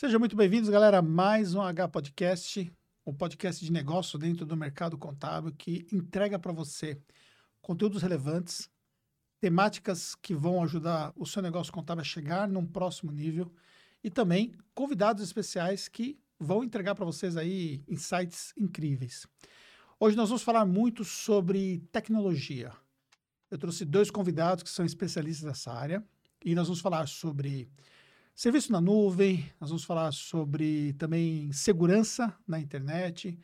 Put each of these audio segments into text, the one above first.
Sejam muito bem-vindos, galera, a mais um H Podcast, um podcast de negócio dentro do mercado contábil que entrega para você conteúdos relevantes, temáticas que vão ajudar o seu negócio contábil a chegar num próximo nível e também convidados especiais que vão entregar para vocês aí insights incríveis. Hoje nós vamos falar muito sobre tecnologia. Eu trouxe dois convidados que são especialistas nessa área e nós vamos falar sobre serviço na nuvem, nós vamos falar sobre também segurança na internet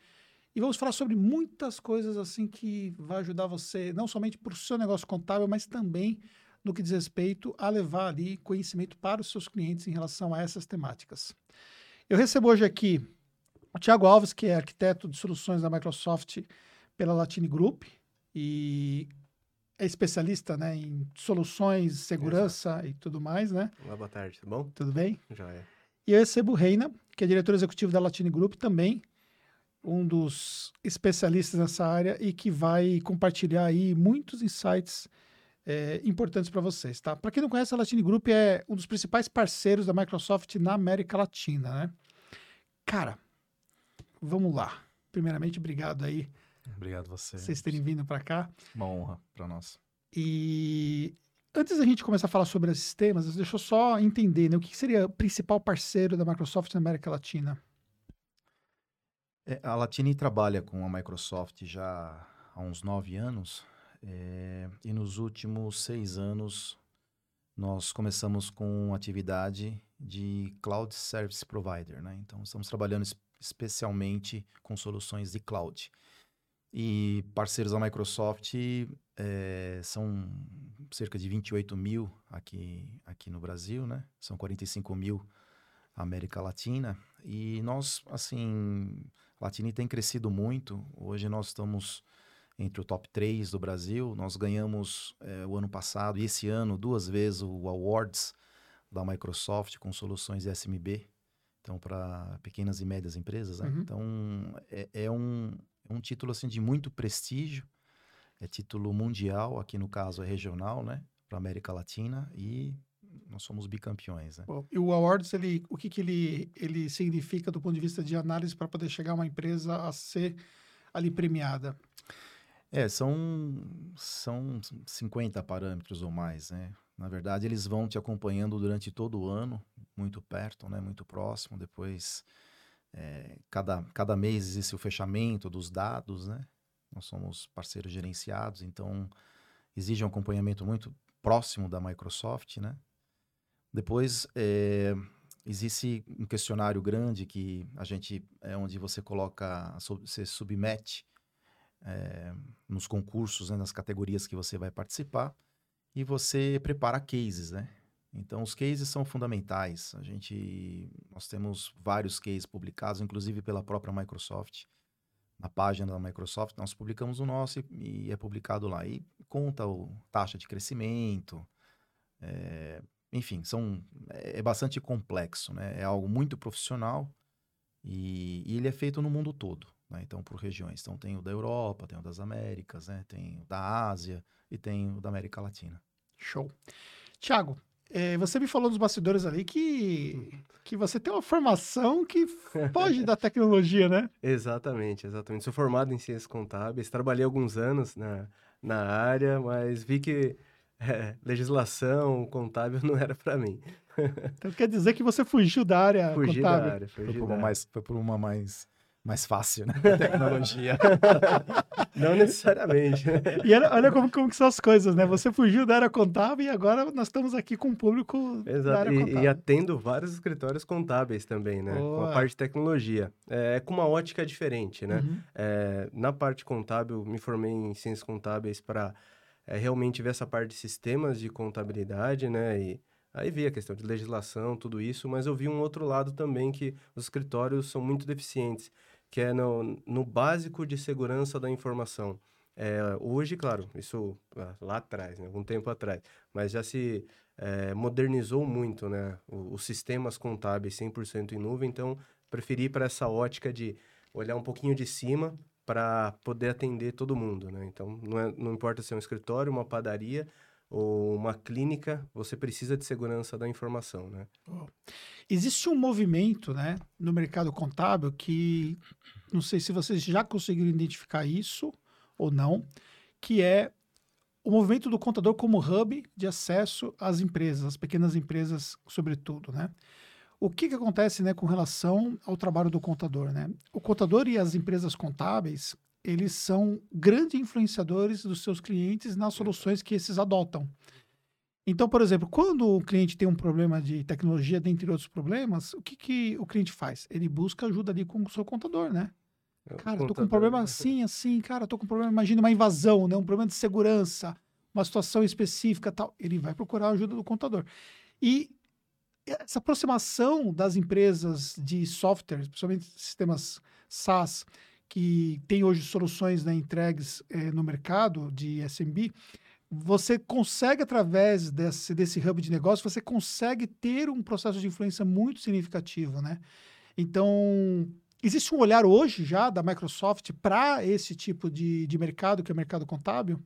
e vamos falar sobre muitas coisas assim que vai ajudar você não somente para o seu negócio contábil, mas também no que diz respeito a levar ali conhecimento para os seus clientes em relação a essas temáticas. Eu recebo hoje aqui o Tiago Alves, que é arquiteto de soluções da Microsoft pela Latine Group e é especialista né, em soluções, segurança Exato. e tudo mais, né? Olá, boa tarde, tudo bom? Tudo bem? Já é. E eu recebo o Reina, que é diretor executivo da Latine Group, também um dos especialistas nessa área e que vai compartilhar aí muitos insights é, importantes para vocês, tá? Para quem não conhece, a Latine Group é um dos principais parceiros da Microsoft na América Latina, né? Cara, vamos lá. Primeiramente, obrigado aí. Obrigado você. Vocês terem vindo para cá. Uma honra para nós. E antes da gente começar a falar sobre esses temas, deixa eu só entender, né? O que seria o principal parceiro da Microsoft na América Latina? É, a Latine trabalha com a Microsoft já há uns nove anos é, e nos últimos seis anos, nós começamos com atividade de Cloud Service Provider. Né? Então, estamos trabalhando es especialmente com soluções de cloud. E parceiros da Microsoft é, são cerca de 28 mil aqui, aqui no Brasil, né? São 45 mil na América Latina. E nós, assim, Latini tem crescido muito. Hoje nós estamos entre o top 3 do Brasil. Nós ganhamos é, o ano passado e esse ano duas vezes o Awards da Microsoft com soluções SMB, então para pequenas e médias empresas. Né? Uhum. Então é, é, um, um título assim de muito prestígio, é título mundial, aqui no caso é regional, né, para América Latina e nós somos bicampeões. Né? E o Awards, ele, o que, que ele, ele significa do ponto de vista de análise para poder chegar uma empresa a ser ali premiada? É, são, são 50 parâmetros ou mais, né? Na verdade, eles vão te acompanhando durante todo o ano, muito perto, né? Muito próximo. Depois, é, cada, cada mês existe o fechamento dos dados, né? Nós somos parceiros gerenciados, então exige um acompanhamento muito próximo da Microsoft, né? Depois, é, existe um questionário grande que a gente, é onde você coloca, você submete é, nos concursos, né, nas categorias que você vai participar, e você prepara cases, né? Então, os cases são fundamentais. A gente, nós temos vários cases publicados, inclusive pela própria Microsoft. Na página da Microsoft, nós publicamos o nosso e, e é publicado lá. E conta o taxa de crescimento, é, enfim, são, é, é bastante complexo, né? É algo muito profissional e, e ele é feito no mundo todo. Né? Então, por regiões. Então, tem o da Europa, tem o das Américas, né? tem o da Ásia e tem o da América Latina. Show. Tiago, é, você me falou nos bastidores ali que, que você tem uma formação que foge da tecnologia, né? Exatamente, exatamente. Sou formado em ciências contábeis, trabalhei alguns anos na, na área, mas vi que é, legislação contábil não era para mim. então quer dizer que você fugiu da área fugi contábil? Da área, fugi foi, por da uma mais, foi por uma mais mais fácil, né? Tecnologia. Não necessariamente. e era, olha como, como que são as coisas, né? Você fugiu da área contábil e agora nós estamos aqui com um público Exato. da área contábil. E, e atendo vários escritórios contábeis também, né? Boa. Com a parte de tecnologia. É com uma ótica diferente, né? Uhum. É, na parte contábil, me formei em ciências contábeis para é, realmente ver essa parte de sistemas de contabilidade, né? E Aí vi a questão de legislação, tudo isso, mas eu vi um outro lado também que os escritórios são muito deficientes que é no, no básico de segurança da informação. É, hoje, claro, isso ah, lá atrás, né, algum tempo atrás, mas já se é, modernizou muito, né? Os, sistemas contábeis 100% em nuvem, então preferi para essa ótica de olhar um pouquinho de cima para poder atender todo mundo, né? Então, não, é, não importa se é um escritório, uma padaria ou uma clínica, você precisa de segurança da informação, né? Existe um movimento, né, no mercado contábil que não sei se vocês já conseguiram identificar isso ou não, que é o movimento do contador como hub de acesso às empresas, às pequenas empresas, sobretudo, né? O que, que acontece né, com relação ao trabalho do contador? Né? O contador e as empresas contábeis, eles são grandes influenciadores dos seus clientes nas soluções que esses adotam. Então, por exemplo, quando o cliente tem um problema de tecnologia, dentre outros problemas, o que, que o cliente faz? Ele busca ajuda ali com o seu contador, né? É cara, tô com um problema assim, assim, cara, tô com um problema, imagina uma invasão, né? Um problema de segurança, uma situação específica tal. Ele vai procurar a ajuda do contador. E essa aproximação das empresas de software, principalmente sistemas SaaS, que tem hoje soluções né, entregues é, no mercado de SMB, você consegue, através desse, desse hub de negócio, você consegue ter um processo de influência muito significativo, né? Então, existe um olhar hoje já da Microsoft para esse tipo de, de mercado, que é o mercado contábil?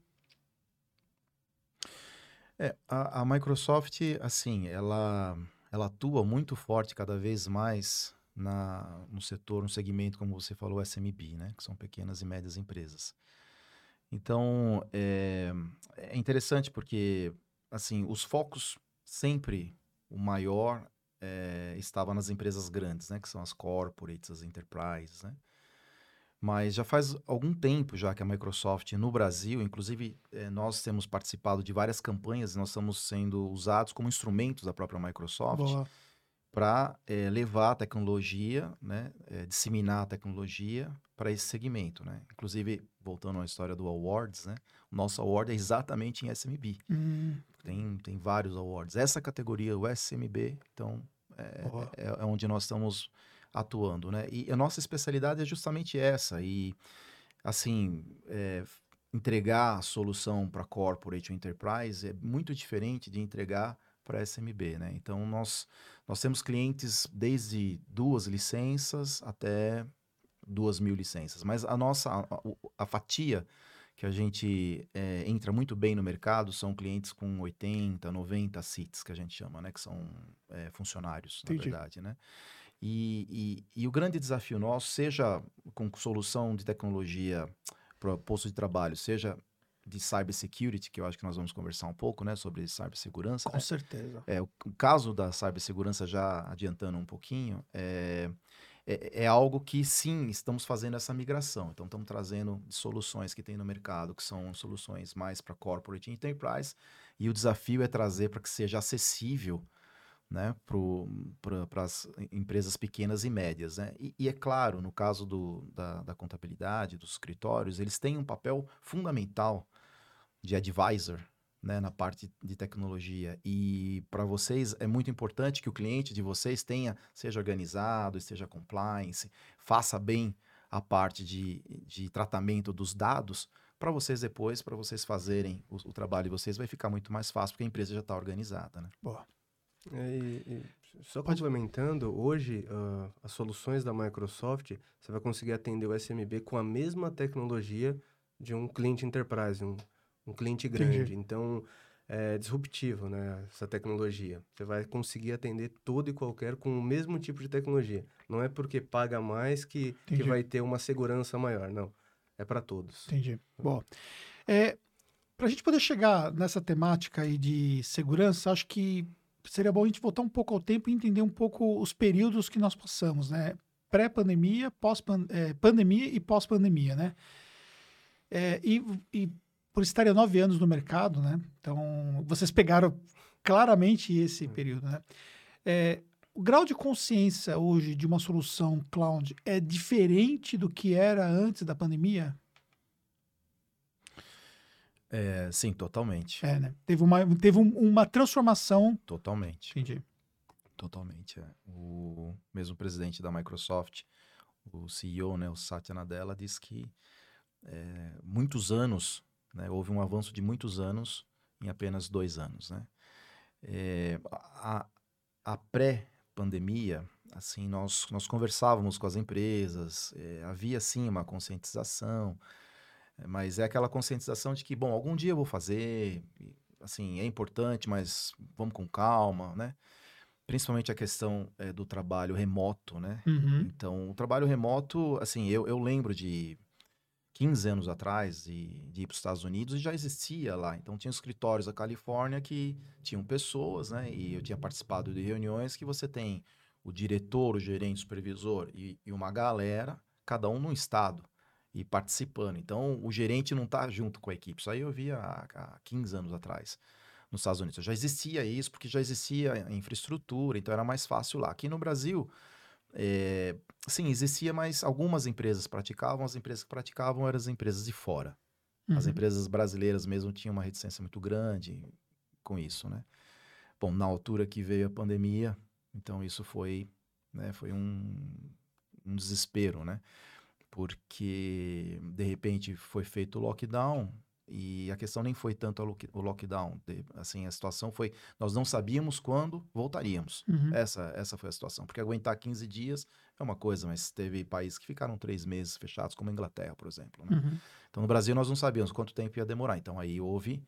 É, a, a Microsoft, assim, ela, ela atua muito forte cada vez mais na, no setor, no segmento, como você falou, SMB, né? Que são pequenas e médias empresas. Então, é, é interessante porque, assim, os focos sempre, o maior é, estava nas empresas grandes, né? Que são as corporates, as enterprises, né? Mas já faz algum tempo já que a Microsoft no Brasil, inclusive é, nós temos participado de várias campanhas, nós estamos sendo usados como instrumentos da própria Microsoft para é, levar a tecnologia, né, é, disseminar a tecnologia para esse segmento, né? Inclusive, voltando à história do awards, né? O nosso award é exatamente em SMB. Hum. Tem, tem vários awards. Essa categoria, o SMB, então, é, é, é, onde nós estamos atuando, né? E a nossa especialidade é justamente essa. E, assim, é, entregar a solução para corporate ou enterprise é muito diferente de entregar para SMB, né? Então, nós, nós temos clientes desde duas licenças até duas mil licenças. Mas a nossa, a, a fatia que a gente é, entra muito bem no mercado são clientes com 80, 90 seats, que a gente chama, né? Que são é, funcionários, Entendi. na verdade, né? E, e, e, o grande desafio nosso, seja com solução de tecnologia para posto de trabalho, seja de cybersecurity, que eu acho que nós vamos conversar um pouco, né, sobre cibersegurança. Com né? certeza. É, o, o, caso da cibersegurança, já adiantando um pouquinho, é, é, é, algo que sim, estamos fazendo essa migração. Então, estamos trazendo soluções que tem no mercado, que são soluções mais para corporate enterprise, e o desafio é trazer para que seja acessível né, para as empresas pequenas e médias. Né? E, e, é claro, no caso do, da, da, contabilidade, dos escritórios, eles têm um papel fundamental de advisor né, na parte de tecnologia. E para vocês é muito importante que o cliente de vocês tenha, seja organizado, esteja compliance, faça bem a parte de, de tratamento dos dados, para vocês depois, para vocês fazerem o, o, trabalho de vocês, vai ficar muito mais fácil, porque a empresa já está organizada. Né? Boa. É, e, e, só Pode... complementando, hoje uh, as soluções da Microsoft, você vai conseguir atender o SMB com a mesma tecnologia de um cliente enterprise, um, um cliente grande. Entendi. Então, é disruptivo, né, essa tecnologia. Você vai conseguir atender todo e qualquer com o mesmo tipo de tecnologia. Não é porque paga mais que, que vai ter uma segurança maior, não. É para todos. Entendi. Bom, é, para a gente poder chegar nessa temática aí de segurança, acho que seria bom a gente voltar um pouco ao tempo e entender um pouco os períodos que nós passamos, né? Pré-pandemia, pós-pandemia é, e pós-pandemia, né? É, e, e por estarem há nove anos no mercado, né? Então, vocês pegaram claramente esse período, né? É, o grau de consciência hoje de uma solução cloud é diferente do que era antes da pandemia? É, sim, totalmente. É, né? Teve uma, teve um, uma transformação. Totalmente. Entendi. Totalmente. É. O mesmo presidente da Microsoft, o CEO, né, o Satya Nadella, disse que é, muitos anos, né, houve um avanço de muitos anos em apenas dois anos. Né? É, a, a pré-pandemia, assim, nós, nós conversávamos com as empresas, é, havia sim uma conscientização, mas é aquela conscientização de que, bom, algum dia eu vou fazer, assim, é importante, mas vamos com calma, né? Principalmente a questão é, do trabalho remoto, né? Uhum. Então, o trabalho remoto, assim, eu, eu lembro de 15 anos atrás de, de ir para os Estados Unidos e já existia lá. Então, tinha escritórios da Califórnia que tinham pessoas, né? E eu tinha participado de reuniões que você tem o diretor, o gerente, o supervisor e, e uma galera, cada um num estado e participando. Então, o gerente não está junto com a equipe. Isso aí eu via há, há 15 anos atrás nos Estados Unidos. Já existia isso, porque já existia infraestrutura, então era mais fácil lá. Aqui no Brasil, é, sim, existia, mas algumas empresas praticavam, as empresas que praticavam eram as empresas de fora. Uhum. As empresas brasileiras mesmo tinham uma reticência muito grande com isso, né? Bom, na altura que veio a pandemia, então isso foi, né, foi um, um desespero, né? Porque de repente foi feito o lockdown, e a questão nem foi tanto o lockdown, assim, a situação foi, nós não sabíamos quando voltaríamos. Uhum. Essa, essa foi a situação, porque aguentar 15 dias é uma coisa, mas teve países que ficaram três meses fechados, como a Inglaterra, por exemplo. Né? Uhum. Então, no Brasil, nós não sabíamos quanto tempo ia demorar. Então, aí houve,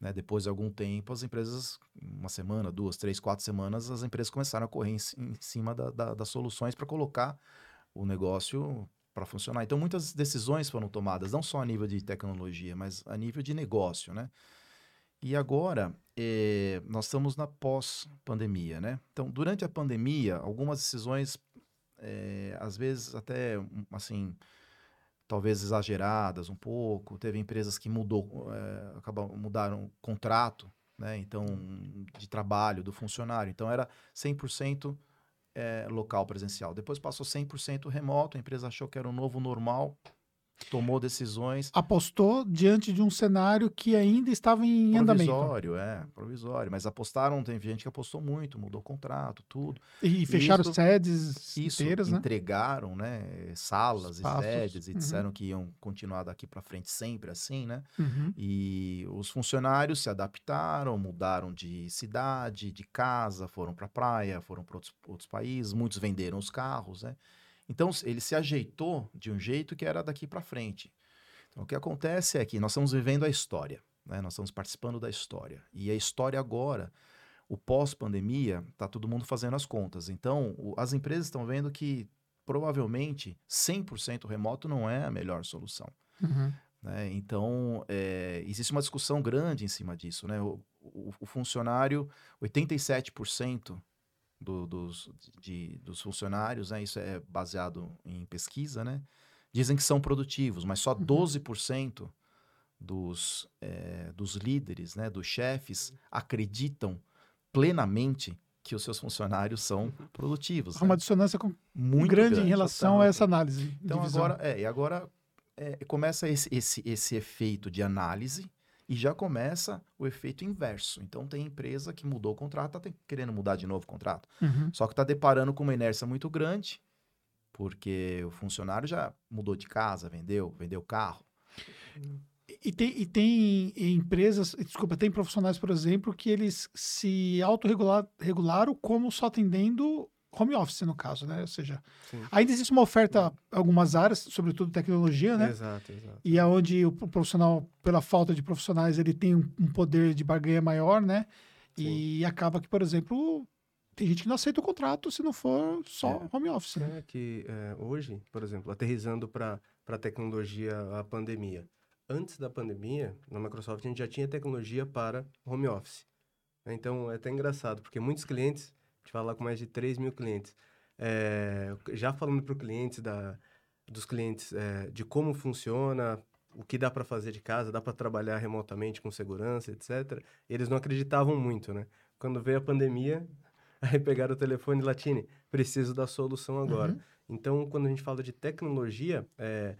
né, depois de algum tempo, as empresas, uma semana, duas, três, quatro semanas, as empresas começaram a correr em, em cima da, da, das soluções para colocar o negócio para funcionar. Então, muitas decisões foram tomadas, não só a nível de tecnologia, mas a nível de negócio, né? E agora, eh, nós estamos na pós-pandemia, né? Então, durante a pandemia, algumas decisões, eh, às vezes até, assim, talvez exageradas um pouco. Teve empresas que mudou, eh, acabaram, mudaram contrato, né? Então, de trabalho do funcionário. Então, era 100% é, local presencial. Depois passou 100% remoto, a empresa achou que era o novo normal, tomou decisões. Apostou diante de um cenário que ainda estava em provisório, andamento. Provisório, é, provisório. Mas apostaram, tem gente que apostou muito, mudou o contrato, tudo. E fecharam isso, sedes isso, inteiras, né? entregaram, né, salas Espaços. e sedes e uhum. disseram que iam continuar daqui para frente sempre assim, né? Uhum. E os funcionários se adaptaram, mudaram de cidade, de casa, foram para praia, foram para outros, outros países, muitos venderam os carros, né? Então, ele se ajeitou de um jeito que era daqui para frente. Então, o que acontece é que nós estamos vivendo a história, né? nós estamos participando da história. E a história agora, o pós-pandemia, está todo mundo fazendo as contas. Então, o, as empresas estão vendo que provavelmente 100% remoto não é a melhor solução. Uhum. Né? Então, é, existe uma discussão grande em cima disso. Né? O, o, o funcionário, 87% do, dos, de, dos funcionários, né? isso é baseado em pesquisa, né? dizem que são produtivos, mas só uhum. 12% dos, é, dos líderes, né? dos chefes, acreditam plenamente que os seus funcionários são uhum. produtivos. Há né? uma dissonância com... muito grande, grande, em relação a essa análise. Então agora, é, e agora é, começa esse, esse, esse efeito de análise e já começa o efeito inverso. Então, tem empresa que mudou o contrato, está querendo mudar de novo o contrato. Uhum. Só que está deparando com uma inércia muito grande, porque o funcionário já mudou de casa, vendeu, vendeu carro. E tem, e tem empresas, desculpa, tem profissionais, por exemplo, que eles se autorregularam como só atendendo home office, no caso, né? Ou seja, Sim. ainda existe uma oferta em algumas áreas, sobretudo tecnologia, né? Exato, exato. E é onde o profissional, pela falta de profissionais, ele tem um, poder de barganha maior, né? Sim. E acaba que, por exemplo, tem gente que não aceita o contrato se não for só é, home office. Né? É que é, hoje, por exemplo, aterrizando para a tecnologia, a pandemia. Antes da pandemia, na Microsoft, a gente já tinha tecnologia para home office. Então, é até engraçado, porque muitos clientes gente fala com mais de 3 mil clientes. É, já falando para clientes da, dos clientes é, de como funciona, o que dá para fazer de casa, dá para trabalhar remotamente com segurança, etc. Eles não acreditavam muito, né? Quando veio a pandemia, aí pegaram o telefone e Latine, preciso da solução agora. Uhum. Então, quando a gente fala de tecnologia, é,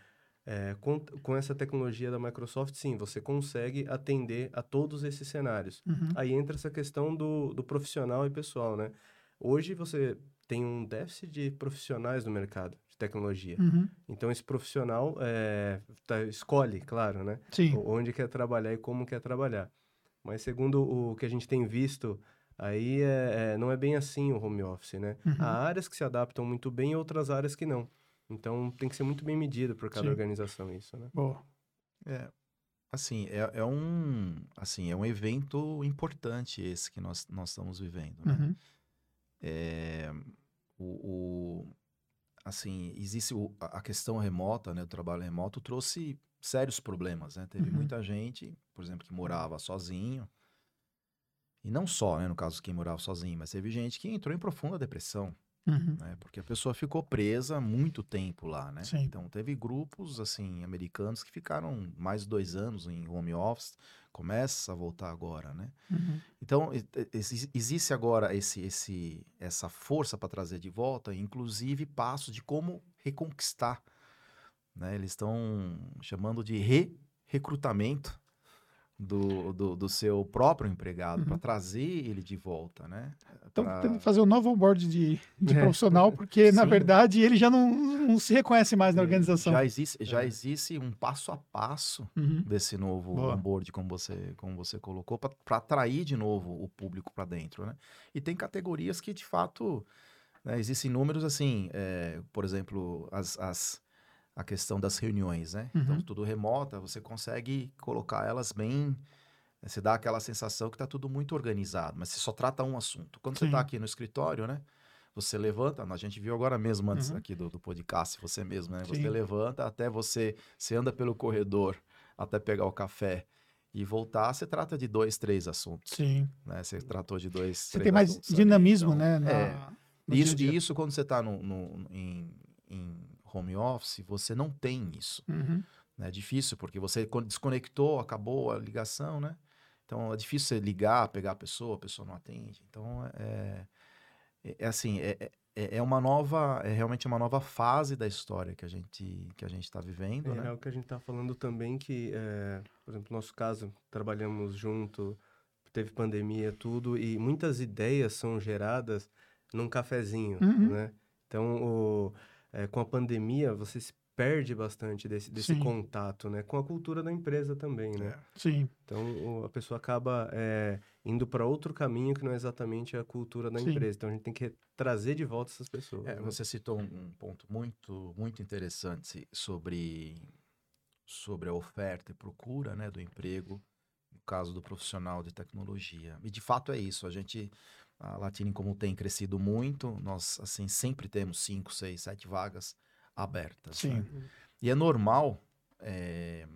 é, com, com essa tecnologia da Microsoft, sim, você consegue atender a todos esses cenários. Uhum. Aí entra essa questão do, do profissional e pessoal, né? Hoje você tem um déficit de profissionais no mercado de tecnologia. Uhum. Então, esse profissional é, tá, escolhe, claro, né? Sim. Onde quer trabalhar e como quer trabalhar. Mas, segundo o que a gente tem visto, aí é, é não é bem assim o home office, né? Uhum. Há áreas que se adaptam muito bem e outras áreas que não. Então, tem que ser muito bem medido por cada Sim. organização isso, né? Boa. É, Assim, é, é, um, assim, é um evento importante esse que nós, nós estamos vivendo, né? Uhum. É, o, o, assim, existe o, a questão remota, né, o trabalho remoto trouxe sérios problemas, né? Teve uhum. muita gente, por exemplo, que morava sozinho, e não só, né, no caso quem morava sozinho, mas teve gente que entrou em profunda depressão, Uhum. Né? Porque a pessoa ficou presa muito tempo lá, né? Sim. Então teve grupos assim americanos que ficaram mais de dois anos em home office, começa a voltar agora, né? Uhum. Então existe agora esse, esse, essa força para trazer de volta, inclusive passos de como reconquistar, né? Eles estão chamando de re-recrutamento do, do, do, seu próprio empregado uhum. para trazer ele de volta, né? Então, pra... tem que fazer um novo onboard de, de é. profissional, porque, na verdade, ele já não, não se reconhece mais na organização. Já existe, já é. existe um passo a passo uhum. desse novo Boa. onboard, como você, como você colocou, para atrair de novo o público para dentro, né? E tem categorias que, de fato, né, existem números assim, é, por exemplo, as, as a questão das reuniões, né? Então, uhum. Então, tudo remota, você consegue colocar elas bem. Né? Você dá aquela sensação que está tudo muito organizado, mas você só trata um assunto. Quando Sim. você está aqui no escritório, né? Você levanta, a gente viu agora mesmo antes uhum. aqui do, do podcast, você mesmo, né? Sim. Você levanta até você, você anda pelo corredor até pegar o café e voltar, você trata de dois, três assuntos. Sim. Né? Você tratou de dois, Você tem mais dinamismo, então, né? Na, é. Isso, dia -dia. isso quando você está no, no, em, em home office, você não tem isso. Uhum. É difícil, porque você desconectou, acabou a ligação, né? Então é difícil você ligar, pegar a pessoa, a pessoa não atende. Então é, é, é assim, é, é, é uma nova, é realmente uma nova fase da história que a gente que a gente está vivendo, é, né? É o que a gente está falando também que, é, por exemplo, no nosso caso, trabalhamos junto, teve pandemia, tudo, e muitas ideias são geradas num cafezinho, uhum. né? Então o é, com a pandemia, você se perde bastante desse, desse contato, né? Com a cultura da empresa também, né? É. Sim. Então, o, a pessoa acaba é, indo para outro caminho que não é exatamente a cultura da Sim. empresa. Então, a gente tem que trazer de volta essas pessoas. É, né? Você citou um, ponto muito, muito interessante sobre, sobre a oferta e procura né, do emprego, no caso do profissional de tecnologia. E, de fato, é isso. A gente a Latine, como tem crescido muito, nós assim sempre temos cinco, seis, sete vagas abertas. Sim. Né? E é normal é,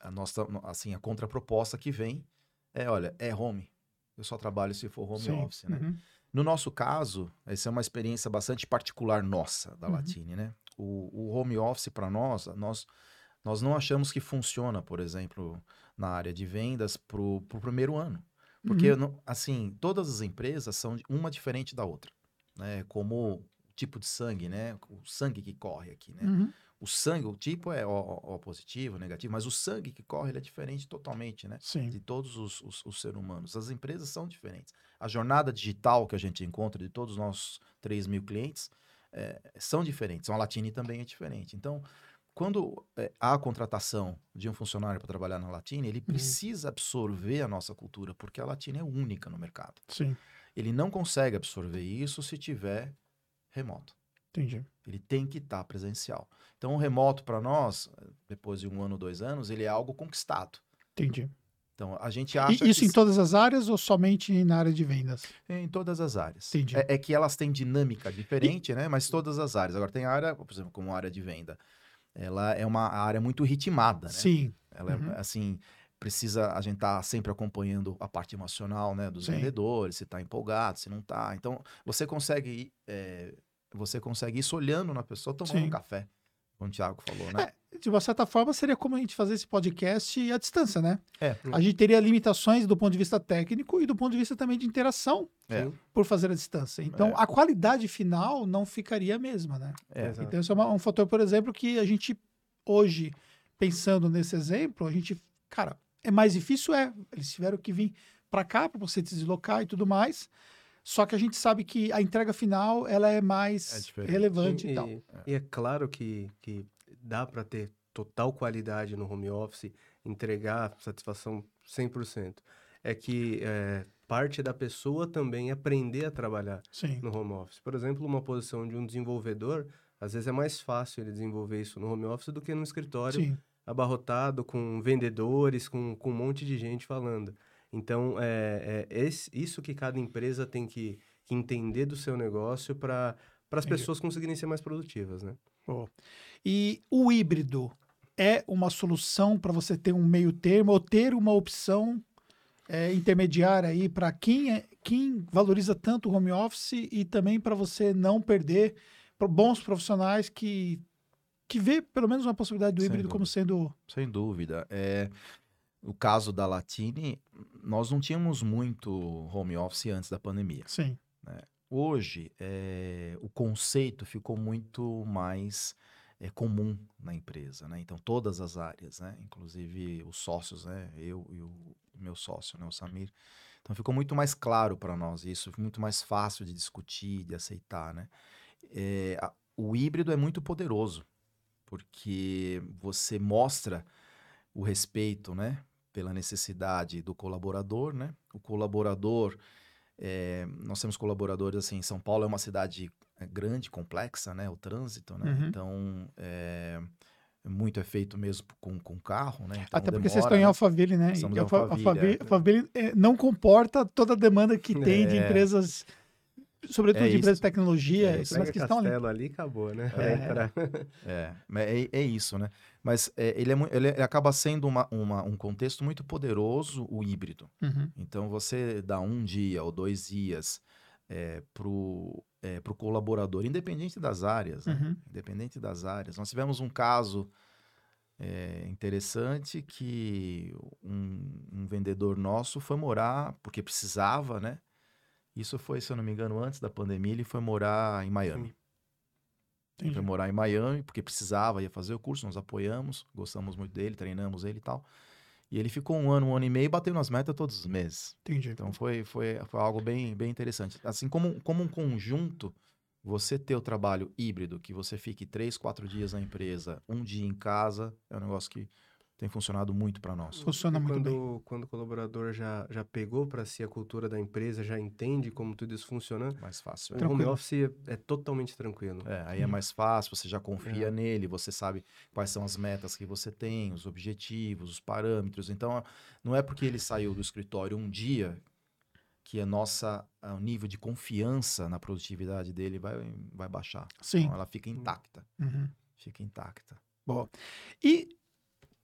a nossa assim a contraproposta que vem é, olha, é home. Eu só trabalho se for home Sim. office, né? Uhum. No nosso caso, essa é uma experiência bastante particular nossa da uhum. Latine, né? O, o home office para nós, nós nós não achamos que funciona, por exemplo, na área de vendas para o primeiro ano. Porque, uhum. assim, todas as empresas são uma diferente da outra, né? Como o tipo de sangue, né? O sangue que corre aqui, né? Uhum. O sangue, o tipo é o, o positivo, negativo, mas o sangue que corre ele é diferente totalmente, né? Sim. De todos os, os, os seres humanos. As empresas são diferentes. A jornada digital que a gente encontra de todos os nossos 3 mil clientes é, são diferentes. A Latine também é diferente. Então, quando é, há a contratação de um funcionário para trabalhar na Latina, ele uhum. precisa absorver a nossa cultura, porque a Latina é única no mercado. Sim. Ele não consegue absorver isso se tiver remoto. Entendi. Ele tem que estar tá presencial. Então, o remoto para nós, depois de um ano, dois anos, ele é algo conquistado. Entendi. Então, a gente acha. E isso que... em todas as áreas ou somente na área de vendas? Em todas as áreas. Entendi. É, é que elas têm dinâmica diferente, e... né? Mas todas as áreas. Agora, tem área, por exemplo, como área de venda ela é uma área muito ritmada, né? Sim. Ela é, uhum. é, assim, precisa a gente estar tá sempre acompanhando a parte emocional, né, dos Sim. vendedores, se está empolgado, se não está. Então, você consegue é, você consegue isso olhando na pessoa tomando Sim. um café como o Thiago falou, né? É, de uma certa forma, seria como a gente fazer esse podcast à distância, né? É. A gente teria limitações do ponto de vista técnico e do ponto de vista também de interação é. por fazer à distância. Então, é. a qualidade final não ficaria a mesma, né? É. Então, esse é uma, um fator, por exemplo, que a gente hoje, pensando nesse exemplo, a gente, cara, é mais difícil, é. Eles tiveram que vir para cá para você se deslocar e tudo mais. Só que a gente sabe que a entrega final ela é mais é relevante e, e tal. E é claro que, que dá para ter total qualidade no home office, entregar satisfação 100%. É que é, parte da pessoa também aprender a trabalhar Sim. no home office. Por exemplo, uma posição de um desenvolvedor, às vezes é mais fácil ele desenvolver isso no home office do que no escritório, Sim. abarrotado com vendedores, com, com um monte de gente falando. Então, é, é esse, isso que cada empresa tem que, que entender do seu negócio para as pessoas conseguirem ser mais produtivas, né? Oh. E o híbrido é uma solução para você ter um meio termo ou ter uma opção é, intermediária aí para quem, é, quem valoriza tanto o home office e também para você não perder bons profissionais que, que vê pelo menos uma possibilidade do Sem híbrido dúvida. como sendo. Sem dúvida. É, o caso da Latine, nós não tínhamos muito home office antes da pandemia. Sim. Né? Hoje, é, o conceito ficou muito mais é, comum na empresa, né? Então, todas as áreas, né? Inclusive os sócios, né? Eu e o meu sócio, né? O Samir. Então, ficou muito mais claro para nós isso, muito mais fácil de discutir, de aceitar, né? É, a, o híbrido é muito poderoso, porque você mostra o respeito, né? Pela necessidade do colaborador, né? O colaborador... É, nós temos colaboradores assim, São Paulo é uma cidade é grande, complexa, né? O trânsito, né? Uhum. Então, é, muito é feito mesmo com, com carro, né? Então, Até porque demora, vocês estão em né? Alphaville, né? Alphaville, Alphaville, é. Alphaville não comporta toda a demanda que tem de é. empresas sobretudo é de empresas de tecnologia, é mas que estão ali. ali acabou, né? É, é, é, é, isso, né? Mas é, ele, é, ele, acaba sendo uma, uma, um contexto muito poderoso, o híbrido. Uhum. Então, você dá um dia ou dois dias é, para o é, colaborador, independente das áreas, né? uhum. independente das áreas. Nós tivemos um caso é, interessante que um, um, vendedor nosso foi morar, porque precisava, né? Isso foi, se eu não me engano, antes da pandemia, ele foi morar em Miami. Ele foi morar em Miami, porque precisava, ia fazer o curso, nós apoiamos, gostamos muito dele, treinamos ele e tal. E ele ficou um ano, um ano e meio, bateu nas metas todos os meses. Entendi. Então foi, foi, foi algo bem, bem interessante. Assim como, como um conjunto, você ter o trabalho híbrido, que você fique três, quatro dias na empresa, um dia em casa, é um negócio que tem funcionado muito para nós. Funciona muito quando, bem. Quando o colaborador já, já pegou para si a cultura da empresa, já entende como tudo isso funciona. Mais fácil. O tranquilo. home office é, é, totalmente tranquilo. É, aí é mais fácil, você já confia é. nele, você sabe quais são as metas que você tem, os objetivos, os parâmetros. Então, não é porque ele saiu do escritório um dia que a nossa o nível de confiança na produtividade dele vai, vai baixar. Sim. Então, ela fica intacta. Uhum. Fica intacta. Bom. E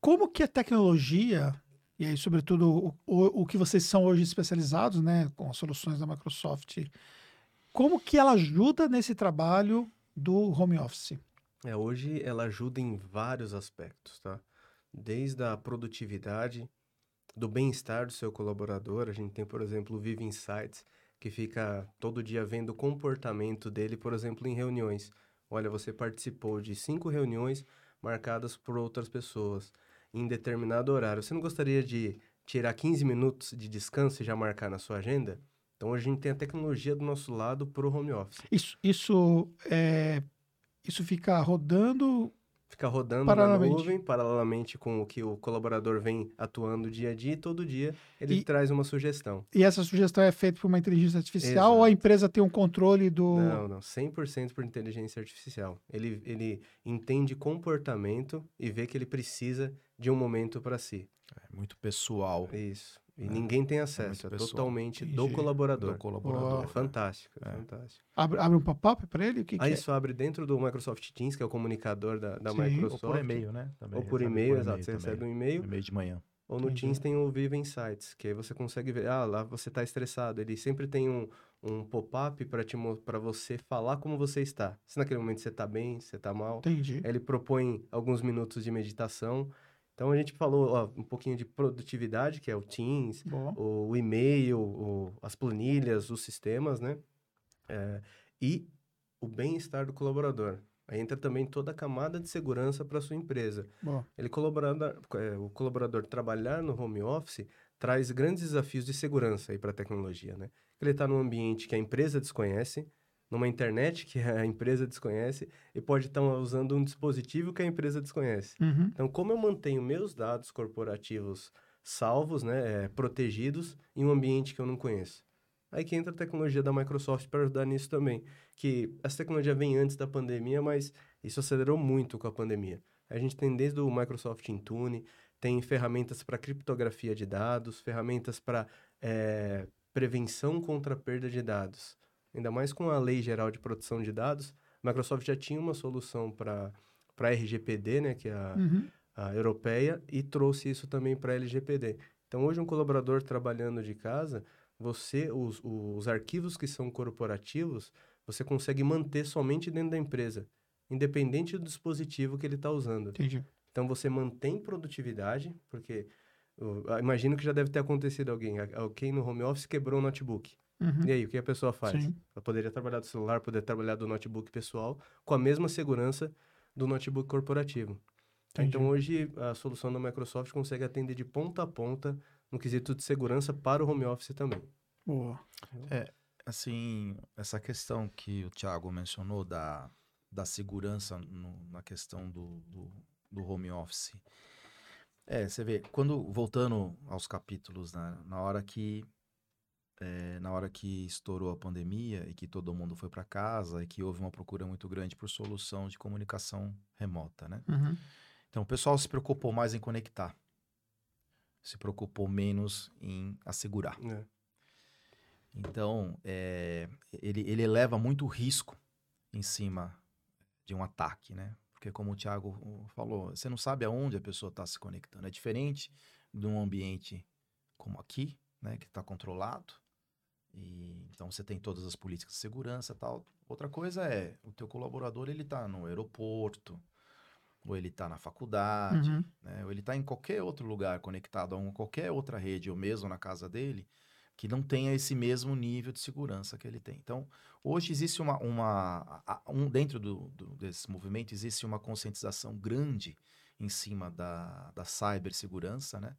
como que a tecnologia, e aí, sobretudo, o, o, que vocês são hoje especializados, né, com as soluções da Microsoft, como que ela ajuda nesse trabalho do home office? É, hoje ela ajuda em vários aspectos, tá? Desde a produtividade, do bem-estar do seu colaborador. A gente tem, por exemplo, o Vive Insights, que fica todo dia vendo o comportamento dele, por exemplo, em reuniões. Olha, você participou de cinco reuniões marcadas por outras pessoas em determinado horário. Você não gostaria de tirar 15 minutos de descanso e já marcar na sua agenda? Então, hoje a gente tem a tecnologia do nosso lado para o home office. Isso, isso, é, isso fica rodando Fica rodando na nuvem, paralelamente com o que o colaborador vem atuando dia a dia, e todo dia ele e, traz uma sugestão. E essa sugestão é feita por uma inteligência artificial Exato. ou a empresa tem um controle do... Não, não, 100% por inteligência artificial. Ele, ele entende comportamento e vê que ele precisa de um momento para si. É muito pessoal. Isso. E é. ninguém tem acesso, é, é totalmente Entendi. do colaborador. Do colaborador. Oh. É fantástico, é, fantástico. Abre, abre um pop-up para ele? O que, Aí que isso abre dentro do Microsoft Teams, que é o comunicador da, da Microsoft. Ou por e-mail, né? Também Ou por e-mail, exato. Você recebe um e-mail. E-mail de manhã. Ou no Entendi. Teams tem o Viva Insights, que aí você consegue ver, ah, lá você está estressado. Ele sempre tem um, um pop-up para você falar como você está. Se naquele momento você está bem, você está mal. Entendi. Ele propõe alguns minutos de meditação. Então a gente falou ó, um pouquinho de produtividade, que é o Teams, o, o, e-mail, o, as planilhas, os sistemas, né? É, e o bem-estar do colaborador. Aí entra também toda a camada de segurança para sua empresa. Ele colaborador, é, o colaborador trabalhar no home office traz grandes desafios de segurança aí para a tecnologia, né? Ele está num ambiente que a empresa desconhece, numa internet que a empresa desconhece e pode estar usando um dispositivo que a empresa desconhece. Uhum. Então, como eu mantenho meus dados corporativos salvos, né, é, protegidos em um ambiente que eu não conheço? Aí que entra a tecnologia da Microsoft para ajudar nisso também. Que essa tecnologia vem antes da pandemia, mas isso acelerou muito com a pandemia. A gente tem desde o Microsoft Intune, tem ferramentas para criptografia de dados, ferramentas para é, prevenção contra a perda de dados. Ainda mais com a Lei Geral de Proteção de Dados, a Microsoft já tinha uma solução para a RGPD, né, que é a, uhum. a europeia, e trouxe isso também para a LGPD. Então, hoje, um colaborador trabalhando de casa, você, os, os arquivos que são corporativos, você consegue manter somente dentro da empresa, independente do dispositivo que ele está usando. Entendi. Então, você mantém produtividade, porque imagino que já deve ter acontecido alguém, alguém no home office quebrou o notebook. Uhum. E aí, o que a pessoa faz? Sim. Ela poderia trabalhar do celular, poder trabalhar do notebook pessoal, com a mesma segurança do notebook corporativo. Entendi. Então, hoje, a solução da Microsoft consegue atender de ponta a ponta no quesito de segurança para o home office também. Boa. É, assim, essa questão que o Thiago mencionou da, da segurança no, na questão do, do, do, home office. É, você vê, quando, voltando aos capítulos, né, na hora que é, na hora que estourou a pandemia e que todo mundo foi para casa e que houve uma procura muito grande por solução de comunicação remota, né? Uhum. Então, o pessoal se preocupou mais em conectar, se preocupou menos em assegurar. É. Então, é, ele, ele eleva muito risco em cima de um ataque, né? Porque, como o Thiago falou, você não sabe aonde a pessoa está se conectando. É diferente de um ambiente como aqui, né? Que está controlado. E, então, você tem todas as políticas de segurança tal. Outra coisa é, o teu colaborador, ele está no aeroporto, ou ele está na faculdade, uhum. né? ou ele está em qualquer outro lugar conectado a qualquer outra rede, ou mesmo na casa dele, que não tenha esse mesmo nível de segurança que ele tem. Então, hoje existe uma, uma um, dentro do, do, desse movimento existe uma conscientização grande em cima da, da cibersegurança, né?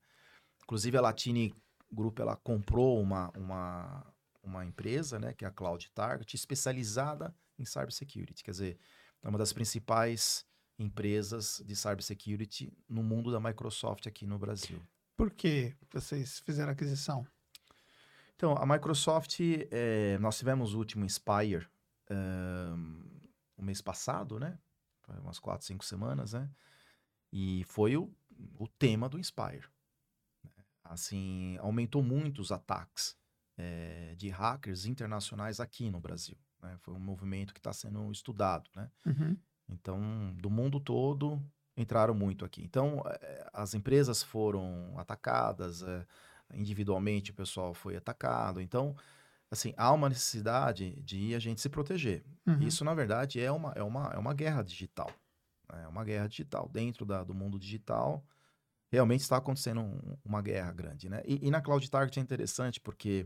Inclusive a Latini Group ela comprou uma, uma, uma empresa, né, que é a Cloud Target, especializada em cybersecurity. Quer dizer, é uma das principais empresas de cybersecurity no mundo da Microsoft aqui no Brasil. Por que vocês fizeram a aquisição? Então, a Microsoft, é, nós tivemos o último Inspire um, o mês passado, né? Foi umas quatro, cinco semanas, né? E foi o, o tema do Inspire. Assim, aumentou muito os ataques é, de hackers internacionais aqui no Brasil. Né? Foi um movimento que está sendo estudado, né? Uhum. Então, do mundo todo, entraram muito aqui. Então, é, as empresas foram atacadas, é, individualmente o pessoal foi atacado. Então, assim, há uma necessidade de a gente se proteger. Uhum. Isso, na verdade, é uma, é uma, é uma guerra digital. Né? É uma guerra digital. Dentro da, do mundo digital, realmente está acontecendo um, uma guerra grande, né? E, e, na Cloud Target é interessante porque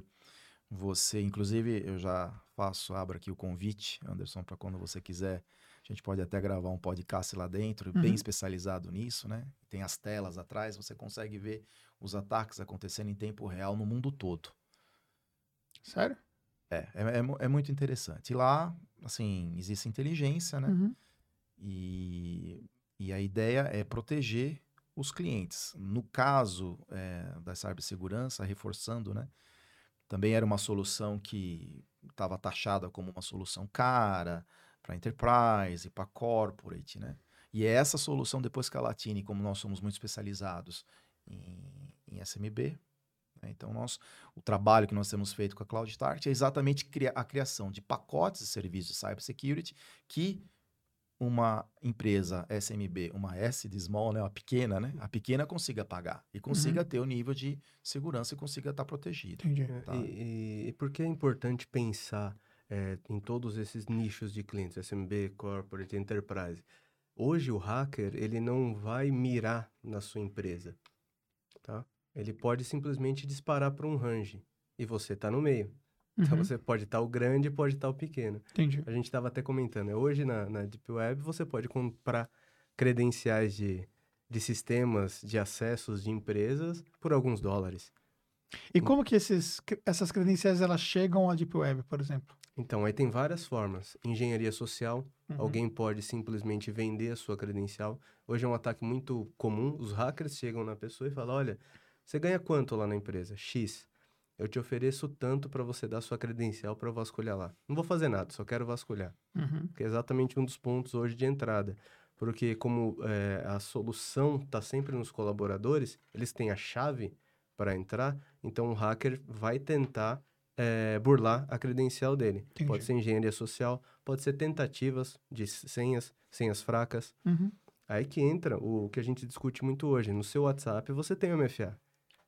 você, inclusive, eu já faço, abro aqui o convite, Anderson, para quando você quiser, a gente pode até gravar um podcast lá dentro, uhum. bem especializado nisso, né? Tem as telas atrás, você consegue ver os ataques acontecendo em tempo real no mundo todo. Sério? É, é, é, é muito interessante. E lá, assim, existe inteligência, né? Uhum. E, e a ideia é proteger os clientes. No caso é, da cibersegurança, reforçando, né? Também era uma solução que estava taxada como uma solução cara para enterprise, para corporate, né? E é essa solução, depois que a Latine, como nós somos muito especializados em, em SMB. Né? Então, nós, o trabalho que nós temos feito com a Cloud Start é exatamente a criação de pacotes de serviços de cybersecurity que uma empresa SMB, uma S de small, né, uma pequena, né, a pequena consiga pagar e consiga uhum. ter o nível de segurança e consiga estar protegido. Entendi. Tá? E, e, e, por que é importante pensar é, em todos esses nichos de clientes, SMB, Corporate, Enterprise? Hoje o hacker ele não vai mirar na sua empresa tá? Ele pode simplesmente disparar para um range e você está no meio. Então uhum. você pode estar o grande, pode estar o pequeno. Entendi. A gente estava até comentando, né? hoje na, na Deep Web você pode comprar credenciais de, de sistemas de acessos de empresas por alguns dólares. E como que esses, essas credenciais elas chegam à Deep Web, por exemplo? Então, aí tem várias formas. Engenharia social, uhum. alguém pode simplesmente vender a sua credencial. Hoje é um ataque muito comum. Os hackers chegam na pessoa e falam: olha, você ganha quanto lá na empresa? X. Eu te ofereço tanto para você dar sua credencial para vasculhar lá. Não vou fazer nada, só quero vasculhar. Uhum. Que é exatamente um dos pontos hoje de entrada. porque como é, a solução está sempre nos colaboradores, eles têm a chave para entrar, então o hacker vai tentar é, burlar a credencial dele. Entendi. Pode ser engenharia social, pode ser tentativas de senhas, senhas fracas. Uhum. Aí que entra o que a gente discute muito hoje. No seu WhatsApp você tem o MFA,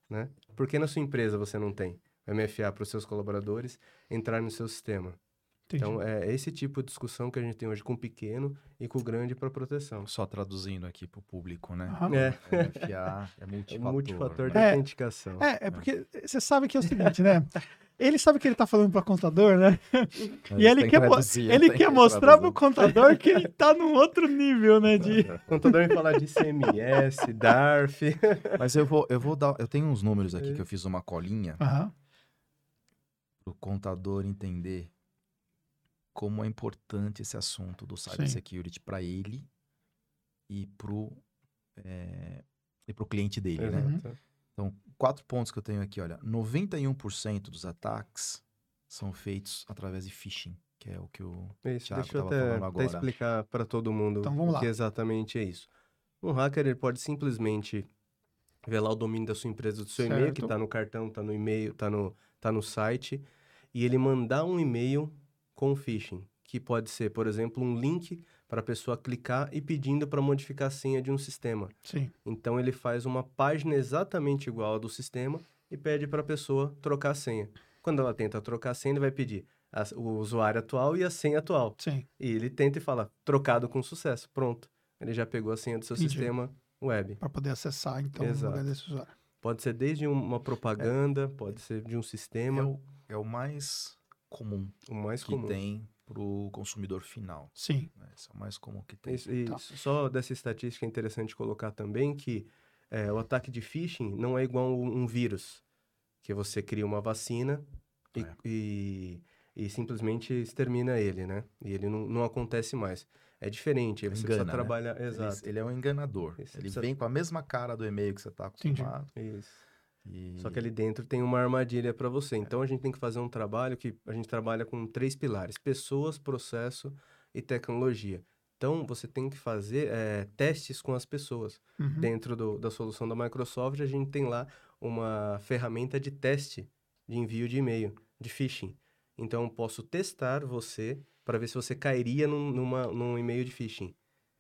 né? Por que na sua empresa você não tem MFA para os seus colaboradores entrar no seu sistema? Entendi. Então, é esse tipo de discussão que a gente tem hoje com o pequeno e com o grande para proteção. Só traduzindo aqui para o público, né? Uhum. É. MFA é multifator. É multifator né? de é, autenticação. É, é porque você sabe que é o seguinte, né? Ele sabe que ele está falando para o contador, né? e ele quer, traduzir, ele quer mostrar para o contador que ele está num outro nível, né? De... O contador vai falar de CMS, DARF. Mas eu vou, eu vou dar. Eu tenho uns números aqui que eu fiz uma colinha uhum. para o contador entender como é importante esse assunto do cybersecurity para ele e para o é, e pro cliente dele, né? Então, quatro pontos que eu tenho aqui, olha. 91% dos ataques são feitos através de phishing, que é o que o isso, Thiago deixa eu até, até explicar para todo mundo então, vamos o lá. que exatamente é isso. Um hacker ele pode simplesmente lá o domínio da sua empresa, do seu certo. e-mail, que está no cartão, está no e-mail, está no, tá no site, e ele mandar um e-mail com phishing, que pode ser, por exemplo, um link para a pessoa clicar e pedindo para modificar a senha de um sistema. Sim. Então ele faz uma página exatamente igual à do sistema e pede para a pessoa trocar a senha. Quando ela tenta trocar a senha, ele vai pedir a, o usuário atual e a senha atual. Sim. E ele tenta e fala trocado com sucesso. Pronto. Ele já pegou a senha do seu Entendi. sistema web. Para poder acessar, então, Exato. o lugar desse usuário. Pode ser desde uma propaganda, é. pode ser de um sistema. É o, é o mais comum o mais que comum. tem para o consumidor final. Sim. Né? Esse é o mais comum que tem. Isso, e tá. Só dessa estatística é interessante colocar também que é, o ataque de phishing não é igual um, um vírus, que você cria uma vacina e, é. e, e, simplesmente extermina ele, né? E ele não, não acontece mais. É diferente, você Engana, precisa né? trabalhar... Né? Exato. Ele, ele, é um enganador. Ele precisa... vem com a mesma cara do e-mail que você está acostumado. Entendi. Isso. E... Só que ali dentro tem uma armadilha para você. É. Então a gente tem que fazer um trabalho que a gente trabalha com três pilares: pessoas, processo e tecnologia. Então você tem que fazer é, testes com as pessoas. Uhum. Dentro do, da solução da Microsoft, a gente tem lá uma ferramenta de teste de envio de e-mail, de phishing. Então eu posso testar você para ver se você cairia num, numa, num e-mail de phishing.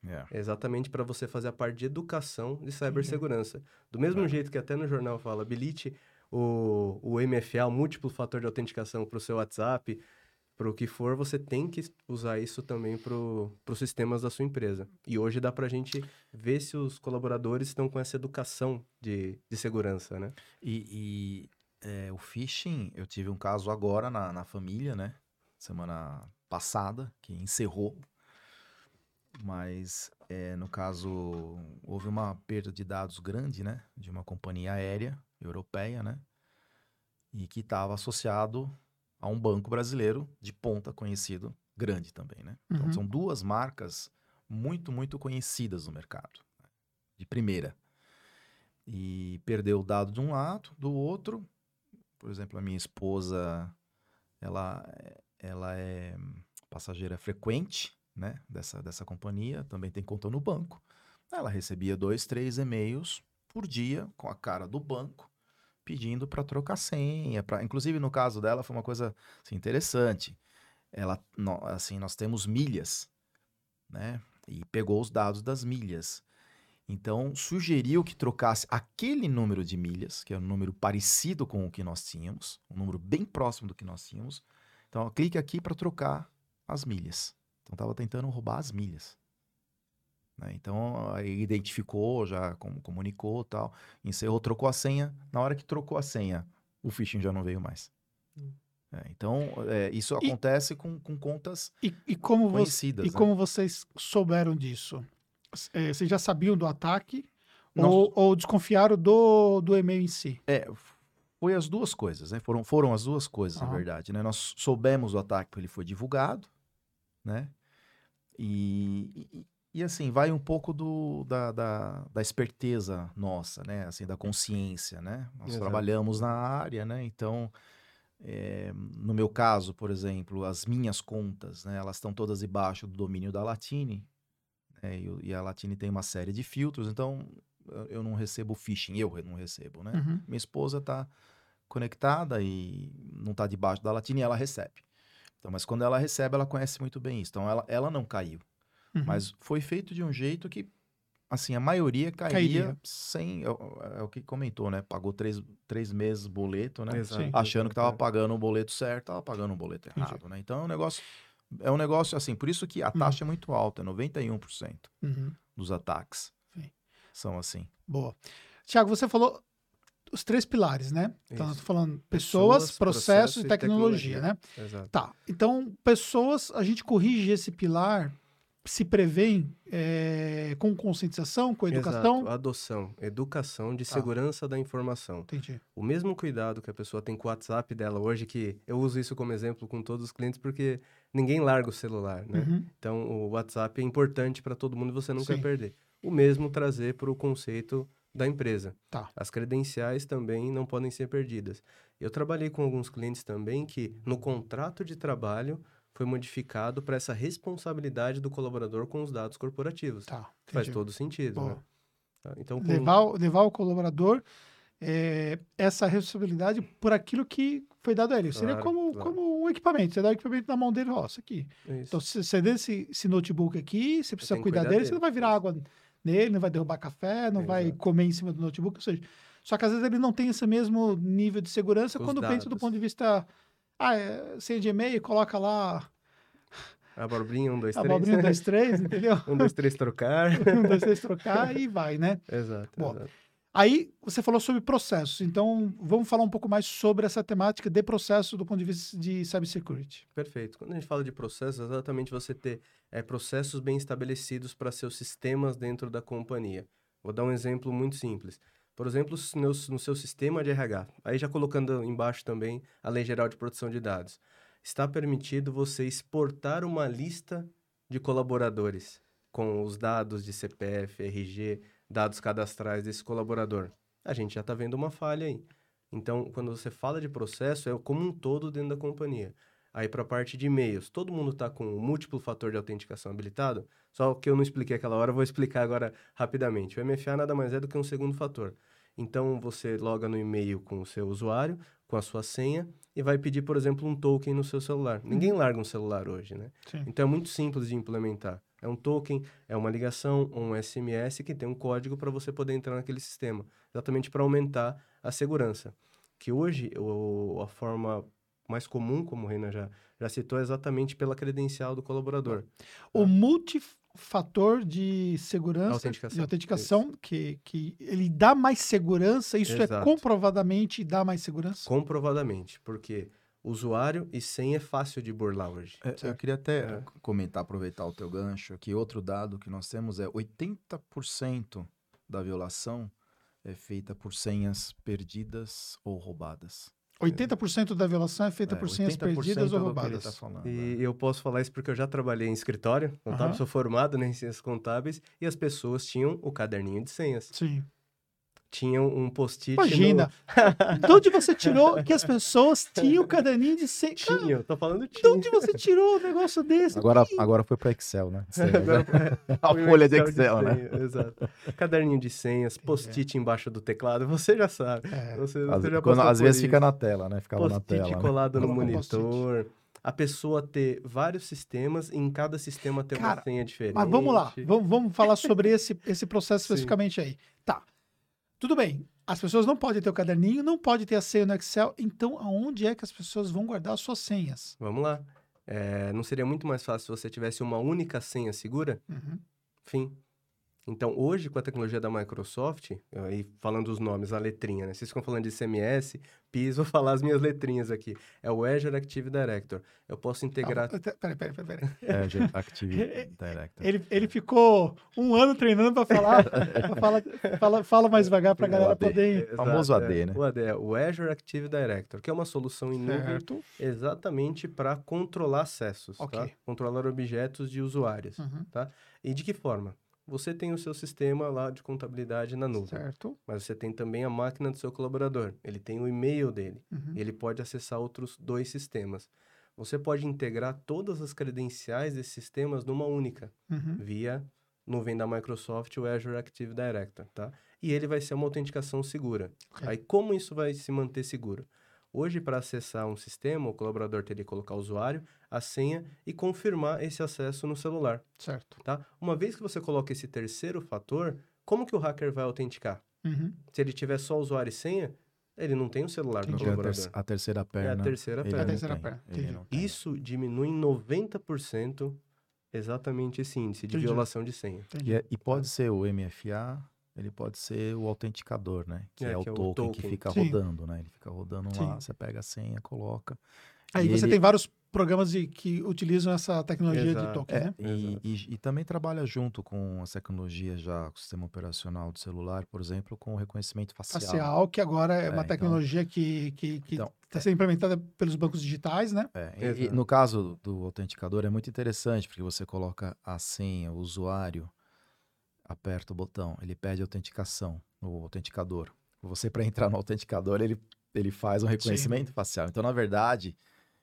Yeah. É. Exatamente para você fazer a parte de educação de cibersegurança. Do mesmo yeah. jeito que até no jornal fala, habilite o, o MFA, o múltiplo fator de autenticação para o seu WhatsApp, para o que for, você tem que usar isso também para os sistemas da sua empresa. E hoje dá para a gente ver se os colaboradores estão com essa educação de, de segurança, né? E, e é, o phishing, eu tive um caso agora na, na família, né? Semana passada, que encerrou mas é, no caso houve uma perda de dados grande, né, de uma companhia aérea europeia, né, e que estava associado a um banco brasileiro de ponta conhecido, grande também, né. Então uhum. são duas marcas muito muito conhecidas no mercado, né, de primeira. E perdeu o dado de um lado, do outro, por exemplo, a minha esposa, ela ela é passageira frequente né, dessa, dessa companhia, também tem conta no banco. Ela recebia dois, três e-mails por dia com a cara do banco pedindo para trocar senha. Pra... Inclusive, no caso dela, foi uma coisa assim, interessante. Ela, no, assim, nós temos milhas, né? E pegou os dados das milhas. Então, sugeriu que trocasse aquele número de milhas, que é um número parecido com o que nós tínhamos, um número bem próximo do que nós tínhamos. Então, clique aqui para trocar as milhas. Então estava tentando roubar as milhas. Né? Então aí identificou, já comunicou tal, encerrou, trocou a senha. Na hora que trocou a senha, o phishing já não veio mais. Hum. É, então, é, isso e, acontece com, com contas e, e como conhecidas. Você, e né? como vocês souberam disso? É, vocês já sabiam do ataque ou, ou, desconfiaram do, do e-mail em si? É, foi as duas coisas, né? Foram, foram as duas coisas, uhum. na verdade. Né? Nós soubemos do ataque porque ele foi divulgado, né? E, e, e, assim, vai um pouco do, da, da, da, esperteza nossa, né? Assim, da consciência, né? Nós Exato. trabalhamos na área, né? Então, é, no meu caso, por exemplo, as minhas contas, né? Elas estão todas debaixo do domínio da Latine. né? e, e, a Latine tem uma série de filtros, então eu não recebo phishing, eu não recebo, né? Uhum. Minha esposa está conectada e não está debaixo da Latine ela recebe. Então, mas quando ela recebe, ela conhece muito bem isso. Então, ela, ela não caiu. Uhum. Mas foi feito de um jeito que, assim, a maioria cairia, cairia. sem... É, é, o que comentou, né? Pagou três, três meses boleto, né? Exato. Achando que estava pagando o boleto certo, estava pagando o boleto errado, Entendi. né? Então, é um negócio... É um negócio, assim, por isso que a uhum. taxa uhum. é muito alta, 91% uhum. dos ataques Sim. são assim. Boa. Tiago, você falou os três pilares, né? Então, nós falando pessoas, pessoas processos e tecnologia, tecnologia, né? Exato. Tá. Então, pessoas, a gente corrige esse pilar, se prevê é, com conscientização, com educação? Exato. Adoção, educação de tá. segurança da informação. Entendi. O mesmo cuidado que a pessoa tem com o WhatsApp dela hoje, que eu uso isso como exemplo com todos os clientes, porque ninguém larga o celular, né? Uhum. Então, o WhatsApp é importante para todo mundo e você não Sim. quer perder. O mesmo trazer para o conceito da empresa. Tá. As credenciais também não podem ser perdidas. Eu trabalhei com alguns clientes também que no contrato de trabalho foi modificado para essa responsabilidade do colaborador com os dados corporativos. Tá, Faz todo sentido, né? Tá, então, com... levar, levar o colaborador é, essa responsabilidade por aquilo que foi dado a ele. Claro, Seria como, claro. como um equipamento. Você dá o equipamento na mão dele, ó, isso aqui. Isso. Então, se você der esse, esse notebook aqui, você precisa cuidar, cuidar dele, dele, você não vai virar água nele, não vai derrubar café, não é, vai exato. comer em cima do notebook, ou seja, só que às vezes ele não tem esse mesmo nível de segurança Os quando pensa do ponto de vista, ah, é, senha de e-mail, coloca lá... A abobrinha, um, dois, três. Abobrinha, um, dois, três, entendeu? um, dois, três, trocar. um, dois, três, trocar e vai, né? Exato, Bom, exato. Aí você falou sobre processos, então vamos falar um pouco mais sobre essa temática de processo do ponto de vista de cybersecurity. Perfeito. Quando a gente fala de processos, é exatamente você ter é, processos bem estabelecidos para seus sistemas dentro da companhia. Vou dar um exemplo muito simples. Por exemplo, no, no seu sistema de RH, aí já colocando embaixo também a Lei Geral de Proteção de Dados, está permitido você exportar uma lista de colaboradores com os dados de CPF, RG, dados cadastrais desse colaborador. A gente já está vendo uma falha aí. Então, quando você fala de processo, é como um todo dentro da companhia. Aí, para a parte de e-mails, todo mundo está com o múltiplo fator de autenticação habilitado? Só que eu não expliquei aquela hora, vou explicar agora rapidamente. O MFA nada mais é do que um segundo fator. Então, você loga no e-mail com o seu usuário, com a sua senha, e vai pedir, por exemplo, um token no seu celular. Ninguém larga um celular hoje, né? Sim. Então, é muito simples de implementar. É um token, é uma ligação, um SMS que tem um código para você poder entrar naquele sistema, exatamente para aumentar a segurança. Que hoje o, a forma mais comum, como o Reina já, já citou, é exatamente pela credencial do colaborador. O tá? multifator de segurança, autenticação. de autenticação, que, que ele dá mais segurança, isso é Exato. é comprovadamente dá mais segurança? Comprovadamente, porque usuário e senha é fácil de burlar hoje. É, eu queria até é. comentar, aproveitar o teu gancho, que outro dado que nós temos é 80% da violação é feita por senhas perdidas ou roubadas. 80% da violação é feita é, por senhas perdidas ou roubadas. Tá falando, e é. eu posso falar isso porque eu já trabalhei em escritório, contábil, uhum. sou formado né, em ciências contábeis, e as pessoas tinham o caderninho de senhas. Sim tinha um post-it. Imagina! No... de onde você tirou que as pessoas tinham o caderninho de senha? Tinha, tô falando tinha. De onde você tirou um negócio desse? Agora, agora foi para Excel, né? a folha de Excel, de né? Exato. Caderninho de senhas, post-it é. embaixo do teclado, você já sabe. É. Você, você já quando, às vezes isso. fica na tela, né? Ficava na tela. Post-it colado né? no monitor. A pessoa ter vários sistemas e em cada sistema ter Cara, uma senha diferente. Mas vamos lá, vamos, vamos falar sobre esse, esse processo especificamente aí. Tá. Tudo bem, as pessoas não podem ter o caderninho, não podem ter a senha no Excel, então aonde é que as pessoas vão guardar as suas senhas? Vamos lá. É, não seria muito mais fácil se você tivesse uma única senha segura? Uhum. Fim. Então, hoje, com a tecnologia da Microsoft, aí falando os nomes, a letrinha, né? Vocês ficam falando de CMS, PIS, vou falar as minhas letrinhas aqui. É o Azure Active Director. Eu posso integrar... Ah, peraí, peraí, peraí. Azure Active Director. Ele, ele ficou um ano treinando para falar, pra falar fala, fala mais devagar para a galera AD. poder... O famoso AD, né? O AD, é o Azure Active Director, que é uma solução em nuvem exatamente para controlar acessos, tá? okay. tá? Controlar objetos de usuários, uhum. tá? E de que forma? Você tem o seu sistema lá de contabilidade na nuvem. Certo. Mas você tem também a máquina do seu colaborador. Ele tem o e-mail dele. Uhum. ele pode acessar outros dois sistemas. Você pode integrar todas as credenciais desses sistemas numa única, uhum. via nuvem da Microsoft, o Azure Active Directory, tá? E ele vai ser uma autenticação segura. Okay. Aí, como isso vai se manter seguro? Hoje, para acessar um sistema, o colaborador teria que colocar o usuário, a senha e confirmar esse acesso no celular. Certo. Tá? Uma vez que você coloca esse terceiro fator, como que o hacker vai autenticar? Uhum. Se ele tiver só usuário e senha, ele não tem o um celular Entendi. do colaborador. A, terceira perna. É a terceira perna. É a terceira perna. Isso diminui em 90% exatamente esse índice de Entendi. violação de senha. E, é, e, pode ser o MFA, ele pode ser o autenticador, né? Que é, é, o, que token é o, token que fica Sim. rodando, né? Ele fica rodando Sim. lá, você pega a senha, coloca. Aí você ele... tem vários programas de, que utilizam essa tecnologia Exato. de token, é, né? E, e, e, também trabalha junto com as tecnologias já, com o sistema operacional do celular, por exemplo, com o reconhecimento facial. Facial, que agora é, é uma então tecnologia então, que está que, que então, tá sendo implementada pelos bancos digitais, né? É, e, no caso do autenticador é muito interessante, porque você coloca a senha, o usuário, aperta o botão, ele pede autenticação, o autenticador. Você, para entrar no autenticador, ele, ele faz um reconhecimento Sim. facial. Então, na verdade,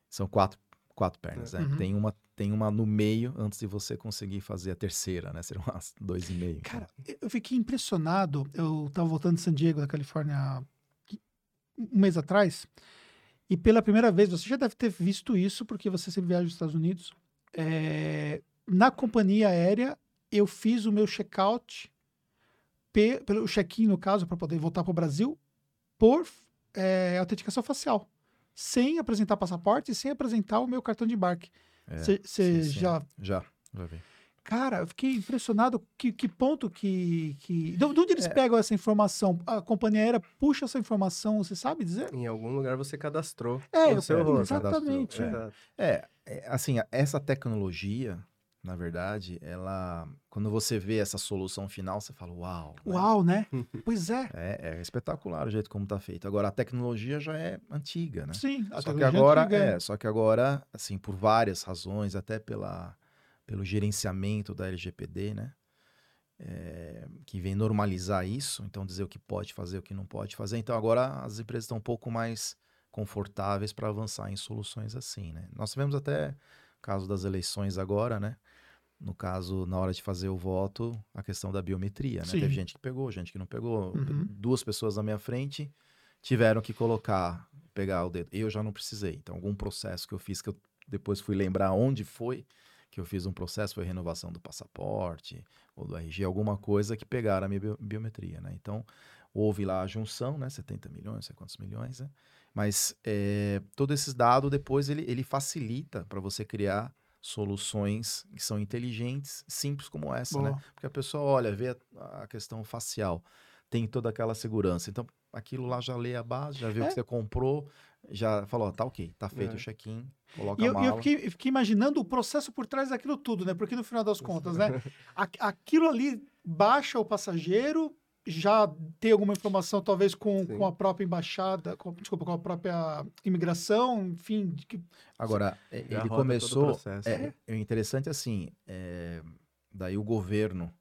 são quatro, quatro pernas, né? Uhum. Tem, uma, tem uma no meio antes de você conseguir fazer a terceira, né? Serão umas dois e meio. Cara, eu fiquei impressionado. Eu estava voltando de San Diego, da Califórnia, um mês atrás. E pela primeira vez, você já deve ter visto isso, porque você sempre viaja aos Estados Unidos. É, na companhia aérea, eu fiz o meu check-out, pelo check-in, no caso, para poder voltar para o Brasil, por é, autenticação facial. Sem apresentar passaporte e sem apresentar o meu cartão de embarque. Você é, já. Já, já vi. Cara, eu fiquei impressionado que, que ponto que. que... De onde eles é. pegam essa informação? A companhia aérea puxa essa informação, você sabe dizer? Em algum lugar você cadastrou. É, o seu exatamente. É. é. é, assim, essa tecnologia, na verdade, ela. Quando você vê essa solução final, você fala, uau. Né? Uau, né? pois é. é. é. espetacular o jeito como está feito. Agora, a tecnologia já é antiga, né? Sim, a só que agora, é, só que agora, assim, por várias razões, até pela, pelo gerenciamento da LGPD, né? É, que vem normalizar isso, então dizer o que pode fazer, o que não pode fazer. Então agora as empresas estão um pouco mais confortáveis para avançar em soluções assim, né? Nós tivemos até caso das eleições agora, né? No caso, na hora de fazer o voto, a questão da biometria, né? Teve gente que pegou, gente que não pegou. Uhum. Duas pessoas na minha frente tiveram que colocar, pegar o dedo. Eu já não precisei. Então, algum processo que eu fiz, que eu depois fui lembrar onde foi que eu fiz um processo, foi renovação do passaporte ou do RG, alguma coisa que pegaram a minha biometria, né? Então, houve lá a junção, né? 70 milhões, não sei quantos milhões, né? Mas é, todos esses dados, depois, ele, ele facilita para você criar soluções que são inteligentes, simples como essa, né? Boa. né? Porque a pessoa olha, vê a, a, questão facial, tem toda aquela segurança. Então, aquilo lá já lê a base, já viu o é. que você comprou, já falou, tá ok, tá feito é. o check-in, coloca e eu, eu fiquei, fiquei, imaginando o processo por trás daquilo tudo, né? Porque no final das contas, né? aquilo ali baixa o passageiro, já tem alguma informação, talvez com, com a própria embaixada, com, desculpa, com a própria imigração, enfim. Que... Agora, é, ele começou. É, é, interessante assim, é, daí o governo,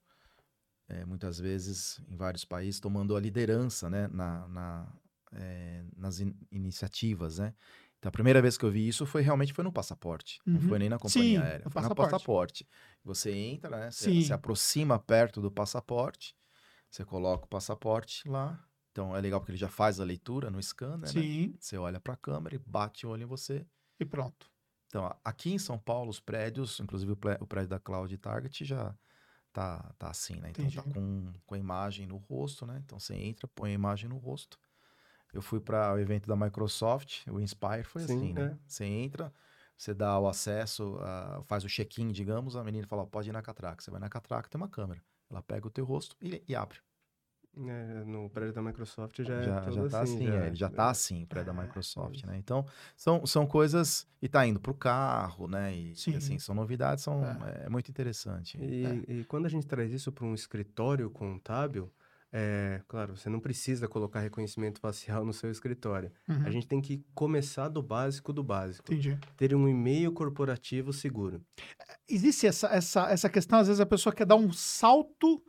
é, muitas vezes, em vários países, tomando a liderança né, na, na é, nas in, iniciativas, né? Então, a primeira vez que eu vi isso foi realmente foi no passaporte. Uhum. Não foi nem na companhia Sim, aérea. Foi no passaporte. passaporte. Você entra, né? Se, se aproxima perto do passaporte você coloca o passaporte lá. Então é legal porque ele já faz a leitura no scanner, né? Sim. Né? Você olha para a câmera e bate o olho em você. E pronto. Então, aqui em São Paulo, os prédios, inclusive o prédio da Cloud Target já tá, tá assim, né? Então tá Entendi. tá com, com a imagem no rosto, né? Então você entra, põe a imagem no rosto. Eu fui para o evento da Microsoft, o Inspire foi Sim, assim, né? É. Você entra, você dá o acesso, uh, faz o check-in, digamos, a menina fala, pode ir na catraca. Você vai na catraca, tem uma câmera. Ela pega o teu rosto e, e abre. É, no prédio da Microsoft já, é já, é já tá assim, assim já, é, já tá assim, o prédio da é, Microsoft, né? Então, são, são coisas... E tá indo pro carro, né? E, Sim. assim, são novidades, são, é, muito interessante. E, e, quando a gente traz isso para um escritório contábil, é, claro, você não precisa colocar reconhecimento facial no seu escritório. Uhum. A gente tem que começar do básico do básico. Entendi. Ter um e-mail corporativo seguro. Existe essa, essa, essa questão, às vezes a pessoa quer dar um salto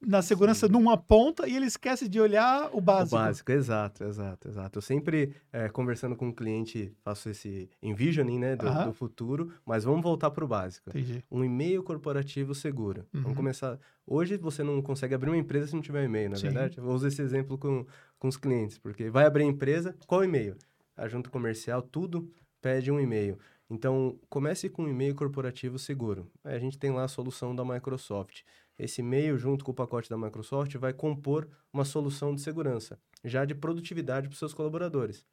na segurança Sim. numa ponta e ele esquece de olhar o básico. O básico, exato, exato, exato. Eu sempre, é, conversando com o um cliente, faço esse envisioning, né, do, do futuro, mas vamos voltar para o básico. Entendi. Um e-mail corporativo seguro. Uhum. Vamos começar... Hoje você não consegue abrir uma empresa se não tiver e-mail, na é verdade? Eu vou usar esse exemplo com, com os clientes, porque vai abrir a empresa, qual e-mail? A junta comercial, tudo pede um e-mail. Então, comece com um e-mail corporativo seguro. A gente tem lá a solução da Microsoft. Esse e-mail, junto com o pacote da Microsoft, vai compor uma solução de segurança, já de produtividade para os seus colaboradores.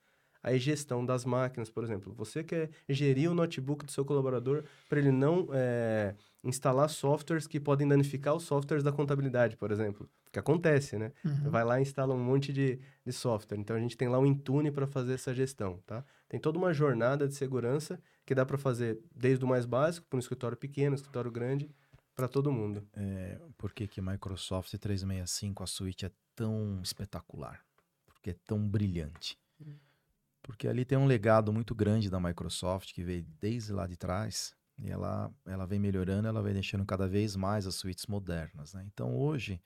Aí, gestão das máquinas, por exemplo. Você quer gerir o notebook do seu colaborador para ele não é, instalar softwares que podem danificar os softwares da contabilidade, por exemplo. Que acontece, né? Uhum. Vai lá e instala um monte de, de software. Então, a gente tem lá o Intune para fazer essa gestão, tá? Tem toda uma jornada de segurança que dá para fazer desde o mais básico, para um escritório pequeno, um escritório grande, para todo mundo. É, por que, que Microsoft 365, a suíte é tão espetacular? Porque é tão brilhante? Porque ali tem um legado muito grande da Microsoft que veio desde lá de trás e ela, ela vem melhorando, ela vem deixando cada vez mais as suítes modernas. Né? Então hoje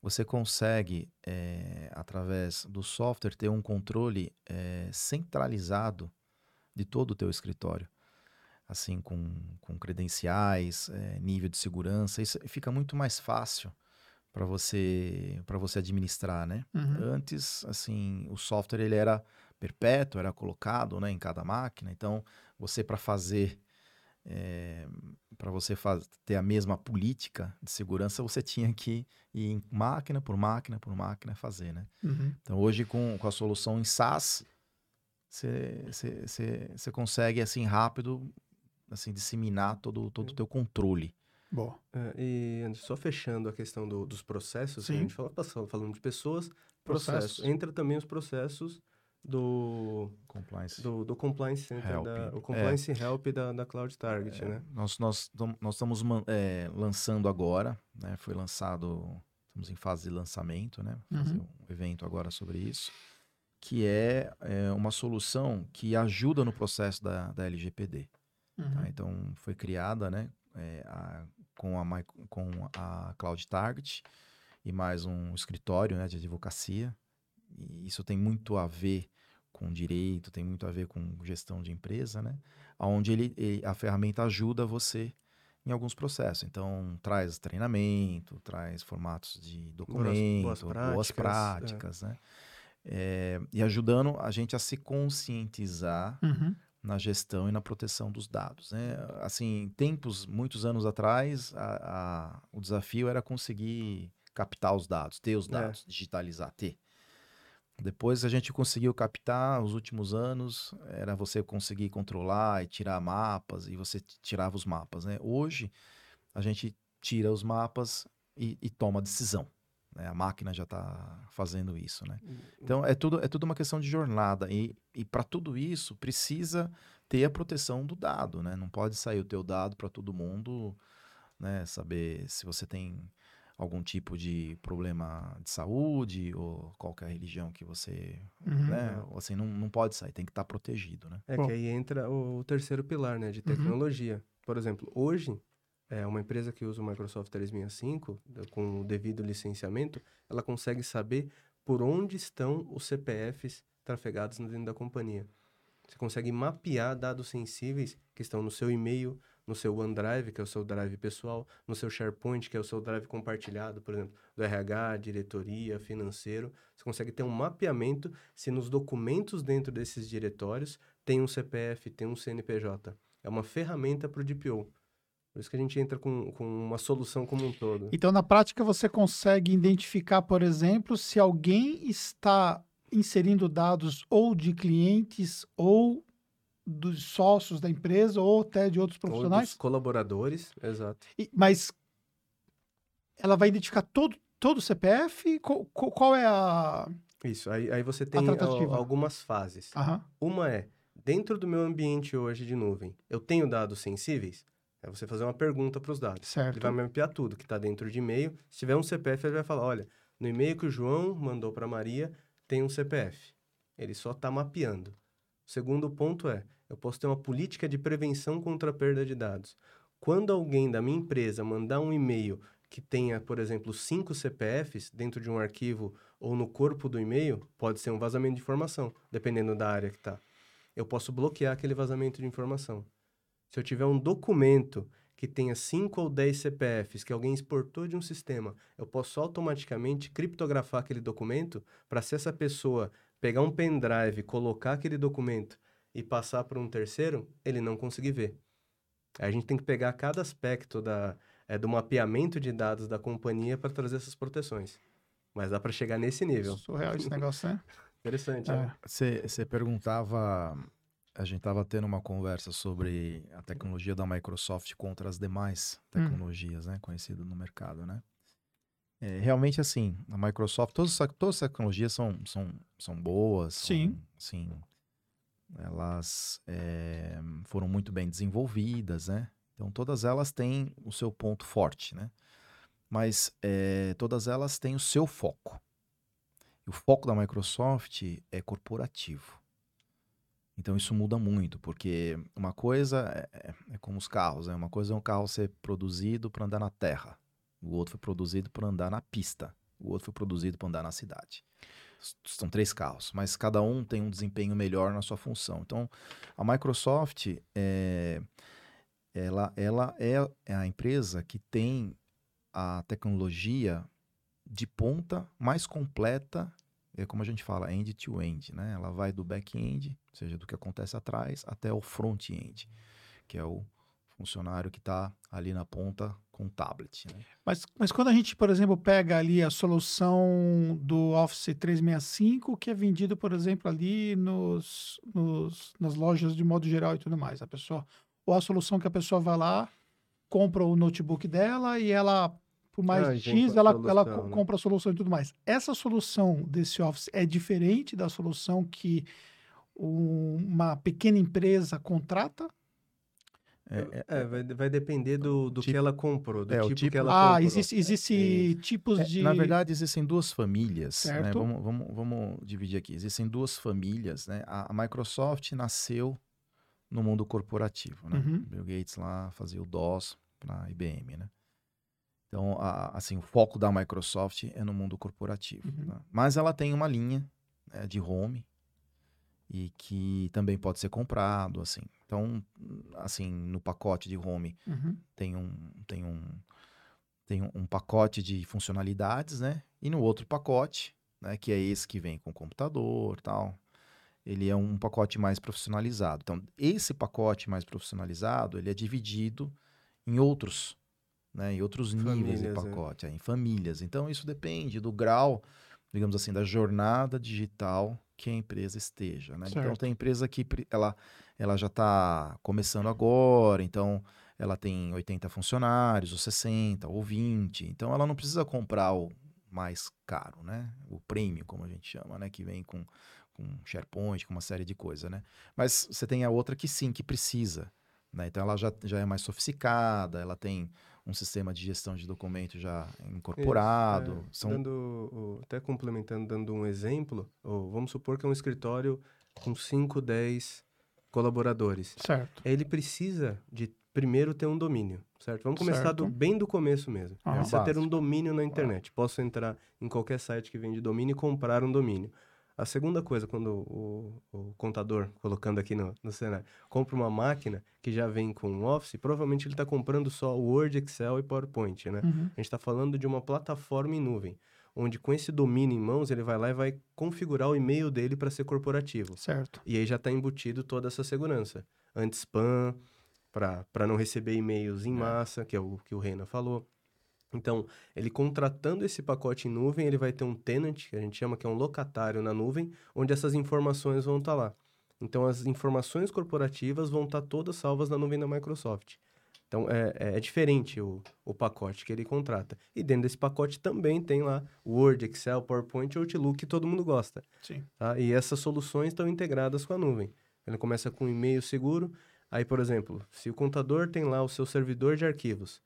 você consegue, é, através do software, ter um controle é, centralizado de todo o teu escritório assim, com, com credenciais, é, nível de segurança, isso fica muito mais fácil para você para você administrar, né? Uhum. Antes, assim, o software ele era perpétuo, era colocado, né, em cada máquina. Então, você para fazer é, para você faz, ter a mesma política de segurança, você tinha que ir máquina por máquina por máquina fazer, né? Uhum. Então, hoje com, com a solução em SaaS, você consegue assim rápido assim, disseminar todo, todo o teu controle. Bom. É, e só fechando a questão do, dos processos, Sim. a gente fala, falando de pessoas, processos. Entra também os processos do compliance, do, do compliance center, help. Da, o compliance é. help da, da Cloud Target, é, né? Nós, nós, nós estamos é, lançando agora, né? Foi lançado, estamos em fase de lançamento, né? Fazer uhum. um evento agora sobre isso, que é, é, uma solução que ajuda no processo da, da LGPD. Tá? Uhum. Tá? Então, foi criada né, é, a, com, a, com a Cloud Target e mais um escritório né, de advocacia. E isso tem muito a ver com direito, tem muito a ver com gestão de empresa, né? Onde ele, ele, a ferramenta ajuda você em alguns processos. Então, traz treinamento, traz formatos de documento, boas, boas práticas, boas práticas é. né? É, e ajudando a gente a se conscientizar uhum na gestão e na proteção dos dados. Né? Assim, tempos, muitos anos atrás, a, a, o desafio era conseguir captar os dados, ter os é. dados, é. digitalizar, ter. Depois a gente conseguiu captar, os últimos anos, era você conseguir controlar e tirar mapas, e você tirava os mapas. Né? Hoje, a gente tira os mapas e, e toma decisão. Né? A máquina já está fazendo isso, né? Uhum. Então é tudo, é tudo uma questão de jornada e, e para tudo isso precisa ter a proteção do dado, né? Não pode sair o teu dado para todo mundo, né? Saber se você tem algum tipo de problema de saúde ou qualquer religião que você, uhum. né? Assim, não, não pode sair, tem que estar tá protegido, né? É Bom. que aí entra o terceiro pilar, né? De uhum. tecnologia. Uhum. Por exemplo, hoje é, uma empresa que usa o Microsoft 365, com o devido licenciamento, ela consegue saber por onde estão os CPFs trafegados dentro da companhia. Você consegue mapear dados sensíveis que estão no seu e-mail, no seu OneDrive, que é o seu drive pessoal, no seu SharePoint, que é o seu drive compartilhado, por exemplo, do RH, diretoria, financeiro. Você consegue ter um mapeamento se nos documentos dentro desses diretórios tem um CPF, tem um CNPJ. É uma ferramenta para o DPO. Por isso que a gente entra com, com uma solução como um todo. Então, na prática, você consegue identificar, por exemplo, se alguém está inserindo dados ou de clientes ou dos sócios da empresa ou até de outros profissionais? Ou dos colaboradores, exato. E, mas ela vai identificar todo, todo o CPF? Qual, qual é a... Isso, aí, aí você tem algumas fases. Uhum. Uma é, dentro do meu ambiente hoje de nuvem, eu tenho dados sensíveis? É você fazer uma pergunta para os dados. Certo. Ele vai mapear tudo que está dentro de e-mail. Se tiver um CPF, ele vai falar: olha, no e-mail que o João mandou para Maria tem um CPF. Ele só está mapeando. O segundo ponto é: eu posso ter uma política de prevenção contra a perda de dados. Quando alguém da minha empresa mandar um e-mail que tenha, por exemplo, cinco CPFs dentro de um arquivo ou no corpo do e-mail, pode ser um vazamento de informação, dependendo da área que está. Eu posso bloquear aquele vazamento de informação. Se eu tiver um documento que tenha 5 ou 10 CPFs que alguém exportou de um sistema, eu posso automaticamente criptografar aquele documento para se essa pessoa pegar um pendrive, colocar aquele documento e passar para um terceiro, ele não conseguir ver. A gente tem que pegar cada aspecto da, é, do mapeamento de dados da companhia para trazer essas proteções. Mas dá para chegar nesse nível. Surreal esse negócio, né? Interessante. Você é. perguntava a gente estava tendo uma conversa sobre a tecnologia da Microsoft contra as demais hum. tecnologias, hum. né, conhecidas no mercado, né? É, realmente, assim, a Microsoft, todas, todas as tecnologias são, são, são boas. Sim. São, sim. Elas é, foram muito bem desenvolvidas, né? Então, todas elas têm o seu ponto forte, né? Mas é, todas elas têm o seu foco. E o foco da Microsoft é corporativo. Então isso muda muito, porque uma coisa é, é, é como os carros, né? Uma coisa é um carro ser produzido para andar na terra, o outro foi produzido para andar na pista, o outro foi produzido para andar na cidade. São três carros, mas cada um tem um desempenho melhor na sua função. Então, a Microsoft é, ela, ela é, é a empresa que tem a tecnologia de ponta mais completa é como a gente fala, end-to-end, -end, né? Ela vai do back-end, ou seja, do que acontece atrás, até o front-end, que é o funcionário que está ali na ponta com o tablet. Né? Mas, mas quando a gente, por exemplo, pega ali a solução do Office 365, que é vendido, por exemplo, ali nos, nos, nas lojas de modo geral e tudo mais, a pessoa, ou a solução que a pessoa vai lá, compra o notebook dela e ela por mais ah, X, ela, solução, ela né? compra a solução e tudo mais. Essa solução desse Office é diferente da solução que uma pequena empresa contrata? É, é, é vai, vai, depender do, do tipo, que ela comprou, do é, tipo, tipo, que ela ah, comprou. existe, existe é, tipos é, de... Na verdade, existem duas famílias, né? vamos, vamos, vamos dividir aqui. Existem duas famílias, né? A, a Microsoft nasceu no mundo corporativo, né? Uhum. Bill Gates lá fazia o DOS para a IBM, né? Então, a, assim, o foco da Microsoft é no mundo corporativo. Uhum. Né? Mas ela tem uma linha né, de home e que também pode ser comprado, assim. Então, assim, no pacote de home uhum. tem um tem um tem um, um, pacote de funcionalidades, né? E no outro pacote, né, que é esse que vem com computador, tal, ele é um pacote mais profissionalizado. Então, esse pacote mais profissionalizado, ele é dividido em outros né, em outros níveis de é. pacote, é. É, em famílias. Então, isso depende do grau, digamos assim, da jornada digital que a empresa esteja. Né? Então, tem empresa que ela, ela já está começando agora, então ela tem 80 funcionários, ou 60, ou 20. Então, ela não precisa comprar o mais caro, né? O premium, como a gente chama, né? Que vem com, com SharePoint, com uma série de coisas, né? Mas você tem a outra que sim, que precisa. Né? Então, ela já, já é mais sofisticada, ela tem um sistema de gestão de documentos já incorporado. Isso, é, São... dando, até complementando, dando um exemplo, ou vamos supor que é um escritório com 5, 10 colaboradores. Certo. Ele precisa de primeiro ter um domínio, certo? Vamos começar do, bem do começo mesmo. Ah, precisa ter um domínio na internet. Posso entrar em qualquer site que vende domínio e comprar um domínio. A segunda coisa, quando o, o contador, colocando aqui no, no, cenário, compra uma máquina que já vem com um Office, provavelmente ele está comprando só Word, Excel e PowerPoint, né? Uhum. A gente está falando de uma plataforma em nuvem, onde com esse domínio em mãos, ele vai lá e vai configurar o e-mail dele para ser corporativo. Certo. E aí já está embutido toda essa segurança. Anti-spam, para não receber e-mails em é. massa, que é o que o Reina falou. Então, ele contratando esse pacote em nuvem, ele vai ter um tenant, que a gente chama que é um locatário na nuvem, onde essas informações vão estar tá lá. Então, as informações corporativas vão estar tá todas salvas na nuvem da Microsoft. Então, é, é, é, diferente o, o pacote que ele contrata. E dentro desse pacote também tem lá Word, Excel, PowerPoint, Outlook, que todo mundo gosta. Sim. Tá? E essas soluções estão integradas com a nuvem. Ele começa com um e-mail seguro. Aí, por exemplo, se o contador tem lá o seu servidor de arquivos,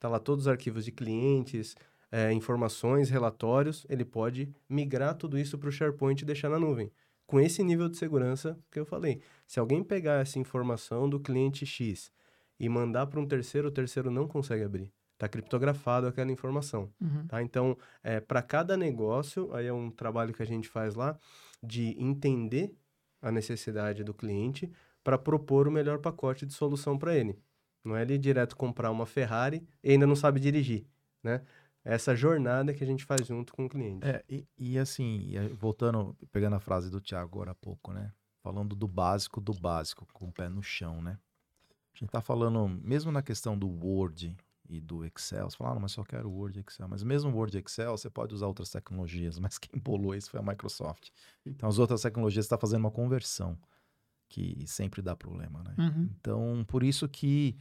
Está lá todos os arquivos de clientes, é, informações, relatórios. Ele pode migrar tudo isso para o SharePoint e deixar na nuvem. Com esse nível de segurança que eu falei. Se alguém pegar essa informação do cliente X e mandar para um terceiro, o terceiro não consegue abrir. Está criptografado aquela informação. Uhum. Tá? Então, é, para cada negócio, aí é um trabalho que a gente faz lá, de entender a necessidade do cliente para propor o melhor pacote de solução para ele. Não é ele direto comprar uma Ferrari e ainda não sabe dirigir, né? Essa jornada que a gente faz junto com o cliente. É, e, e assim, voltando, pegando a frase do Thiago agora há pouco, né? Falando do básico do básico, com o pé no chão, né? A gente tá falando, mesmo na questão do Word e do Excel, você fala, ah, mas só quero Word e Excel. Mas mesmo Word e Excel, você pode usar outras tecnologias, mas quem bolou isso foi a Microsoft. Então, as outras tecnologias estão tá fazendo uma conversão, que sempre dá problema, né? Uhum. Então, por isso que,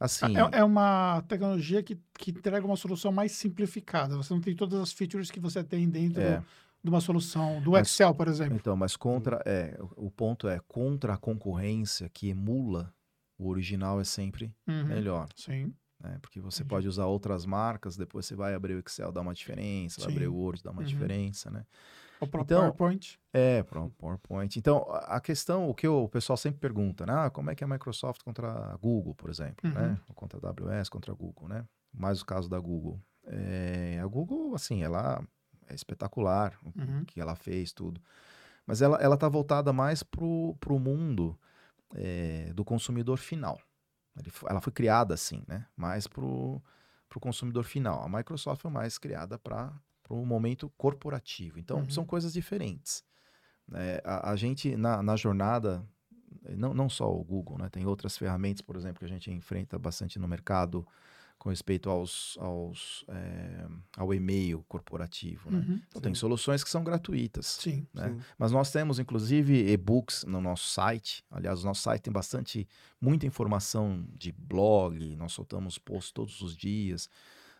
assim... É, é, uma tecnologia que, que entrega uma solução mais simplificada. Você não tem todas as features que você tem dentro... É. de uma solução do mas, Excel, por exemplo. Então, mas contra é o ponto é contra a concorrência que emula o original é sempre uhum. melhor. Sim né? Porque você Entendi. pode usar outras marcas, depois você vai abrir o Excel, dá uma diferença, vai abrir o Word, dá uma uhum. diferença, né? Próprio então, PowerPoint. É, o PowerPoint. Então, a questão, o que o pessoal sempre pergunta, né? Ah, como é que é a Microsoft contra a Google, por exemplo, né? uhum. né? Ou contra a AWS, contra a Google, né? Mais o caso da Google. É, a Google, assim, ela é espetacular uhum. o que ela fez, tudo. Mas ela, ela tá voltada mais pro, pro mundo é, do consumidor final ela foi criada assim, né? Mais para o consumidor final. A Microsoft foi mais criada para o momento corporativo. Então, uhum. são coisas diferentes. É, a, a, gente, na, na jornada, não, não só o Google, né? Tem outras ferramentas, por exemplo, que a gente enfrenta bastante no mercado, com respeito aos, aos é, ao e-mail corporativo. Né? Uhum, então, tem soluções que são gratuitas. Sim, né? sim. Mas nós temos, inclusive, e-books no nosso site. Aliás, o nosso site tem bastante, muita informação de blog. Nós soltamos posts todos os dias.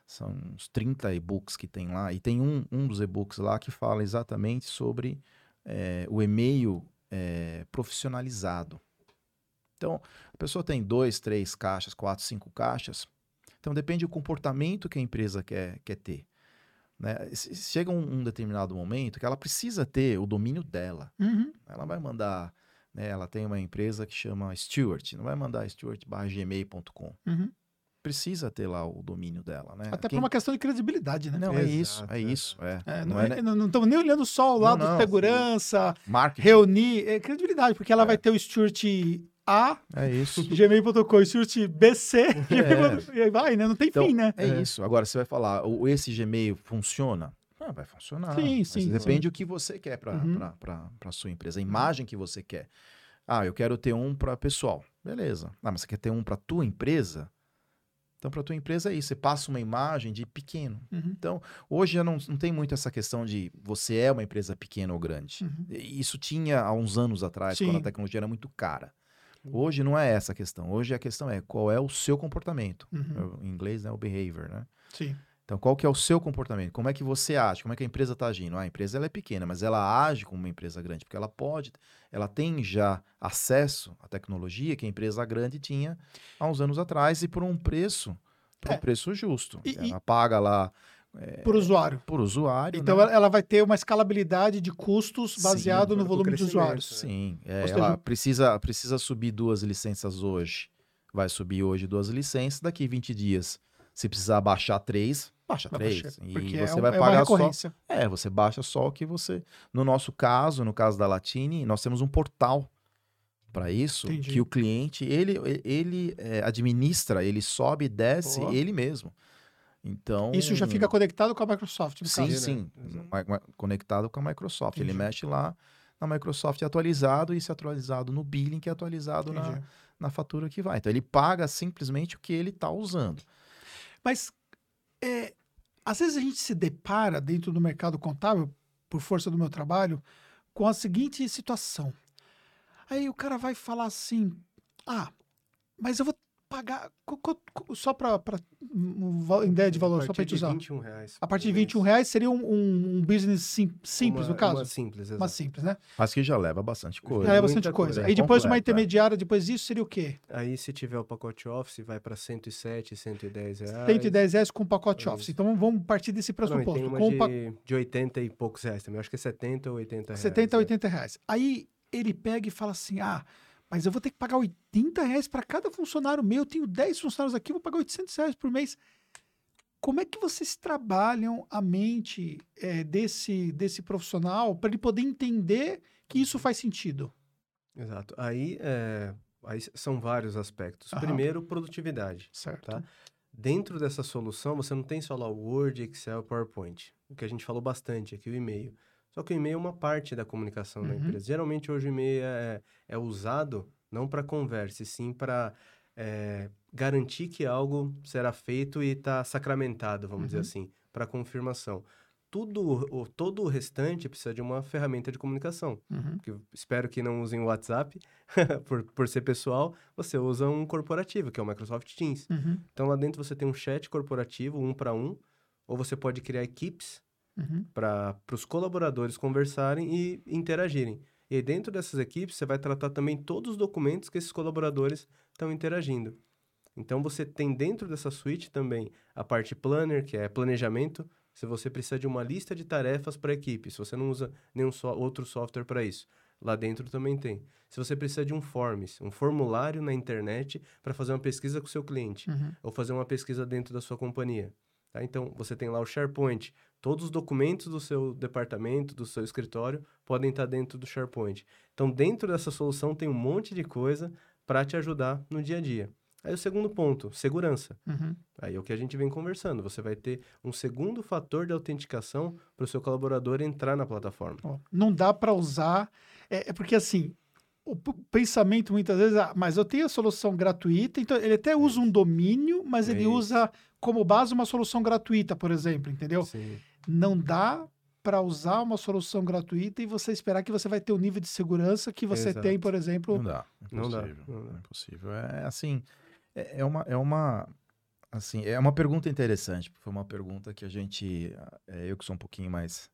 São uns 30 e-books que tem lá. E tem um, um dos e-books lá que fala exatamente sobre é, o e-mail é, profissionalizado. Então, a pessoa tem dois, três caixas, quatro, cinco caixas então depende do comportamento que a empresa quer, quer ter. Né? Chega um, um determinado momento que ela precisa ter o domínio dela. Uhum. Ela vai mandar, né, ela tem uma empresa que chama Stewart, não vai mandar stewart.gmail.com. Uhum. Precisa ter lá o domínio dela, né? Até Quem... por uma questão de credibilidade, né? Não, é isso, é isso. É. É, não, é, não, estamos nem olhando só o lado não, não, de segurança, reunir, é credibilidade, porque ela é. vai ter o Stewart a é isso. gmail.com e BC é. e aí vai, né? Não tem então, fim, né? É, é, isso. Agora você vai falar, o, esse Gmail funciona? Ah, vai funcionar. Sim, sim. Depende do que você quer para uhum. a sua empresa, a imagem que você quer. Ah, eu quero ter um para pessoal. Beleza. Ah, mas você quer ter um para tua empresa? Então, para tua empresa é isso. Você passa uma imagem de pequeno. Uhum. Então, hoje já não, não tem muito essa questão de você é uma empresa pequena ou grande. Uhum. Isso tinha há uns anos atrás, Sim. quando a tecnologia era muito cara. Hoje não é essa a questão. Hoje a questão é qual é o seu comportamento. Uhum. Em inglês, né, o behavior, né? Sim. Então, qual que é o seu comportamento? Como é que você age? Como é que a empresa está agindo? Ah, a empresa ela é pequena, mas ela age como uma empresa grande, porque ela pode, ela tem já acesso à tecnologia que a empresa grande tinha há uns anos atrás e por um preço, por é. um preço justo. E, ela e... paga lá é, por usuário. Por usuário. Então né? ela vai ter uma escalabilidade de custos baseado Sim, no volume de usuários. Né? Sim. É, seja, ela precisa, precisa subir duas licenças hoje. Vai subir hoje duas licenças. Daqui 20 dias, se precisar baixar três, baixa vai três. Baixar, e você é vai pagar só. É, você baixa só o que você. No nosso caso, no caso da Latine, nós temos um portal para isso Entendi. que o cliente ele ele é, administra, ele sobe e desce Pô. ele mesmo. Então. Isso já fica conectado com a Microsoft, sim, caso. Sim, conectado com a Microsoft. Entendi. Ele mexe lá na Microsoft atualizado e se atualizado no billing, que é atualizado na, na fatura que vai. Então ele paga simplesmente o que ele está usando. Mas é, às vezes a gente se depara dentro do mercado contábil, por força do meu trabalho, com a seguinte situação. Aí o cara vai falar assim: ah, mas eu vou pagar. Só para um, ideia de valor, só para gente usar. 21 reais. A partir de 21 reais seria um, um, um business sim, simples, uma, no caso? Uma simples, exato. Uma simples, né? Mas que já leva bastante coisa. Já leva bastante coisa. coisa. É. E depois uma intermediária, depois disso seria o quê? Aí se tiver o pacote Office, vai para 107, 110 reais. 110 reais com o pacote é Office. Então vamos partir desse pressuposto. Não, tem uma com de, pa... de 80 e poucos reais também. Eu acho que é 70 ou 80 reais. 70 ou 80 reais. Aí ele pega e fala assim, ah mas eu vou ter que pagar 80 reais para cada funcionário meu. Eu tenho 10 funcionários aqui, vou pagar 800 reais por mês. Como é que vocês trabalham a mente é, desse, desse profissional para ele poder entender que isso faz sentido? Exato. Aí, é, aí são vários aspectos. Aham. Primeiro, produtividade. Certo. Tá? Dentro dessa solução, você não tem só lá o Word, Excel, PowerPoint. O que a gente falou bastante aqui, o e-mail. Só que o e-mail é uma parte da comunicação uhum. da empresa. Geralmente, hoje, o e-mail é, é usado não para conversa, e sim para é, garantir que algo será feito e está sacramentado, vamos uhum. dizer assim, para confirmação. Tudo, o, todo o restante precisa de uma ferramenta de comunicação. Uhum. Que espero que não usem o WhatsApp, por, por ser pessoal, você usa um corporativo, que é o Microsoft Teams. Uhum. Então, lá dentro você tem um chat corporativo, um para um, ou você pode criar equipes uhum. para os colaboradores conversarem e interagirem. E dentro dessas equipes, você vai tratar também todos os documentos que esses colaboradores estão interagindo. Então, você tem dentro dessa suíte também a parte planner, que é planejamento. Se você precisa de uma lista de tarefas para a equipe, se você não usa nenhum so outro software para isso, lá dentro também tem. Se você precisa de um forms, um formulário na internet para fazer uma pesquisa com o seu cliente, uhum. ou fazer uma pesquisa dentro da sua companhia. Tá? Então, você tem lá o SharePoint, Todos os documentos do seu departamento, do seu escritório, podem estar dentro do SharePoint. Então, dentro dessa solução tem um monte de coisa para te ajudar no dia a dia. Aí o segundo ponto, segurança. Uhum. Aí é o que a gente vem conversando. Você vai ter um segundo fator de autenticação para o seu colaborador entrar na plataforma. Oh, não dá para usar. É, é, porque assim, o pensamento muitas vezes, ah, mas eu tenho a solução gratuita, então ele até usa um domínio, mas é ele isso. usa como base uma solução gratuita, por exemplo, entendeu? Sim não dá para usar uma solução gratuita e você esperar que você vai ter o nível de segurança que você Exato. tem, por exemplo. Não dá. Não dá. Não dá. É impossível. É assim, é, é, uma, é uma, assim, é uma pergunta interessante. Foi uma pergunta que a gente, é, eu que sou um pouquinho mais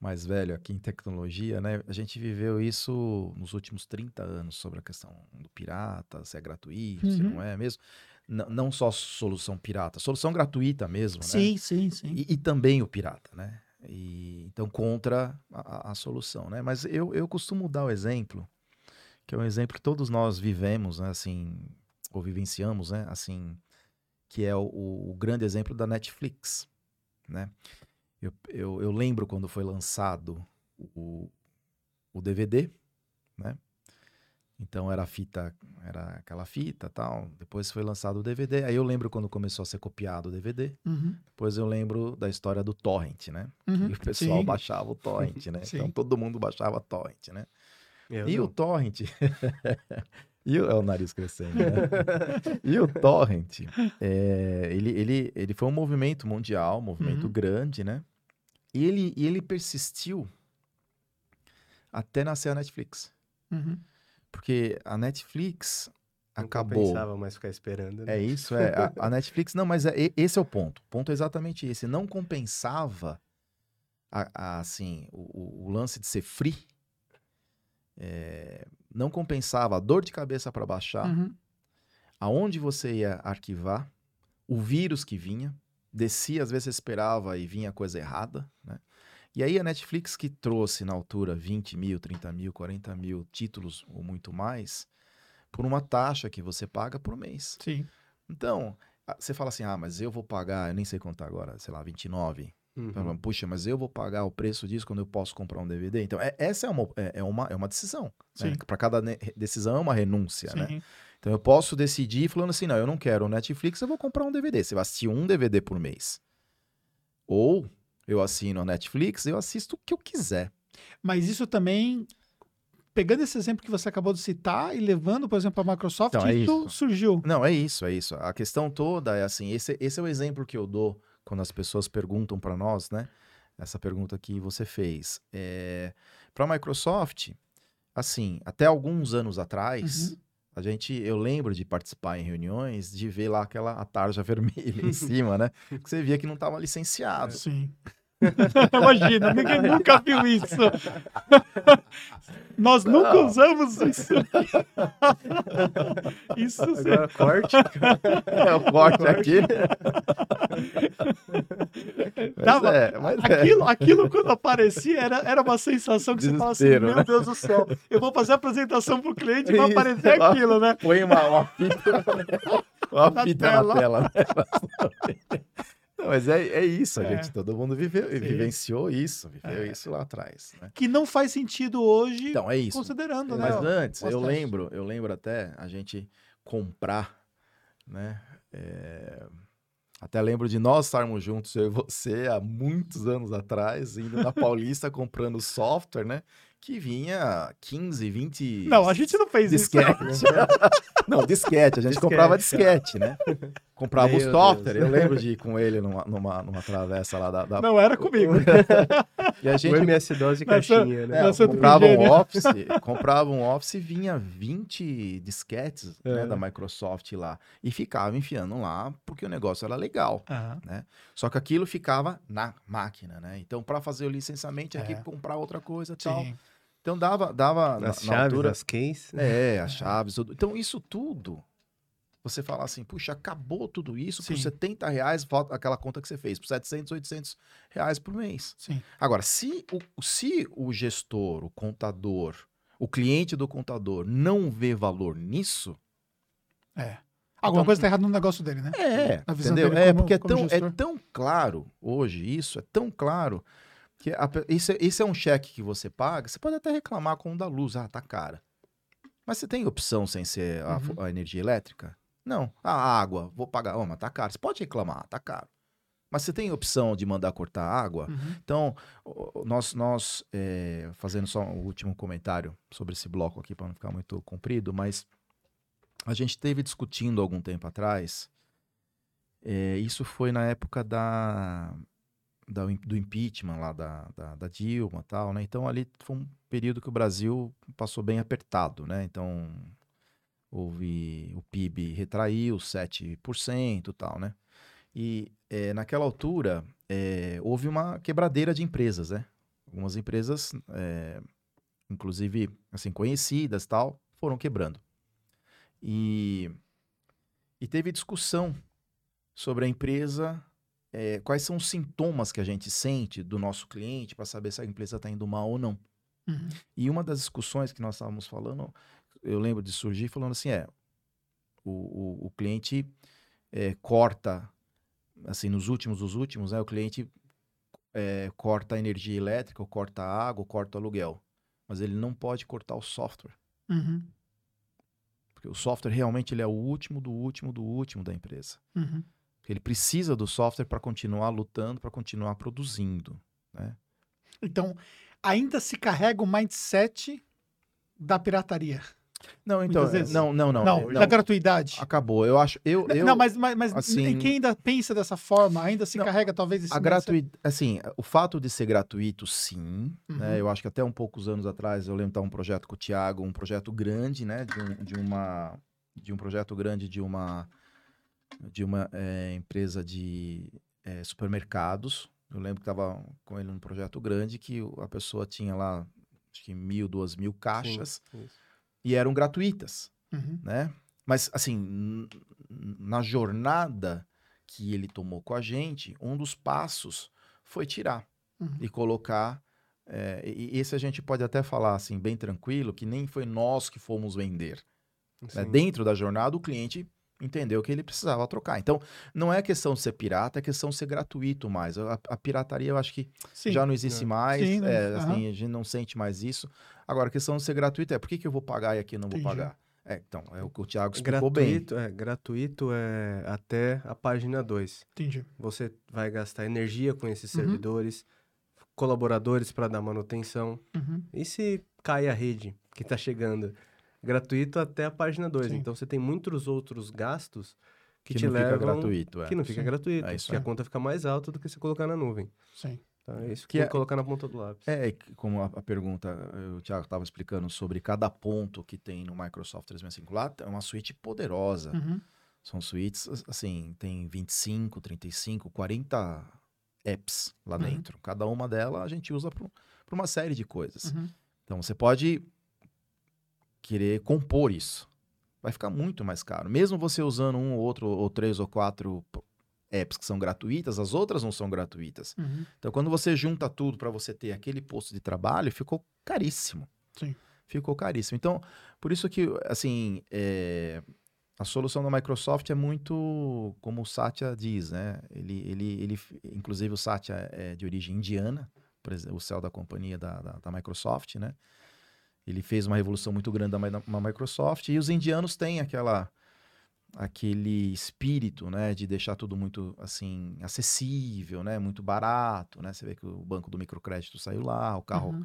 mais velho aqui em tecnologia, né? A gente viveu isso nos últimos 30 anos sobre a questão do pirata, se é gratuito, uhum. se não é mesmo. Não só solução pirata, solução gratuita mesmo, sim, né? Sim, sim, e, e, também o pirata, né? E, então, contra a, a, solução, né? Mas eu, eu costumo dar o exemplo, que é um exemplo que todos nós vivemos, né? Assim, ou vivenciamos, né? Assim, que é o, o grande exemplo da Netflix, né? Eu, eu, eu lembro quando foi lançado o, o DVD, né? Então era a fita, era aquela fita tal. Depois foi lançado o DVD. Aí eu lembro quando começou a ser copiado o DVD. Uhum. Depois eu lembro da história do torrent, né? Uhum. Que o pessoal Sim. baixava o torrent, né? então todo mundo baixava torrent, né? Eu e não. o torrent... e o... É o nariz crescendo, né? e o torrent, é... ele, ele, ele foi um movimento mundial, um movimento uhum. grande, né? E ele, e ele persistiu até nascer a Netflix. Uhum. Porque a Netflix não acabou. Não compensava mais ficar esperando. Né? É isso, é. A, a, Netflix, não, mas é, esse é o ponto. O ponto é exatamente esse. Não compensava, a, a, assim, o, o, lance de ser free. É, não compensava a dor de cabeça para baixar, uhum. aonde você ia arquivar, o vírus que vinha, descia, às vezes você esperava e vinha coisa errada, né? E aí a Netflix que trouxe na altura 20 mil, 30 mil, 40 mil títulos ou muito mais, por uma taxa que você paga por mês. Sim. Então, você fala assim, ah, mas eu vou pagar, eu nem sei quanto agora, sei lá, 29. Uhum. Puxa, mas eu vou pagar o preço disso quando eu posso comprar um DVD? Então, é, essa é uma, é, é uma, é uma decisão. Né? Para cada decisão é uma renúncia, né? Sim. né? Então, eu posso decidir falando assim, não, eu não quero o Netflix, eu vou comprar um DVD. Você vai assistir um DVD por mês. Ou eu assino a Netflix, eu assisto o que eu quiser. Mas isso também, pegando esse exemplo que você acabou de citar e levando, por exemplo, a Microsoft, então, é isso, isso surgiu. Não, é isso, é isso. A questão toda é assim, esse, esse é o exemplo que eu dou quando as pessoas perguntam para nós, né? Essa pergunta que você fez. É, para a Microsoft, assim, até alguns anos atrás, uhum. A gente, eu lembro de participar em reuniões, de ver lá aquela a tarja vermelha em cima, né? Que você via que não estava licenciado. Sim. Imagina, ninguém nunca viu isso. Nós não. nunca usamos isso. isso Agora, corte. É, o corte aqui. Tava, é, mas é. aquilo, é. aquilo, quando aparecia, era, era uma sensação que Desespero, você fala assim: Meu né? Deus do céu, eu vou fazer a apresentação pro cliente e vai aparecer aquilo, né? Põe uma, uma fita, uma na fita tela. na tela. Né? Não, mas é, é isso, a é. gente, todo mundo viveu, vivenciou isso, viveu é. isso lá atrás. Né? Que não faz sentido hoje, então, é isso. considerando, né? Mas antes, eu lembro, eu lembro até a gente comprar, né? É... Até lembro de nós estarmos juntos, eu e você, há muitos anos atrás, indo na Paulista comprando software, né? que vinha 15, 20. Não, a gente não fez disquete. isso. não, disquete. A gente disquete, comprava disquete, né? Comprava Meu o software. Deus. Eu lembro de ir com ele numa, numa, numa travessa lá da, da... Não era comigo. e a gente. O MS-DOS e caixinha, né? É, comprava um Office, comprava um Office e vinha 20 disquetes é. né, da Microsoft lá. E ficava enfiando lá porque o negócio era legal. Uhum. Né? Só que aquilo ficava na máquina, né? Então, para fazer o licenciamento, tinha é. que comprar outra coisa e tal. Então dava, dava as na, chaves, na altura, as keys. É, as chaves. Então isso tudo, você fala assim, puxa, acabou tudo isso Sim. por 70 reais, aquela conta que você fez, por 700, 800 reais por mês. Sim. Agora, se o, se o gestor, o contador, o cliente do contador não vê valor nisso... É. Alguma então, coisa está errada no negócio dele, né? É, entendeu? Como, é, porque é tão, é tão claro hoje isso, é tão claro que a, esse, esse é um cheque que você paga, você pode até reclamar com o da luz, ah, tá cara. Mas você tem opção sem ser a, uhum. a energia elétrica? Não. A água, vou pagar, oh, mas tá caro. Você pode reclamar, tá caro. Mas você tem opção de mandar cortar a água? Uhum. Então, nós, nós é, fazendo só o um último comentário sobre esse bloco aqui, para não ficar muito comprido, mas a gente teve discutindo algum tempo atrás, é, isso foi na época da da, do impeachment lá da, da, da Dilma tal, né? Então ali foi um período que o Brasil passou bem apertado, né? Então houve o PIB retraiu 7% tal, né? E é, naquela altura é, houve uma quebradeira de empresas, né? Algumas empresas, é, inclusive assim conhecidas tal, foram quebrando. E, e teve discussão sobre a empresa quais são os sintomas que a gente sente do nosso cliente para saber se a empresa está indo mal ou não. Uhum. E uma das discussões que nós estávamos falando, eu lembro de surgir falando assim, é, o, o, o cliente é, corta, assim, nos últimos dos últimos, né, o cliente é, corta a energia elétrica, ou corta a água, ou corta o aluguel. Mas ele não pode cortar o software. Uhum. Porque o software realmente ele é o último do último do último da empresa. Uhum. Ele precisa do software para continuar lutando, para continuar produzindo. Né? Então, ainda se carrega o mindset da pirataria. Não, então, não, não, não, não, Da gratuidade. Acabou. Eu acho, eu, eu Não, mas, mas, mas assim, quem ainda pensa dessa forma, ainda se não, carrega talvez esse A gratuidade, assim, o fato de ser gratuito, sim, né? uhum. né? Eu acho que até um poucos anos atrás eu lembro de um projeto com o Thiago, um projeto grande, né, de, um, de uma de um projeto grande de uma de uma é, empresa de é, supermercados. Eu lembro que estava com ele num projeto grande que a pessoa tinha lá, acho que mil, duas mil caixas Sim, e eram gratuitas, uhum. né? Mas, assim, na jornada que ele tomou com a gente, um dos passos foi tirar uhum. e colocar. É, e esse a gente pode até falar assim, bem tranquilo, que nem foi nós que fomos vender. Né? Dentro da jornada, o cliente entendeu que ele precisava trocar. Então, não é questão de ser pirata, é questão de ser gratuito mais. A, a pirataria eu acho que Sim, já não existe é. mais, Sim, né? é, assim, a gente não sente mais isso. Agora, a questão de ser gratuito é por que, que eu vou pagar e aqui não vou Entendi. pagar? É, então, é o que o Thiago explicou gratuito, bem. É, gratuito é até a página 2. Entendi. Você vai gastar energia com esses uhum. servidores, colaboradores para dar manutenção. Uhum. E se cai a rede que está chegando? Gratuito até a página 2. Então você tem muitos outros gastos que, que te levam. gratuito, é. Que não fica Sim. gratuito. É que a conta fica mais alta do que você colocar na nuvem. Sim. Então, é isso que, que é... colocar na ponta do lápis. É, como a, a pergunta, o Thiago estava explicando sobre cada ponto que tem no Microsoft 365 lá, é uma suíte poderosa. Uhum. São suítes, assim, tem 25, 35, 40 apps lá uhum. dentro. Cada uma delas a gente usa para uma série de coisas. Uhum. Então, você pode querer compor isso. Vai ficar muito mais caro. Mesmo você usando um ou outro, ou três ou quatro apps que são gratuitas, as outras não são gratuitas. Uhum. Então, quando você junta tudo para você ter aquele posto de trabalho, ficou caríssimo. Sim. Ficou caríssimo. Então, por isso que, assim, é... a solução da Microsoft é muito como o Satya diz, né? Ele, ele, ele, inclusive o Satya é de origem indiana, o céu da companhia da, da, da, Microsoft, né? Ele fez uma revolução muito grande da Microsoft e os indianos têm aquela aquele espírito, né, de deixar tudo muito assim acessível, né, muito barato, né? Você vê que o banco do microcrédito saiu lá, o carro uhum.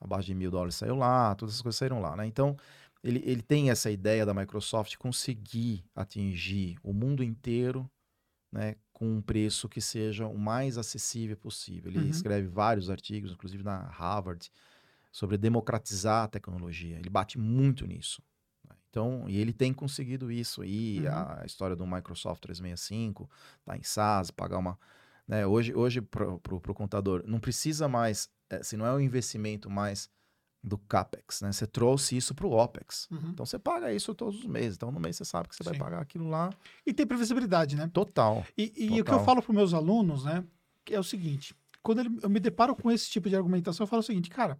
abaixo de mil dólares saiu lá, todas essas coisas saíram lá, né? Então ele, ele tem essa ideia da Microsoft conseguir atingir o mundo inteiro né, com um preço que seja o mais acessível possível. Ele uhum. escreve vários artigos, inclusive na Harvard, sobre democratizar a tecnologia. Ele bate muito nisso. Né. Então, e ele tem conseguido isso aí, uhum. a história do Microsoft 365, tá em SaaS, pagar uma... Né, hoje, hoje para o contador, não precisa mais, é, se não é um investimento mais do CAPEX, né? Você trouxe isso para o OPEX. Uhum. Então você paga isso todos os meses. Então no mês você sabe que você Sim. vai pagar aquilo lá. E tem previsibilidade, né? Total. E, e total. o que eu falo para os meus alunos, né? é o seguinte: quando ele, eu me deparo com esse tipo de argumentação, eu falo o seguinte, cara,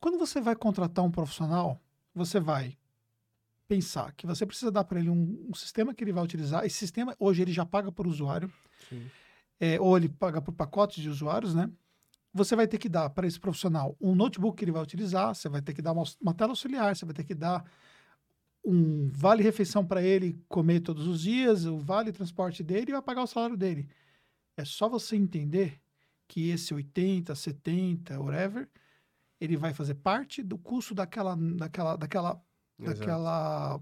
quando você vai contratar um profissional, você vai pensar que você precisa dar para ele um, um, sistema que ele vai utilizar. Esse sistema, hoje, ele já paga por usuário. É, ou ele paga por pacotes de usuários, né? você vai ter que dar para esse profissional um notebook que ele vai utilizar, você vai ter que dar uma, uma tela auxiliar, você vai ter que dar um vale-refeição para ele comer todos os dias, o vale-transporte dele e vai pagar o salário dele. É só você entender que esse 80, 70, whatever, ele vai fazer parte do custo daquela, daquela, daquela, daquela,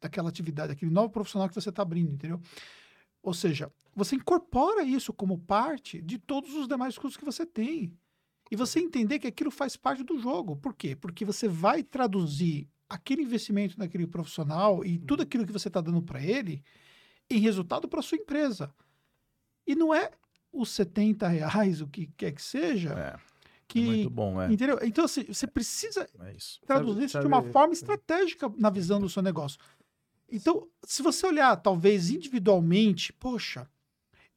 daquela atividade, aquele novo profissional que você está abrindo, entendeu? Ou seja, você incorpora isso como parte de todos os demais custos que você tem. E você entender que aquilo faz parte do jogo. Por quê? Porque você vai traduzir aquele investimento naquele profissional e tudo aquilo que você está dando para ele em resultado para sua empresa. E não é os 70 reais, o que quer que seja. É. Que, é muito bom, é. Entendeu? Então, assim, você precisa é isso. traduzir isso de uma forma estratégica na visão do seu negócio. Então, se você olhar, talvez individualmente, poxa,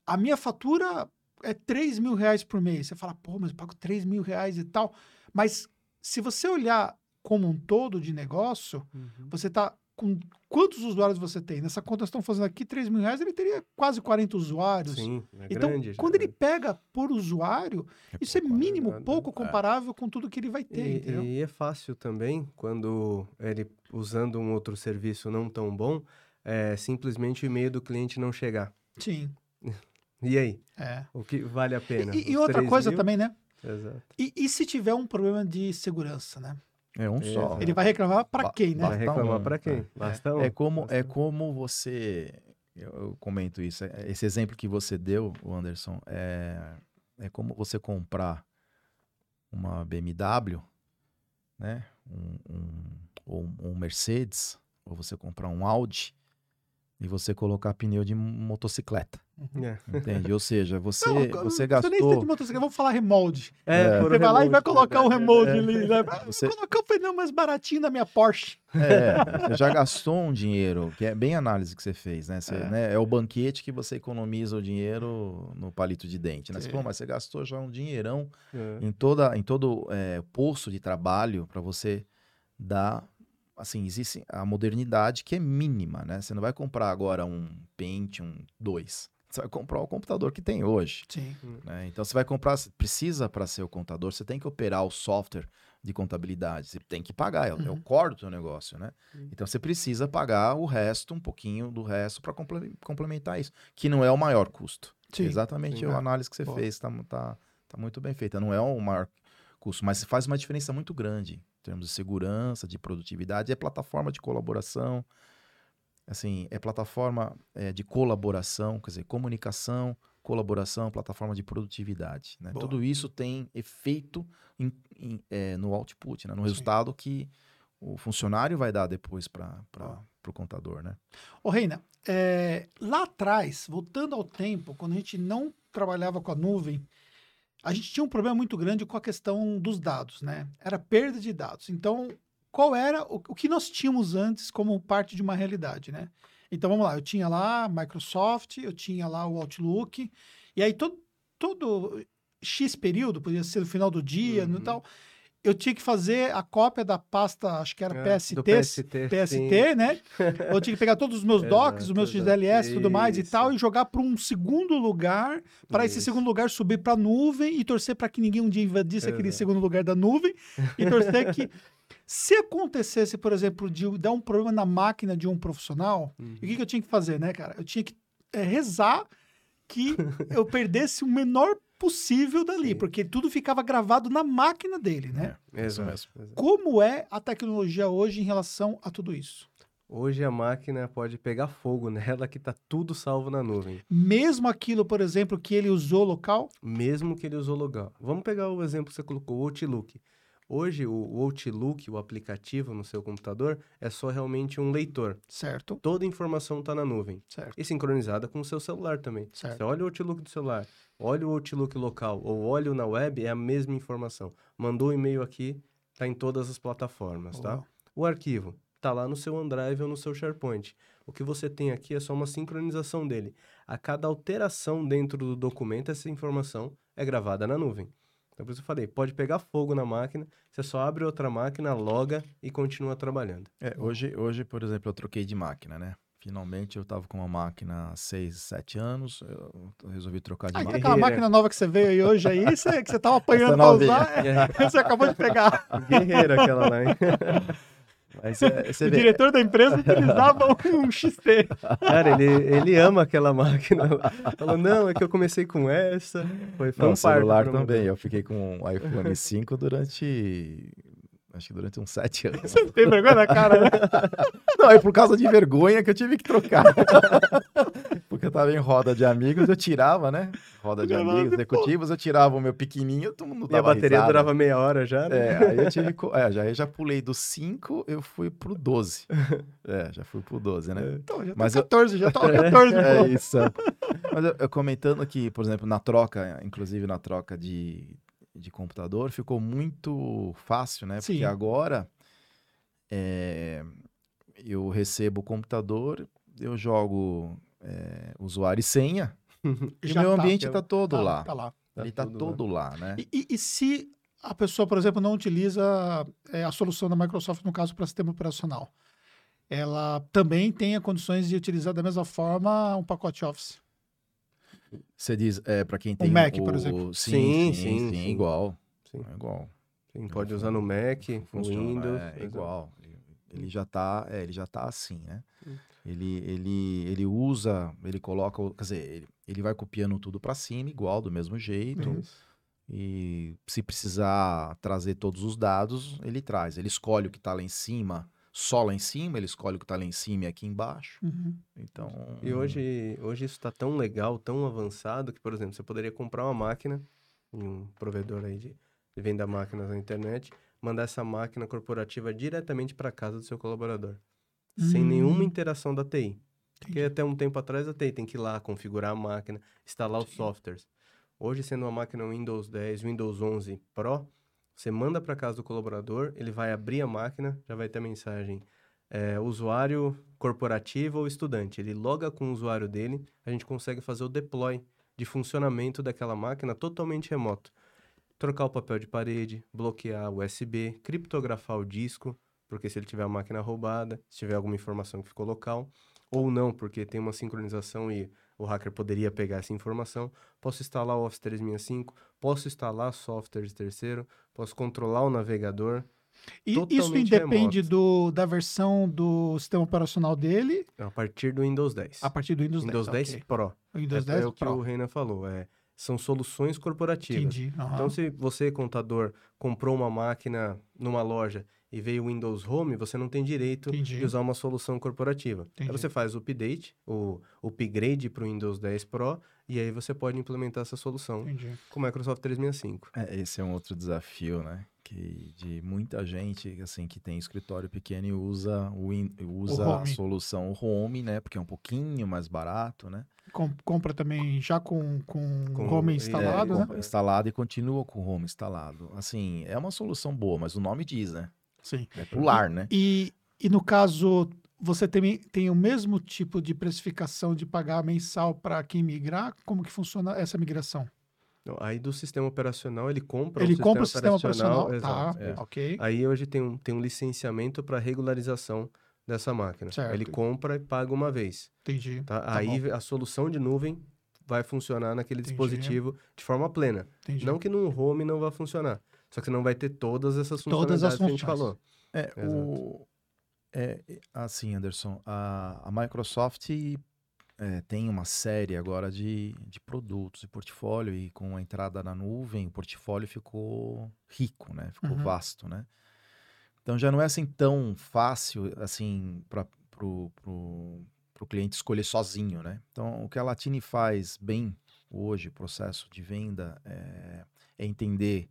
a minha fatura é 3 mil reais por mês. Você fala, pô, mas eu pago 3 mil reais e tal. Mas se você olhar como um todo de negócio, uhum. você está com quantos usuários você tem? Nessa conta estão fazendo aqui 3 mil reais, ele teria quase 40 usuários. Sim, é então, grande, quando ele pega por usuário, é isso é mínimo, é, pouco comparável é. com tudo que ele vai ter, e, e, é fácil também, quando ele usando um outro serviço não tão bom, é simplesmente o e-mail do cliente não chegar. Sim. e aí? É. O que vale a pena? E, e outra coisa mil? também, né? Exato. E, e se tiver um problema de segurança, né? É um só. Ele vai reclamar para quem, né? Vai reclamar um, para quem? É. Basta um. É como, é como você. Eu comento isso. É, esse exemplo que você deu, Anderson, é, é como você comprar uma BMW, né? Um, um, ou um Mercedes, ou você comprar um Audi e você colocar pneu de motocicleta. Uhum. É. Entende? Ou seja, você, não, você gastou. Você nem de motocicleta, vamos falar remold. É, é. Você vai lá e vai colocar o remold é, ali. Né? Você... Vou colocar o pneu mais baratinho da minha Porsche. É, você já gastou um dinheiro, que é bem a análise que você fez, né? Você, é. Né? é o banquete que você economiza o dinheiro no palito de dente. Né? Você, Pô, mas você gastou já um dinheirão é. em, toda, em todo é, posto de trabalho para você dar assim, existe a modernidade que é mínima, né? Você não vai comprar agora um Pentium 2. Você vai comprar o computador que tem hoje. Sim. Né? Então você vai comprar, precisa para ser o contador, você tem que operar o software de contabilidade, você tem que pagar, é, uhum. é o uhum. core do seu negócio, né? Uhum. Então você precisa pagar o resto, um pouquinho do resto para complementar isso, que não é o maior custo. Sim. Exatamente Sim, a é. análise que você Bom. fez, tá, tá, tá muito bem feita. Não é o maior custo, mas faz uma diferença muito grande termos de segurança, de produtividade, é plataforma de colaboração, assim, é plataforma é, de colaboração, quer dizer, comunicação, colaboração, plataforma de produtividade. Né? Tudo isso tem efeito em, em, é, no output, né? no Sim. resultado que o funcionário vai dar depois para o contador. Né? Ô, Reina, é, lá atrás, voltando ao tempo, quando a gente não trabalhava com a nuvem, a gente tinha um problema muito grande com a questão dos dados, né? Era perda de dados. Então, qual era o, o que nós tínhamos antes como parte de uma realidade, né? Então, vamos lá, eu tinha lá Microsoft, eu tinha lá o Outlook, e aí todo, todo X período, podia ser no final do dia, uhum. no tal, eu tinha que fazer a cópia da pasta, acho que era É, PST, PST, PST, né? Eu tinha que pegar todos os meus docs, os meus. XLS e tudo mais e tal, e jogar para um segundo lugar, para esse segundo lugar subir para a nuvem e torcer para que ninguém um dia invadisse aquele Exato. segundo lugar da nuvem e torcer que. Se acontecesse, por exemplo, de dar um problema na máquina de um profissional, Uhum. o que, que eu tinha que fazer, né, cara? Eu tinha que é, rezar que eu perdesse o menor possível dali, Sim. porque tudo ficava gravado na máquina dele, né? É, isso Exato, mesmo. Como é a tecnologia hoje em relação a tudo isso? Hoje a máquina pode pegar fogo nela que tá tudo salvo na nuvem. Mesmo aquilo, por exemplo, que ele usou local? mesmo que ele usou local. Vamos pegar o exemplo que você colocou, o Outlook. Hoje, o o Outlook, o aplicativo no seu computador, é só realmente um leitor. Certo, Toda a informação está na nuvem. certo. E sincronizada com o seu celular também. Certo. Você olha o Outlook do celular, olha o Outlook local, ou olha o na web, é a mesma informação. Mandou um e-mail aqui, está em todas as plataformas, tá? O arquivo está lá no seu OneDrive ou no seu SharePoint. O que você tem aqui é só uma sincronização dele. A cada alteração dentro do documento, essa informação é gravada na nuvem. Então, por isso eu falei, pode pegar fogo na máquina, você só abre outra máquina, loga e continua trabalhando. É, hoje, hoje, por exemplo, eu troquei de máquina, né? Finalmente eu tava com uma máquina há 6, 7 anos, eu resolvi trocar de Ah, então máquina. aquela máquina nova que você veio aí hoje aí, você, que você tava apanhando novinha. usar, é, você acabou de pegar. Guerreira aquela lá, hein? Mas é, você O vê, diretor da empresa utilizava um XT. Cara, ele, ele ama aquela máquina. Falou, não, é que eu comecei com essa. Foi, foi Não, um celular também. Eu fiquei com o iPhone 5 durante. Acho que durante uns 7 anos. Você tem vergonha na cara, né? Não, é por causa de vergonha que eu tive que trocar. Porque eu tava em roda de amigos, eu tirava, né? Roda de amigos, executivos, eu tirava o meu pequenininho, todo mundo E a dava bateria risada. durava meia hora já, né? É, aí eu tive. É, já, eu já pulei do 5, eu fui pro 12. É, já fui pro 12, né? Então, já tô Mas eu- 14, já tô 14. É pô. isso. Mas eu, eu comentando aqui, por exemplo, na troca, inclusive na troca de, de computador, ficou muito fácil, né? Sim. Porque agora é, eu recebo o computador, eu jogo é, usuário e senha, e o meu tá, ambiente está todo Tá, lá. tá lá. Ele está lá. todo lá, né? E, e- e se a pessoa, por exemplo, não utiliza é, a solução da Microsoft, no caso, para sistema operacional, ela também tem condições de utilizar da mesma forma um pacote Office. Você diz, é, para quem tem Mac, o, por exemplo. Sim, sim, Sim, sim, sim, sim. igual. Sim. É igual. Sim, pode usar no Mac, no Funciona, Windows. é, exato. igual. Ele- já tá, é, ele já tá assim, né? Hum. Ele, ele, ele usa, ele coloca, o- quer dizer, ele, ele vai copiando tudo para cima, igual, do mesmo jeito. Isso. E se precisar trazer todos os dados, ele traz. Ele escolhe o que tá lá em cima, só lá em cima, ele escolhe o que tá lá em cima e aqui embaixo. Uhum. Então. E hoje, hoje isso está tão legal, tão avançado, que, por exemplo, você poderia comprar uma máquina em um provedor aí de, de venda máquinas na internet, mandar essa máquina corporativa diretamente para casa do seu colaborador. Sem Hum. nenhuma interação da TI. Porque até um tempo atrás a TI tem que ir lá configurar a máquina, instalar os Sim. softwares. Hoje, sendo uma máquina Windows 10, Windows 11 Pro, você manda para casa do colaborador, ele vai abrir a máquina, já vai ter a mensagem é, usuário corporativo ou estudante. Ele loga com o usuário dele, a gente consegue fazer o deploy de funcionamento daquela máquina totalmente remoto. Trocar o papel de parede, bloquear USB, criptografar o disco, porque se ele tiver a máquina roubada, se tiver alguma informação que ficou local, ou não, porque tem uma sincronização e o hacker poderia pegar essa informação. Posso instalar o Office 365, posso instalar softwares terceiro, posso controlar o navegador. E isso independe remoto. do, da versão do sistema operacional dele A partir do Windows 10. a partir do Windows, Windows 10, 10. ok. Pro. O Windows é, 10 é o que Pro. o Reina falou. É, são soluções corporativas. Entendi. aham. Então, se você, contador, comprou uma máquina numa loja e veio o Windows Home, você não tem direito Entendi. de usar uma solução corporativa. Entendi. Aí você faz o update, o o upgrade para o Windows 10 Pro, e aí você pode implementar essa solução Entendi. com o Microsoft 365. É, esse é um outro desafio, né? Que de muita gente assim que tem escritório pequeno e usa, o Win- usa a home. solução home, né? Porque é um pouquinho mais barato, né? Com- compra também já com, com, Com- home é, instalado, É, né? com- Instalado e continua com o home instalado. Assim, é uma solução boa, mas o nome diz, né? Sim. É pular, né? E, e no caso, você tem, tem o mesmo tipo de precificação de pagar mensal para quem migrar? Como que funciona essa migração? Não, aí do sistema operacional, ele compra ele o compra sistema o sistema operacional, operacional tá, é. ok. Aí hoje tem um, tem um licenciamento para regularização dessa máquina. Certo. Ele compra e paga uma vez. Entendi. Tá? Tá aí bom. a solução de nuvem vai funcionar naquele Entendi. dispositivo de forma plena. Entendi. Não que no home não vai funcionar. Só que você não vai ter todas essas Todas funcionalidades as que a gente funções. falou. É, o, é, assim, Anderson, a, a Microsoft é, tem uma série agora de, de produtos e portfólio, e com a entrada na nuvem, o portfólio ficou rico, né? Ficou Uhum. vasto, né? Então já não é assim tão fácil assim para pro cliente escolher sozinho, né? Então o que a Latine faz bem hoje, o processo de venda, é, é entender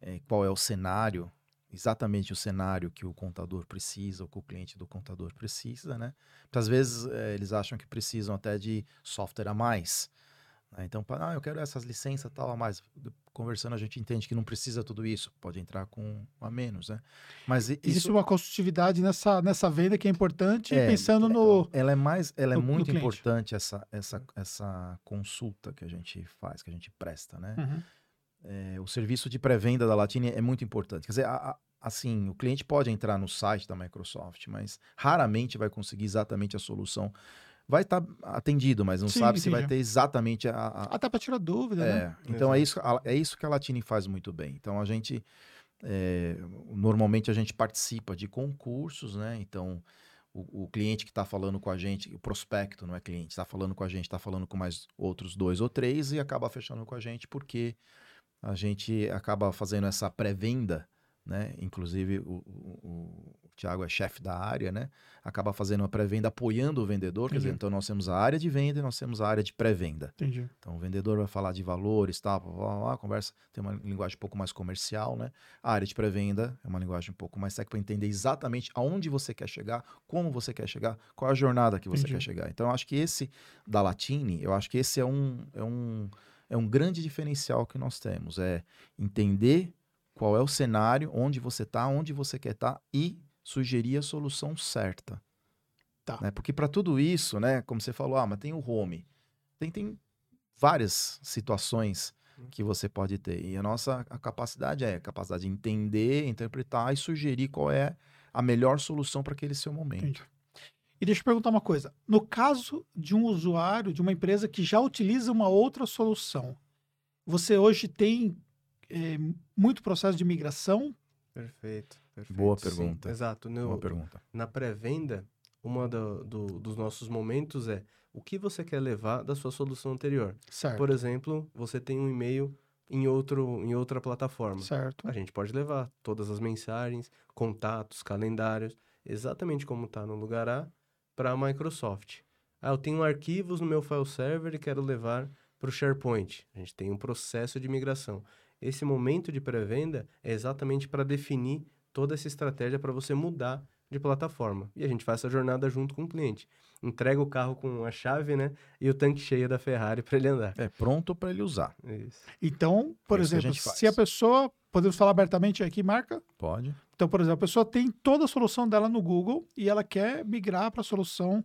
é, qual é o cenário, exatamente o cenário que o contador precisa, ou que o cliente do contador precisa, né? Porque às vezes é, eles acham que precisam até de software a mais. Né? Então, pa- ah, eu quero essas licenças tal a mais. Conversando, a gente entende que não precisa tudo isso, pode entrar com a menos, né? Mas i- Existe isso, uma construtividade nessa, nessa venda que é importante, É, pensando no. ela é mais, ela é no- muito importante essa, essa, essa consulta que a gente faz, que a gente presta, né? Uhum. É, o serviço de pré-venda da Latine é muito importante. Quer dizer, a- a- assim, o cliente pode entrar no site da Microsoft, mas raramente vai conseguir exatamente a solução. Vai estar atendido, mas não Sim, sabe se vai ter exatamente a. a- Até para tirar dúvida, é, né? então é isso, é isso que a Latine faz muito bem. Então a gente. é, normalmente a gente participa de concursos, né? Então. O, o cliente que está falando com a gente, o prospecto não é cliente, está falando com a gente, está falando com mais outros dois ou três e acaba fechando com a gente porque a gente acaba fazendo essa pré-venda, né? Inclusive o, o, o Thiago é chefe da área, né? Acaba fazendo uma pré-venda apoiando o vendedor, quer dizer, Entendi. então nós temos a área de venda e nós temos a área de pré-venda. Entendi. Então o vendedor vai falar de valores, tal, blá, blá, blá, conversa tem uma linguagem um pouco mais comercial, né? A área de pré-venda é uma linguagem um pouco mais técnica para entender exatamente aonde você quer chegar, como você quer chegar, qual a jornada que você Entendi. quer chegar. Então eu acho que esse da Latine, eu acho que esse é um, é um, é um grande diferencial que nós temos, é entender qual é o cenário, onde você está, onde você quer estar e sugerir a solução certa. Tá. Né? Porque para tudo isso, né, como você falou, ah, mas tem o home. Tem, tem várias situações que você pode ter. E a nossa a capacidade é a capacidade de entender, interpretar e sugerir qual é a melhor solução para aquele seu momento. Entendi. E deixa eu perguntar uma coisa. No caso de um usuário, de uma empresa que já utiliza uma outra solução, você hoje tem eh, muito processo de migração? Perfeito. perfeito. Boa Sim, pergunta. exato. No, Boa pergunta. na pré-venda, uma do- do- dos nossos momentos é o que você quer levar da sua solução anterior. Certo. Por exemplo, você tem um e-mail em, outro, em outra plataforma. Certo. A gente pode levar todas as mensagens, contatos, calendários, exatamente como está no lugar A, para a Microsoft. Ah, eu tenho arquivos no meu file server e quero levar para o SharePoint. A gente tem um processo de migração. Esse momento de pré-venda é exatamente para definir toda essa estratégia para você mudar de plataforma. E a gente faz essa jornada junto com o cliente. Entrega o carro com a chave, né? E o tanque cheio da Ferrari para ele andar. É pronto para ele usar. Isso. Então, por É isso a exemplo, faz. se a pessoa, podemos falar abertamente aqui, marca? Pode. Então, por exemplo, a pessoa tem toda a solução dela no Google e ela quer migrar para a solução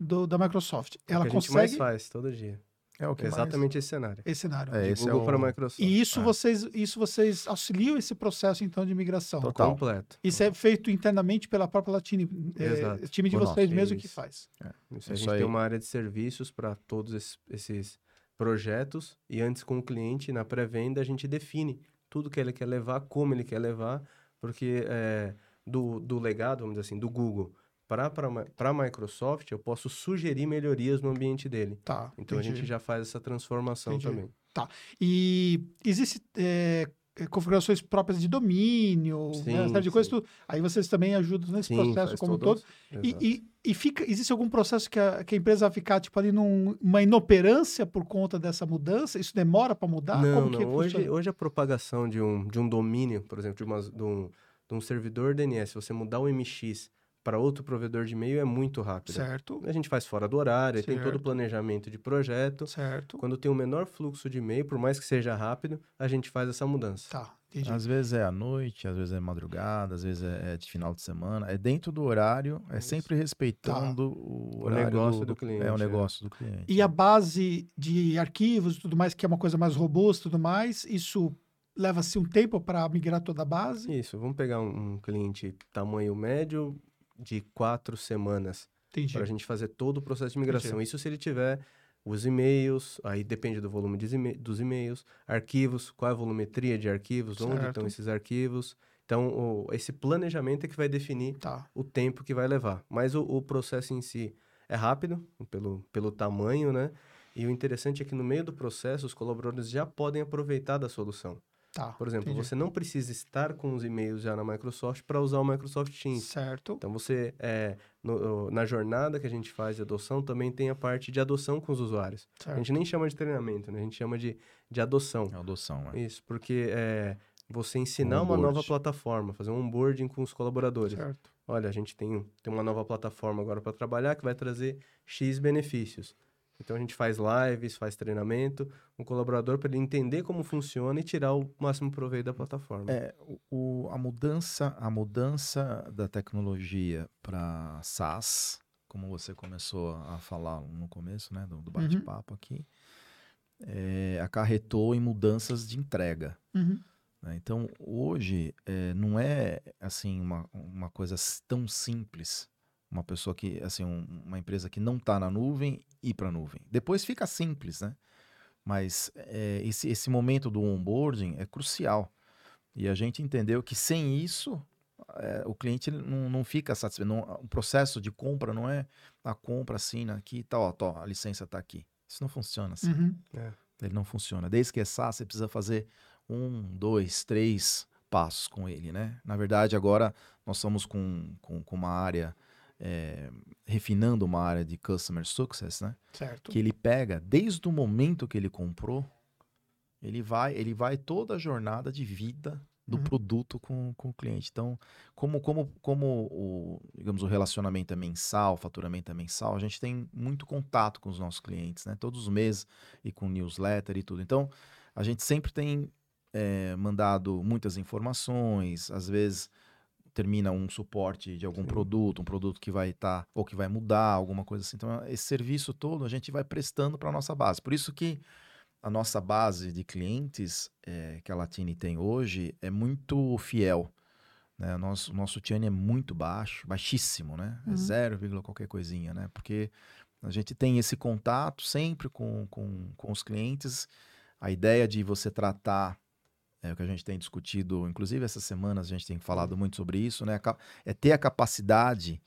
do- da Microsoft. É o Ela que a gente mais consegue faz todo dia. É o que mais- exatamente esse cenário. esse cenário. É, de esse é Google o- para Microsoft. E isso É. vocês, isso vocês auxiliam esse processo então de migração. Total. completo. Isso é feito internamente pela própria Latine, é, Exato. time de Por vocês nós. mesmo que faz. Isso, a gente aí. tem uma área de serviços para todos esses, esses projetos e antes com o cliente, na pré-venda, a gente define tudo que ele quer levar, como ele quer levar, porque é, do, do legado, vamos dizer assim, do Google para a Microsoft, eu posso sugerir melhorias no ambiente dele. Tá. Então a entendi. gente já faz essa transformação Entendi. também. E existe é, é, configurações próprias de domínio, Sim, né, uma série de sim. coisas. Aí vocês também ajudam nesse Sim, processo como um todo-. E, e, e fica, existe algum processo que a, que a empresa vai ficar tipo ali numa inoperância por conta dessa mudança? Isso demora para mudar? Não, como que não. Hoje, hoje a propagação de um, de um domínio, por exemplo, de, uma, de, um, de um servidor DNS, você mudar o MX para outro provedor de e-mail é muito rápido. Certo, A gente faz fora do horário, tem todo o planejamento de projeto. certo. Quando tem o menor fluxo de e-mail, por mais que seja rápido, a gente faz essa mudança. Tá, Entendi. Às vezes é à noite, às vezes é madrugada, às vezes é, é de final de semana. É dentro do horário, é sempre respeitando tá. o, o negócio do, do, cliente. É o é. negócio é. do cliente. E a base de arquivos e tudo mais, que é uma coisa mais robusta e tudo mais, isso leva-se um tempo para migrar toda a base? Isso, vamos pegar um, um cliente tamanho médio de quatro semanas. Para a gente fazer todo o processo de migração. Entendi. Isso se ele tiver os e-mails, aí depende do volume de dos e-mails, arquivos, qual é a volumetria de arquivos, certo. onde estão esses arquivos. Então, o, esse planejamento é que vai definir tá. o tempo que vai levar. Mas o, o, processo em si é rápido, pelo, pelo tamanho, né? E o interessante é que no meio do processo, os colaboradores já podem aproveitar da solução. Tá, Por exemplo, entendi. você não precisa estar com os e-mails já na Microsoft para usar o Microsoft Teams. Certo. Então, você, é, no, na jornada que a gente faz de adoção, também tem a parte de adoção com os usuários. Certo. A gente nem chama de treinamento, né? A gente chama de, de adoção. É adoção, é. Isso, porque é, você ensinar um uma nova plataforma, fazer um onboarding com os colaboradores. Certo. Olha, a gente tem, tem uma nova plataforma agora para trabalhar que vai trazer X benefícios. Então a gente faz lives, faz treinamento, um colaborador para ele entender como funciona e tirar o máximo proveito da plataforma. É, o, a mudança, a mudança da tecnologia para SaaS, como você começou a falar no começo, né, do, do uhum. bate-papo uhum. aqui, é, acarretou em mudanças de entrega. Uhum. Né? Então hoje é, não é assim uma, uma coisa tão simples uma pessoa que, assim, um, uma empresa que não está na nuvem ir para a nuvem. Depois fica simples, né? Mas é, esse, esse momento do onboarding é crucial. E a gente entendeu que sem isso, é, o cliente não, não fica satisfeito. Não, o processo de compra não é a compra assim, aqui, tá, ó, tá, a licença está aqui. Isso não funciona assim. Uhum. É. Ele não funciona. Desde que é SaaS, você precisa fazer um, dois, três passos com ele, né? Na verdade, agora nós estamos com, com, com uma área é, refinando uma área de customer success, né? Certo. Que ele pega desde o momento que ele comprou, ele vai, ele vai toda a jornada de vida do uhum. produto com, com o cliente. Então, como, como, como o, digamos, o relacionamento é mensal, o faturamento é mensal, a gente tem muito contato com os nossos clientes, né? Todos os meses e com newsletter e tudo. Então, a gente sempre tem é, mandado muitas informações, às vezes termina um suporte de algum Sim. produto, um produto que vai estar tá, ou que vai mudar, alguma coisa assim. Então, esse serviço todo a gente vai prestando para a nossa base. Por isso que a nossa base de clientes é, que a Latine tem hoje é muito fiel. Né? O nosso, nosso churn é muito baixo, baixíssimo, né? É uhum. É zero, qualquer coisinha, né? Porque a gente tem esse contato sempre com, com, com os clientes. A ideia de você tratar é o que a gente tem discutido, inclusive essas semanas a gente tem falado muito sobre isso, né? É ter a capacidade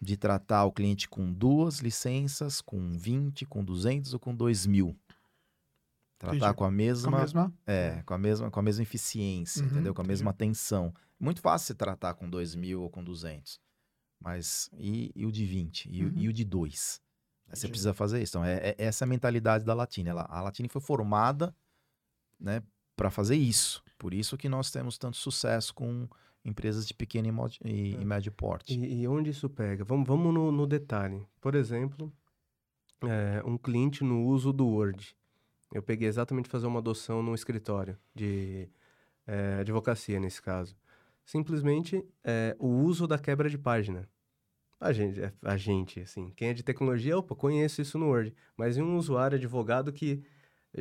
de tratar o cliente com duas licenças, com 20, com 200 ou com 2 mil. Tratar Entendi. com a mesma, com a mesma, é, com a mesma, com a mesma eficiência, uhum, entendeu? Com a entendi. mesma atenção. Muito fácil se tratar com 2 mil ou com 200. Mas e, e o de 20? E, uhum. e o de 2? Você precisa fazer isso. Então, é, é essa a mentalidade da Latine. Ela, a Latine foi formada né, para fazer isso. Por isso que nós temos tanto sucesso com empresas de pequeno e, e, é. e médio porte. E, e, onde isso pega? Vamos, vamos no, no detalhe. Por exemplo, é, um cliente no uso do Word. Eu peguei exatamente fazer uma adoção no escritório de é, advocacia, nesse caso. Simplesmente é, o uso da quebra de página. A gente, é, a gente, assim, quem é de tecnologia, opa, conheço isso no Word. Mas e um usuário advogado que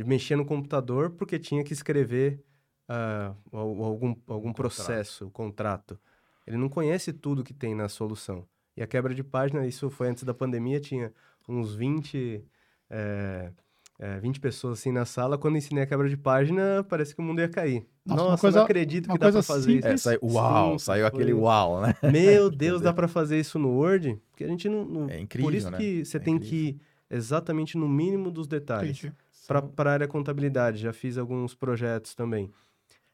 mexia no computador porque tinha que escrever uh, algum, algum processo, contrato. Ele não conhece tudo que tem na solução. E a quebra de página, isso foi antes da pandemia, tinha uns 20, é, é, 20 pessoas assim na sala. Quando ensinei a quebra de página, parece que o mundo ia cair. Nossa, Nossa coisa, não acredito que dá pra fazer simples. isso. É, uau, Sim, saiu foi... aquele uau, né? Meu Deus, dá para fazer isso no Word? Porque a gente não... não... É incrível, Por isso né? que você é tem incrível. que ir exatamente no mínimo dos detalhes. Entendi para a área contabilidade, já fiz alguns projetos também.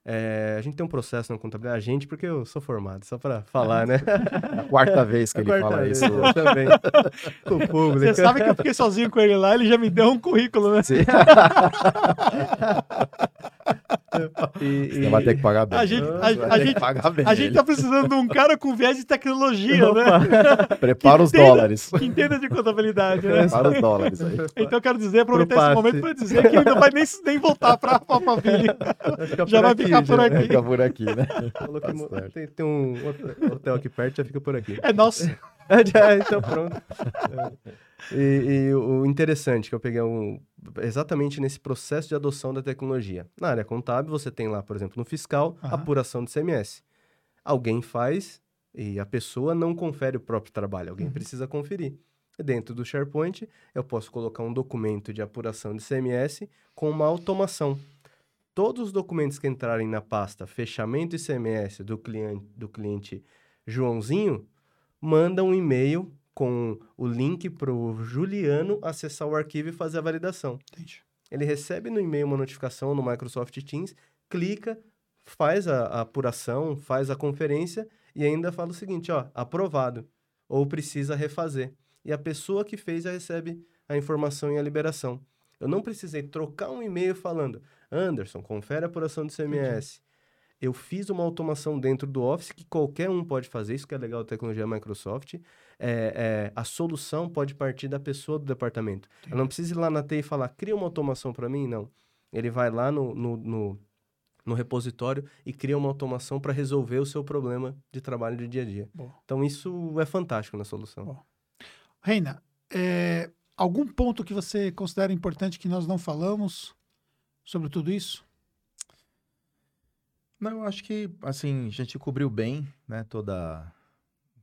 É, a gente tem um processo na contabilidade, a gente, porque eu sou formado, só para falar, né? A quarta vez que a ele fala vez, isso. também. o público. Você sabe que eu fiquei sozinho com ele lá, ele já me deu um currículo, né? Sim. e, Você vai ter que pagar bem. A gente, a, a, gente, bem a gente tá precisando de um cara com viés de tecnologia, Opa. né? Prepara os dólares. Que entenda de contabilidade, né? Prepara os dólares aí. Então eu quero dizer, aproveitar esse momento para dizer que ele não vai nem, nem voltar para Alphaville. Já vai ficar por aqui. Fica por aqui, né? Tá tem, tem um hotel aqui perto, já fica por aqui. É nosso. é, então pronto. E, e, o interessante que eu peguei um, exatamente nesse processo de adoção da tecnologia. Na área contábil, você tem lá, por exemplo, no fiscal, uhum. apuração de CMS. Alguém faz e a pessoa não confere o próprio trabalho, alguém uhum. precisa conferir. Dentro do SharePoint, eu posso colocar um documento de apuração de CMS com uma automação. Todos os documentos que entrarem na pasta fechamento ICMS do cliente, do cliente Joãozinho, mandam um e-mail com o link para o Juliano acessar o arquivo e fazer a validação. Entendi. Ele recebe no e-mail uma notificação no Microsoft Teams, clica, faz a, a, apuração, faz a conferência e ainda fala o seguinte, ó, aprovado, ou precisa refazer. E a pessoa que fez já recebe a informação e a liberação. Eu não precisei trocar um e-mail falando, Anderson, confere a apuração do CMS. Entendi eu fiz uma automação dentro do Office que qualquer um pode fazer, isso que é legal da tecnologia Microsoft. É, é, a solução pode partir da pessoa do departamento. Sim. Eu não preciso ir lá na TI e falar, cria uma automação para mim, não. Ele vai lá no, no, no, no repositório e cria uma automação para resolver o seu problema de trabalho de dia a dia. Boa. Então, isso é fantástico na solução. Boa. Reina, é, algum ponto que você considera importante que nós não falamos sobre tudo isso? Não, eu acho que, assim, a gente cobriu bem, né, toda,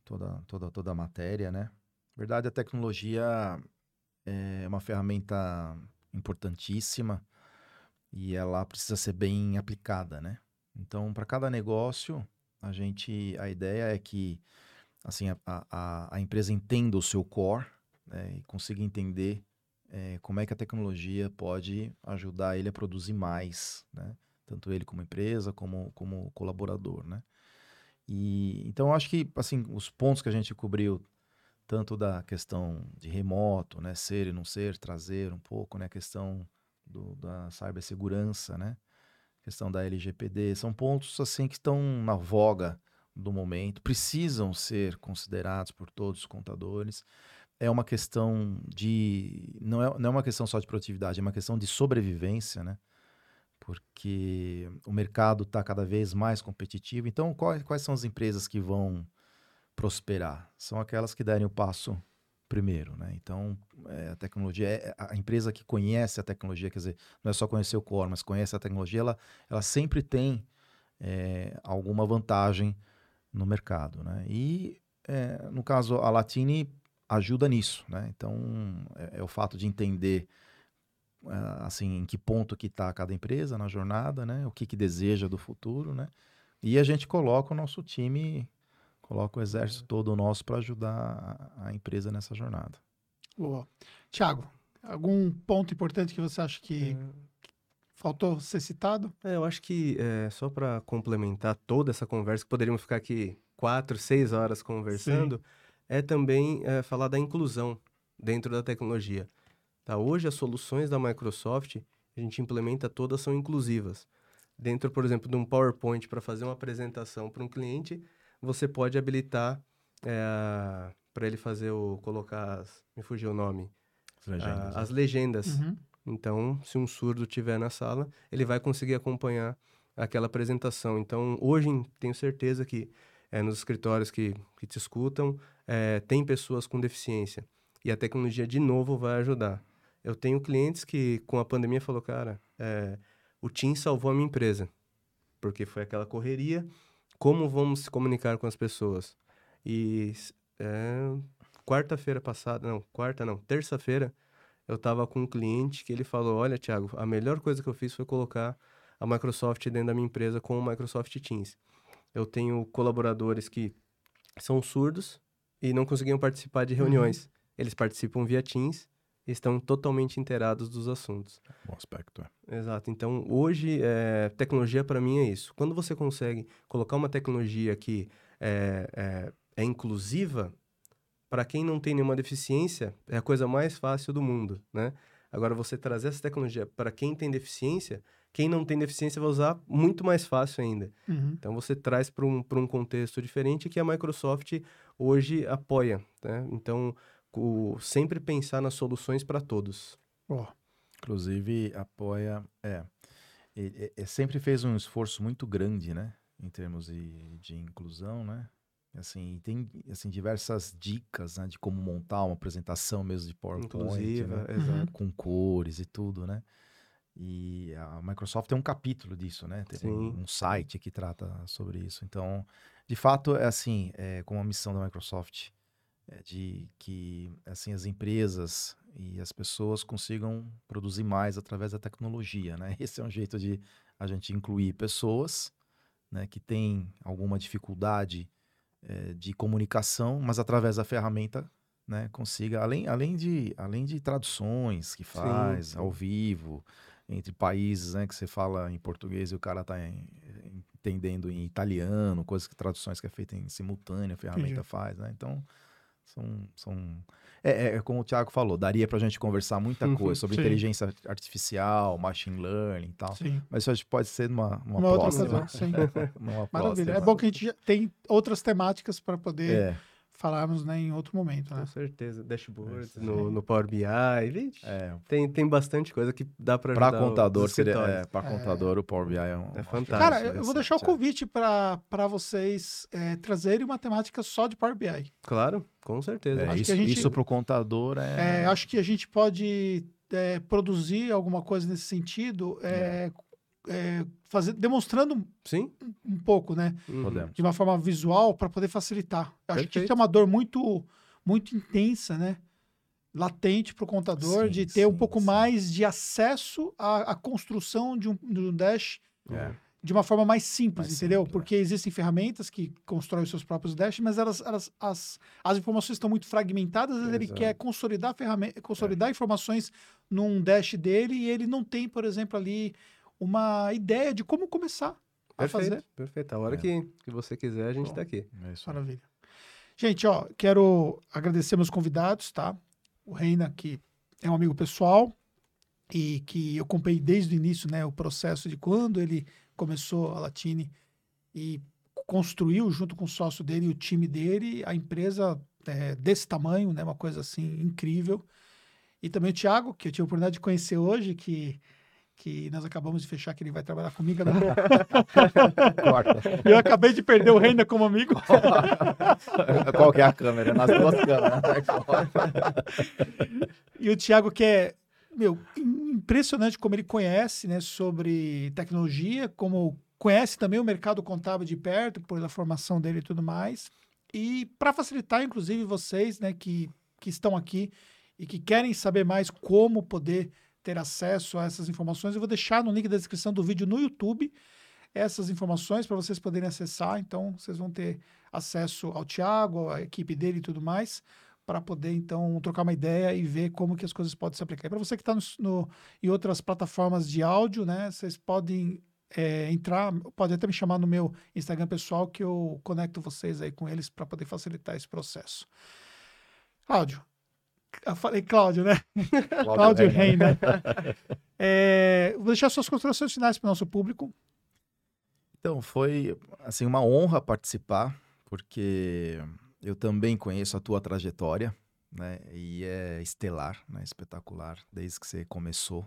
toda, toda, toda a matéria, né? Na verdade, a tecnologia é uma ferramenta importantíssima e ela precisa ser bem aplicada, né? Então, para cada negócio, a gente, a ideia é que, assim, a, a, a empresa entenda o seu core né, e consiga entender é, como é que a tecnologia pode ajudar ele a produzir mais, né? tanto ele como empresa, como, como colaborador, né? E, então, acho que, assim, os pontos que a gente cobriu, tanto da questão de remoto, né, ser e não ser, trazer um pouco, né, a questão do, da cibersegurança, né, questão da LGPD, são pontos, assim, que estão na voga do momento, precisam ser considerados por todos os contadores, é uma questão de, não é, não é uma questão só de produtividade, é uma questão de sobrevivência, né, porque o mercado está cada vez mais competitivo. Então, quais, são as empresas que vão prosperar? São aquelas que derem o passo primeiro, né? Então, é, a tecnologia, é, a empresa que conhece a tecnologia, quer dizer, não é só conhecer o core, mas conhece a tecnologia, ela, ela sempre tem é, alguma vantagem no mercado, né? E, é, no caso, a Latine ajuda nisso, né? Então, é, é o fato de entender assim, em que ponto que está cada empresa na jornada, né? O que, que deseja do futuro, né? E a gente coloca o nosso time, coloca o exército todo nosso para ajudar a, a, empresa nessa jornada. Boa. Tiago, algum ponto importante que você acha que é... faltou ser citado? É, eu acho que, é, só para complementar toda essa conversa, que poderíamos ficar aqui quatro, seis horas conversando, Sim. é também é, falar da inclusão dentro da tecnologia. Tá? Hoje, as soluções da Microsoft, a gente implementa todas, são inclusivas. Dentro, por exemplo, de um PowerPoint para fazer uma apresentação para um cliente, você pode habilitar é, para ele fazer o. colocar. As, me fugiu o nome. As legendas. A, né? as legendas. Uhum. Então, se um surdo estiver na sala, ele vai conseguir acompanhar aquela apresentação. Então, hoje, tenho certeza que é, nos escritórios que, que te escutam, é, tem pessoas com deficiência. E a tecnologia, de novo, vai ajudar. Eu tenho clientes que, com a pandemia, falou, cara, é, o Teams salvou a minha empresa. Porque foi aquela correria. Como vamos se comunicar com as pessoas? E é, quarta-feira passada, não, quarta não, terça-feira, eu estava com um cliente que ele falou, olha, Thiago, a melhor coisa que eu fiz foi colocar a Microsoft dentro da minha empresa com o Microsoft Teams. Eu tenho colaboradores que são surdos e não conseguiam participar de uhum. reuniões. Uhum. Eles participam via Teams estão totalmente inteirados dos assuntos. Bom aspecto, é. Exato. Então, hoje, é, tecnologia para mim é isso. Quando você consegue colocar uma tecnologia que é, é, é inclusiva, para quem não tem nenhuma deficiência, é a coisa mais fácil do mundo, né? Agora, você trazer essa tecnologia para quem tem deficiência quem não tem deficiência vai usar muito mais fácil ainda. Uhum. Então você traz para um, um contexto diferente que a Microsoft hoje apoia. Né? Então, o, sempre pensar nas soluções para todos. Oh. Inclusive, apoia. É, é, é, sempre fez um esforço muito grande, né? Em termos de, de inclusão, né? Assim, tem assim, diversas dicas né, de como montar uma apresentação mesmo de PowerPoint, né? uhum. com cores e tudo, né? E a Microsoft tem um capítulo disso, né? Tem um, um, site que trata sobre isso. Então, de fato, é assim, é como a missão da Microsoft é de que assim as empresas e as pessoas consigam produzir mais através da tecnologia, né? Esse é um jeito de a gente incluir pessoas, né, que têm alguma dificuldade é, de comunicação, mas através da ferramenta, né, consiga além, além de além de traduções que faz sim, ao vivo entre países, né, que você fala em português e o cara está entendendo em italiano, coisas que traduções que é feita em simultâneo, a ferramenta Entendi. faz, né? Então são, são... É, é, como o Thiago falou, daria para a gente conversar muita uhum, coisa sobre sim. inteligência artificial, machine learning e tal. Sim. Mas isso pode ser numa, numa uma próxima. Outra, sim. numa Maravilha. Próxima. É bom que a gente tem outras temáticas para poder é falarmos né, em outro momento. Né? Com certeza. Dashboards é, no, no Power BI. Vixe, é. tem, tem bastante coisa que dá para Para contador, seria, é, para é. contador, o Power BI é um. É fantástico. Cara, eu vou deixar o convite para vocês é, trazerem uma temática só de Power BI. Claro, com certeza. É, isso, gente, isso para o contador é... é. Acho que a gente pode produzir alguma coisa nesse sentido é, fazer, demonstrando Sim. Um, um pouco, né? Uhum. Podemos. De uma forma visual para poder facilitar. Eu acho que tem uma dor muito, muito intensa, né? Latente para o contador sim, de ter sim, um pouco sim. mais de acesso à, à construção de um, de um dash. É de uma forma mais simples, mais entendeu? Simples, Porque é. existem ferramentas que constroem os seus próprios dash, mas elas, elas as, as informações estão muito fragmentadas, às vezes ele quer consolidar ferramenta, consolidar é. informações num dash dele e ele não tem, por exemplo, ali uma ideia de como começar a perfeito, fazer. Perfeito. A hora é. que, que você quiser, a gente está aqui. É Maravilha. Gente, ó, quero agradecer meus convidados, tá? O Reina, que é um amigo pessoal e que eu acompanhei desde o início, né, o processo de quando ele começou a Latine e construiu junto com o sócio dele e o time dele a empresa é, desse tamanho, né, uma coisa assim incrível. E também o Thiago, que eu tive a oportunidade de conhecer hoje, que que nós acabamos de fechar que ele vai trabalhar comigo. Né? Eu acabei de perder o Reina como amigo. Qual que é a câmera? Nas duas câmeras. e o Thiago que é, meu, impressionante como ele conhece, né, sobre tecnologia, como conhece também o mercado contábil de perto, por a formação dele e tudo mais. E para facilitar, inclusive, vocês, né, que, que estão aqui e que querem saber mais como poder ter acesso a essas informações, eu vou deixar no link da descrição do vídeo no YouTube essas informações para vocês poderem acessar. Então, vocês vão ter acesso ao Tiago, à equipe dele e tudo mais, para poder, então, trocar uma ideia e ver como que as coisas podem se aplicar. Para você que está no, no, em outras plataformas de áudio, né, vocês podem é, entrar, pode até me chamar no meu Instagram pessoal que eu conecto vocês aí com eles para poder facilitar esse processo. Cláudio, eu falei Cláudio, né? Cláudio Reina. Né? é, vou deixar suas considerações finais para o nosso público. Então, foi assim uma honra participar, porque eu também conheço a tua trajetória, né? E é estelar, né? espetacular, desde que você começou.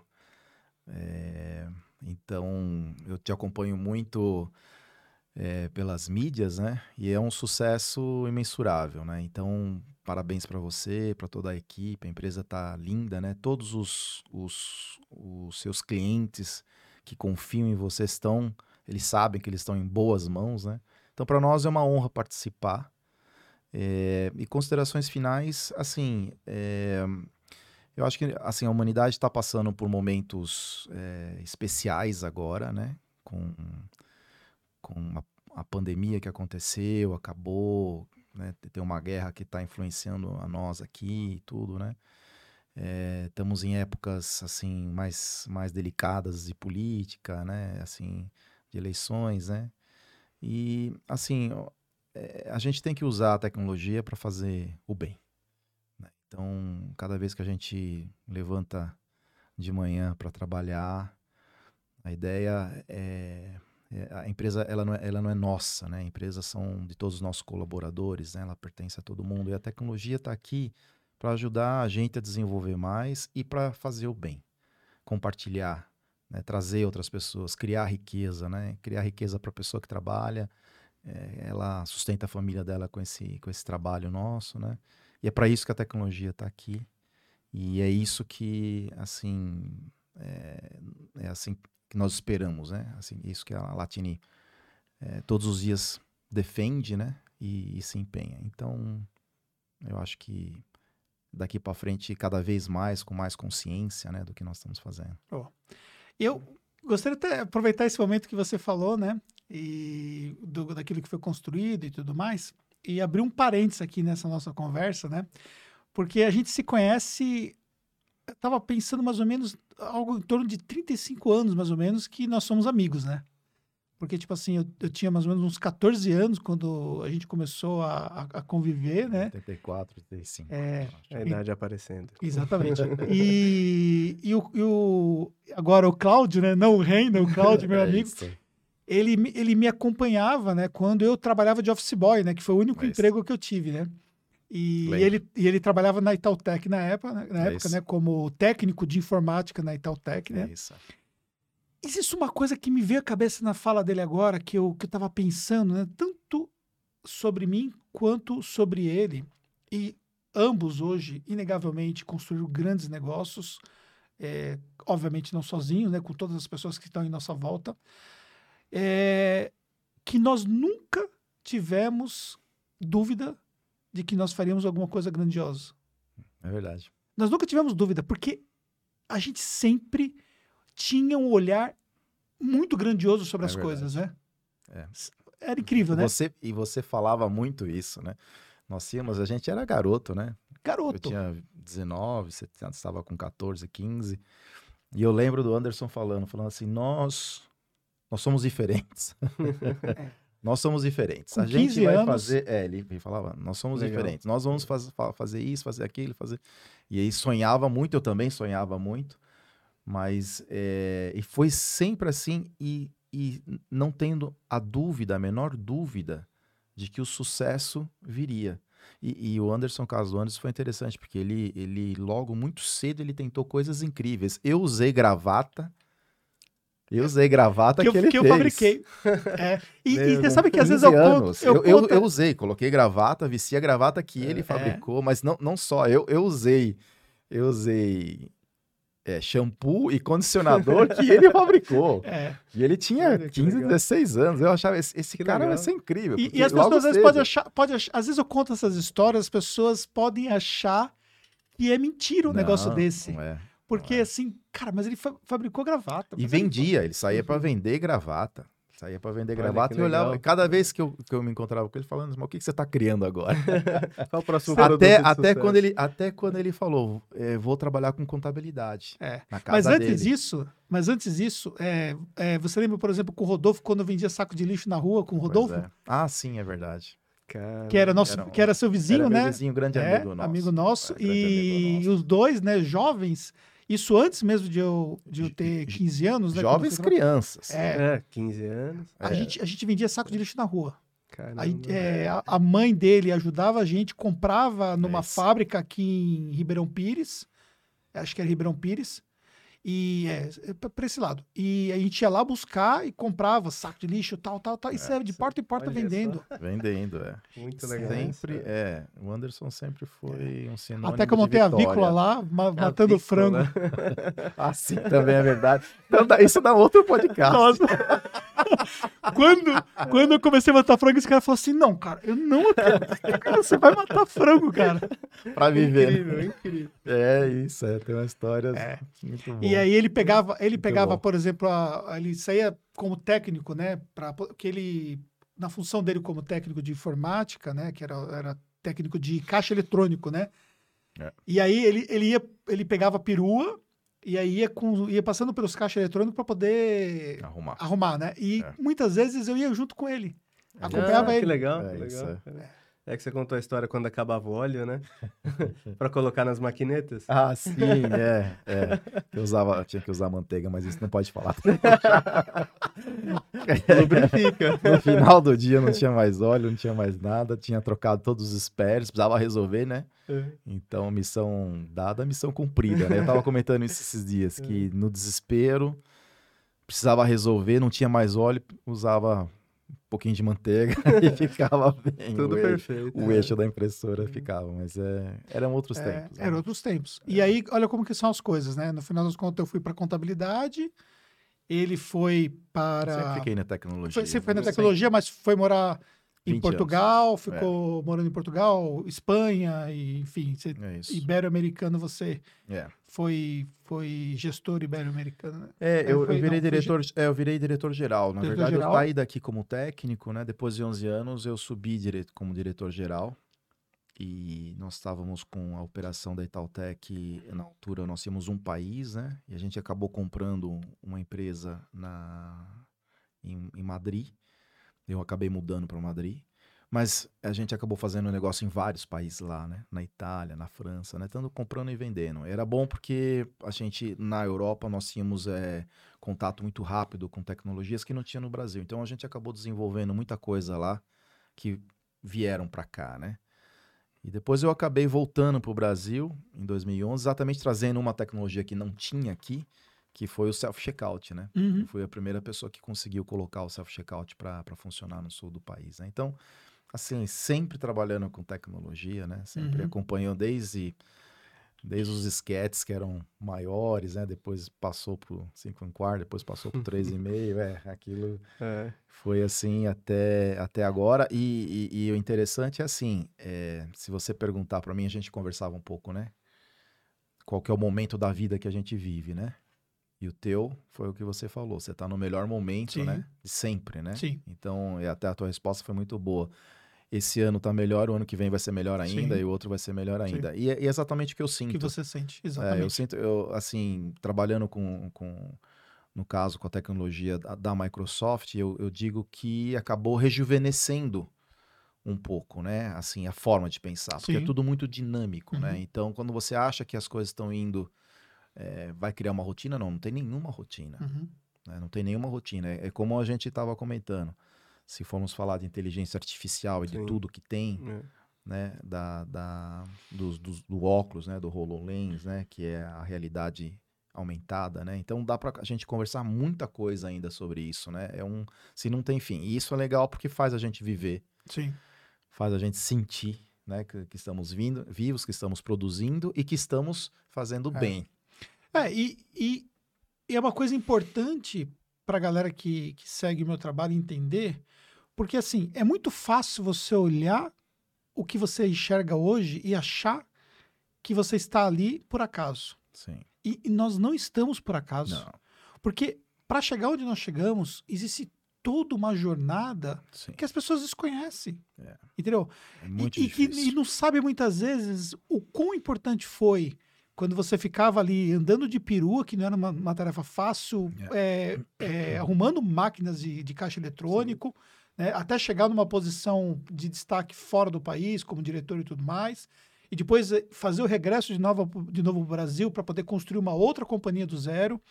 É, então, eu te acompanho muito é, pelas mídias, né? E é um sucesso imensurável, né? Então, parabéns para você, para toda a equipe. A empresa tá linda, né? Todos os, os, os seus clientes que confiam em você estão, eles sabem que eles estão em boas mãos, né? Então, para nós é uma honra participar. É, e considerações finais, assim, é, eu acho que assim, a humanidade está passando por momentos é, especiais agora, né? Com com a, a pandemia que aconteceu, acabou, né? Tem uma guerra que está influenciando a nós aqui e tudo, né? É, estamos em épocas assim mais mais delicadas de política, né? Assim, de eleições, né? E assim, é, a gente tem que usar a tecnologia para fazer o bem. Né? Então, cada vez que a gente levanta de manhã para trabalhar, A ideia é, a empresa ela não é, ela não é nossa, né? A empresa são de todos os nossos colaboradores, né? Ela pertence a todo mundo e a tecnologia está aqui para ajudar a gente a desenvolver mais e para fazer o bem, compartilhar, né? trazer outras pessoas, criar riqueza, né? Criar riqueza para a pessoa que trabalha, é, ela sustenta a família dela com esse com esse trabalho nosso, né? E é para isso que a tecnologia está aqui e é isso que assim é, é assim que nós esperamos, né? Assim, isso que a Latini é, todos os dias defende, né? E, e, se empenha. Então, eu acho que daqui para frente, cada vez mais, com mais consciência, né, do que nós estamos fazendo. Oh. Eu gostaria de aproveitar esse momento que você falou, né? E do, daquilo que foi construído e tudo mais, e abrir um parênteses aqui nessa nossa conversa, né? Porque a gente se conhece estava pensando mais ou menos algo em torno de 35 anos, mais ou menos, que nós somos amigos, né? Porque, tipo assim, eu, eu tinha mais ou menos uns 14 anos quando a gente começou a, a, a conviver, né? 84, 35. É, a idade e, aparecendo. Exatamente. e, e, o, e o, agora o Cláudio, né? Não o Reino, o Cláudio, meu é amigo. Ele, ele me acompanhava, né? Quando eu trabalhava de office boy, né? Que foi o único é emprego que eu tive, né? E, e, ele, e ele trabalhava na Itautec na época, né, na é época né, como técnico de informática na Itautec, né? É isso. Existe uma coisa que me veio à cabeça na fala dele agora, que eu, que eu tava pensando, né? Tanto sobre mim quanto sobre ele. E ambos hoje, inegavelmente, construíram grandes negócios, é, obviamente não sozinhos, né? Com todas as pessoas que estão em nossa volta. É, que nós nunca tivemos dúvida de que nós faríamos alguma coisa grandiosa. É verdade. Nós nunca tivemos dúvida, porque a gente sempre tinha um olhar muito grandioso sobre é as verdade. coisas, né? É. Era incrível, né? Você, e você falava muito isso, né? Nós íamos, a gente era garoto, né? Garoto. Eu tinha 19, você estava com 14, 15. E eu lembro do Anderson falando, falando assim, nós, nós somos diferentes. É. Nós somos diferentes. Com a gente vai anos... fazer. É, ele falava, nós somos Legal. diferentes. Nós vamos faz, fazer isso, fazer aquilo, fazer. E aí sonhava muito, eu também sonhava muito. Mas. É... E foi sempre assim, e, e não tendo a dúvida, a menor dúvida, de que o sucesso viria. E, e, o Anderson, caso Anderson, foi interessante, porque ele, ele logo, muito cedo, ele tentou coisas incríveis. Eu usei gravata eu usei gravata que, que eu, ele que fez. eu fabriquei. É. E, e, você sabe que às vezes eu conto, eu, eu, eu, usei, coloquei gravata, vestia a gravata que ele é. fabricou, mas não, não só, eu, eu usei, eu usei é, shampoo e condicionador que ele fabricou. É. E ele tinha Olha, 15, legal. 16 anos. Eu achava, esse, esse cara vai ser incrível. E, e as pessoas às vezes podem achar, pode achar, às vezes eu conto essas histórias, as pessoas podem achar que é mentira um não, negócio desse. Não é. Porque é. assim, cara, mas ele fa fabricou gravata. E vendia, ele, ele saía para uhum. vender gravata. Saía para vender Olha, gravata e olhava. Cada vez que eu, que eu me encontrava com ele, falando, mas o que, que você está criando agora? Qual o próximo até, até quando ele Até quando ele falou, é, vou trabalhar com contabilidade. É. mas antes dele. disso, mas antes disso, é, é, você lembra, por exemplo, com o Rodolfo, quando vendia saco de lixo na rua com o Rodolfo? É. Ah, sim, é verdade. Cara, que era nosso, era um, que era seu vizinho, era né? vizinho, grande é, amigo nosso. Amigo nosso. e amigo nosso. os dois, né, jovens, isso antes mesmo de eu, de eu ter 15 anos, né? Jovens crianças. É, é, 15 anos. A, é. gente, a gente vendia saco de lixo na rua. A, é, a, mãe dele ajudava a gente, comprava numa é fábrica aqui em Ribeirão Pires, acho que era Ribeirão Pires, e é, é para esse lado. E a gente ia lá buscar e comprava saco de lixo, tal, tal, tal. E é, de porta em porta vendendo. Só. Vendendo, é. Muito legal. Sempre, é. O Anderson sempre foi é. um sinônimo Até que eu montei a vícola lá, ma matando frango. assim também é verdade. Então, isso dá outro podcast. Nossa. quando, quando eu comecei a matar frango, esse cara falou assim: não, cara, eu não acredito. Você vai matar frango, cara. pra viver. Incrível, incrível. É isso, é. Tem uma história é. muito boa. E aí ele pegava, ele muito pegava, bom. por exemplo, a, ele saía como técnico, né? Pra, que ele, na função dele como técnico de informática, né? Que era, era técnico de caixa eletrônico, né? É. E aí ele, ele ia, ele pegava perua e aí ia, com, ia passando pelos caixas eletrônicos para poder arrumar. arrumar, né? E é. muitas vezes eu ia junto com ele. Acompanhava ah, ele. Que legal, é, que legal. É. É que você contou a história quando acabava o óleo, né? para colocar nas maquinetas. Ah, sim, é. é. Eu usava, tinha que usar manteiga, mas isso não pode falar. Lubrifica. No final do dia não tinha mais óleo, não tinha mais nada, tinha trocado todos os spares, precisava resolver, né? É. Então, missão dada, missão cumprida, né? Eu tava comentando isso esses dias, que no desespero precisava resolver, não tinha mais óleo, usava um pouquinho de manteiga e ficava bem. Tudo o perfeito. Eixo, o eixo da impressora ficava, mas é, eram outros é, tempos. Né? Eram outros tempos. E aí, olha como que são as coisas, né? No final das contas, eu fui para contabilidade, ele foi para... Sempre fiquei na tecnologia. Foi, sempre foi na tecnologia, mas foi morar em Portugal, anos. ficou é. morando em Portugal, Espanha, e, enfim, você, é ibero-americano você é. foi foi gestor ibero-americano. Né? É, eu, foi, eu, virei não, diretor, é, eu virei diretor geral. Na diretor verdade, geral? eu saí daqui como técnico, né? Depois de 11 anos, eu subi direto como diretor geral. E nós estávamos com a operação da Itautec, na altura nós tínhamos um país, né? E a gente acabou comprando uma empresa na, em, em Madrid eu acabei mudando para Madrid. Mas a gente acabou fazendo um negócio em vários países lá, né? Na Itália, na França, né? Tanto comprando e vendendo. Era bom porque a gente, na Europa, nós tínhamos é, contato muito rápido com tecnologias que não tinha no Brasil. Então a gente acabou desenvolvendo muita coisa lá que vieram para cá, né? E depois eu acabei voltando para o Brasil em 2011, exatamente trazendo uma tecnologia que não tinha aqui, que foi o self-checkout, né? Uhum. Eu fui a primeira pessoa que conseguiu colocar o self-checkout para funcionar no sul do país, né? Então, assim, sempre trabalhando com tecnologia, né? Sempre uhum. acompanhando desde, desde os esquetes que eram maiores, né? Depois passou para 5 um quarto, depois passou para 3,5, é, aquilo é. foi assim até, até agora. E, e, e o interessante é assim, é, se você perguntar para mim, a gente conversava um pouco, né? Qual que é o momento da vida que a gente vive, né? E o teu foi o que você falou. Você está no melhor momento, Sim. né? Sempre, né? Sim. Então, e até a tua resposta foi muito boa. Esse ano está melhor, o ano que vem vai ser melhor ainda Sim. e o outro vai ser melhor ainda. E, é, e, é exatamente o que eu sinto. O que você sente, exatamente. É, eu sinto, eu, assim, trabalhando com, com, no caso, com a tecnologia da, da Microsoft, eu, eu digo que acabou rejuvenescendo um pouco, né? Assim, a forma de pensar, porque é Sim. é tudo muito dinâmico, né? uhum. né? Então, quando você acha que as coisas estão indo é, vai criar uma rotina? Não, não tem nenhuma rotina. Uhum. Né? Não tem nenhuma rotina. É, é como a gente estava comentando. Se formos falar de inteligência artificial e Sim. de tudo que tem, é. né, da, da, dos, dos, do óculos, né, do HoloLens, né, que é a realidade aumentada, né? Então dá para a gente conversar muita coisa ainda sobre isso, né? É um, se não tem fim. E isso é legal porque faz a gente viver. Sim. Faz a gente sentir, né, que, que estamos vindo, vivos, que estamos produzindo e que estamos fazendo é. bem. É, e, e, e é uma coisa importante para a galera que, que segue o meu trabalho entender, porque assim, é muito fácil você olhar o que você enxerga hoje e achar que você está ali por acaso. Sim. E, e nós não estamos por acaso. Não. Porque para chegar onde nós chegamos, existe toda uma jornada Sim. que as pessoas desconhecem. É. Entendeu? É muito e, difícil. E, e não sabe muitas vezes o quão importante foi quando você ficava ali andando de perua, que não era uma, uma tarefa fácil, é. É, é, arrumando máquinas de, de caixa eletrônico, né, até chegar numa posição de destaque fora do país, como diretor e tudo mais, e depois eh, fazer o regresso de novo, de novo ao Brasil para poder construir uma outra companhia do zero.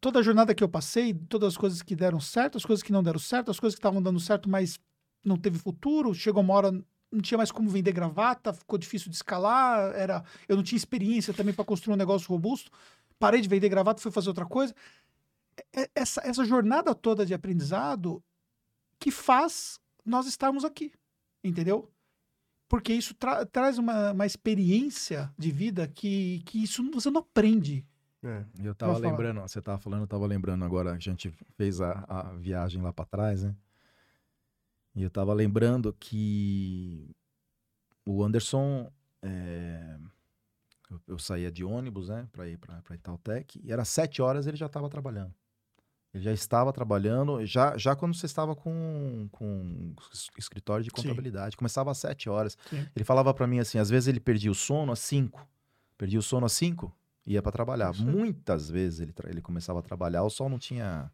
Toda a jornada que eu passei, todas as coisas que deram certo, as coisas que não deram certo, as coisas que estavam dando certo, mas não teve futuro, chegou uma hora não tinha mais como vender gravata, ficou difícil de escalar, era, eu não tinha experiência também para construir um negócio robusto. Parei de vender gravata, fui fazer outra coisa. É, é, essa, essa jornada toda de aprendizado que faz nós estarmos aqui, entendeu? Porque isso tra traz uma, uma experiência de vida que, que isso você não aprende. É, eu tava lembrando, você tava falando, eu tava lembrando agora, a gente fez a, a viagem lá para trás, né? E eu tava lembrando que o Anderson. É, eu, eu, saía de ônibus, né, para ir para Itautec, e era sete horas ele já estava trabalhando. Ele já estava trabalhando, já, já quando você estava com, com escritório de contabilidade. Sim. Começava às sete horas. Sim. Ele falava para mim assim: às vezes ele perdia o sono às cinco. Perdia o sono às cinco, ia para trabalhar. Muitas vezes ele, ele começava a trabalhar, o sol não tinha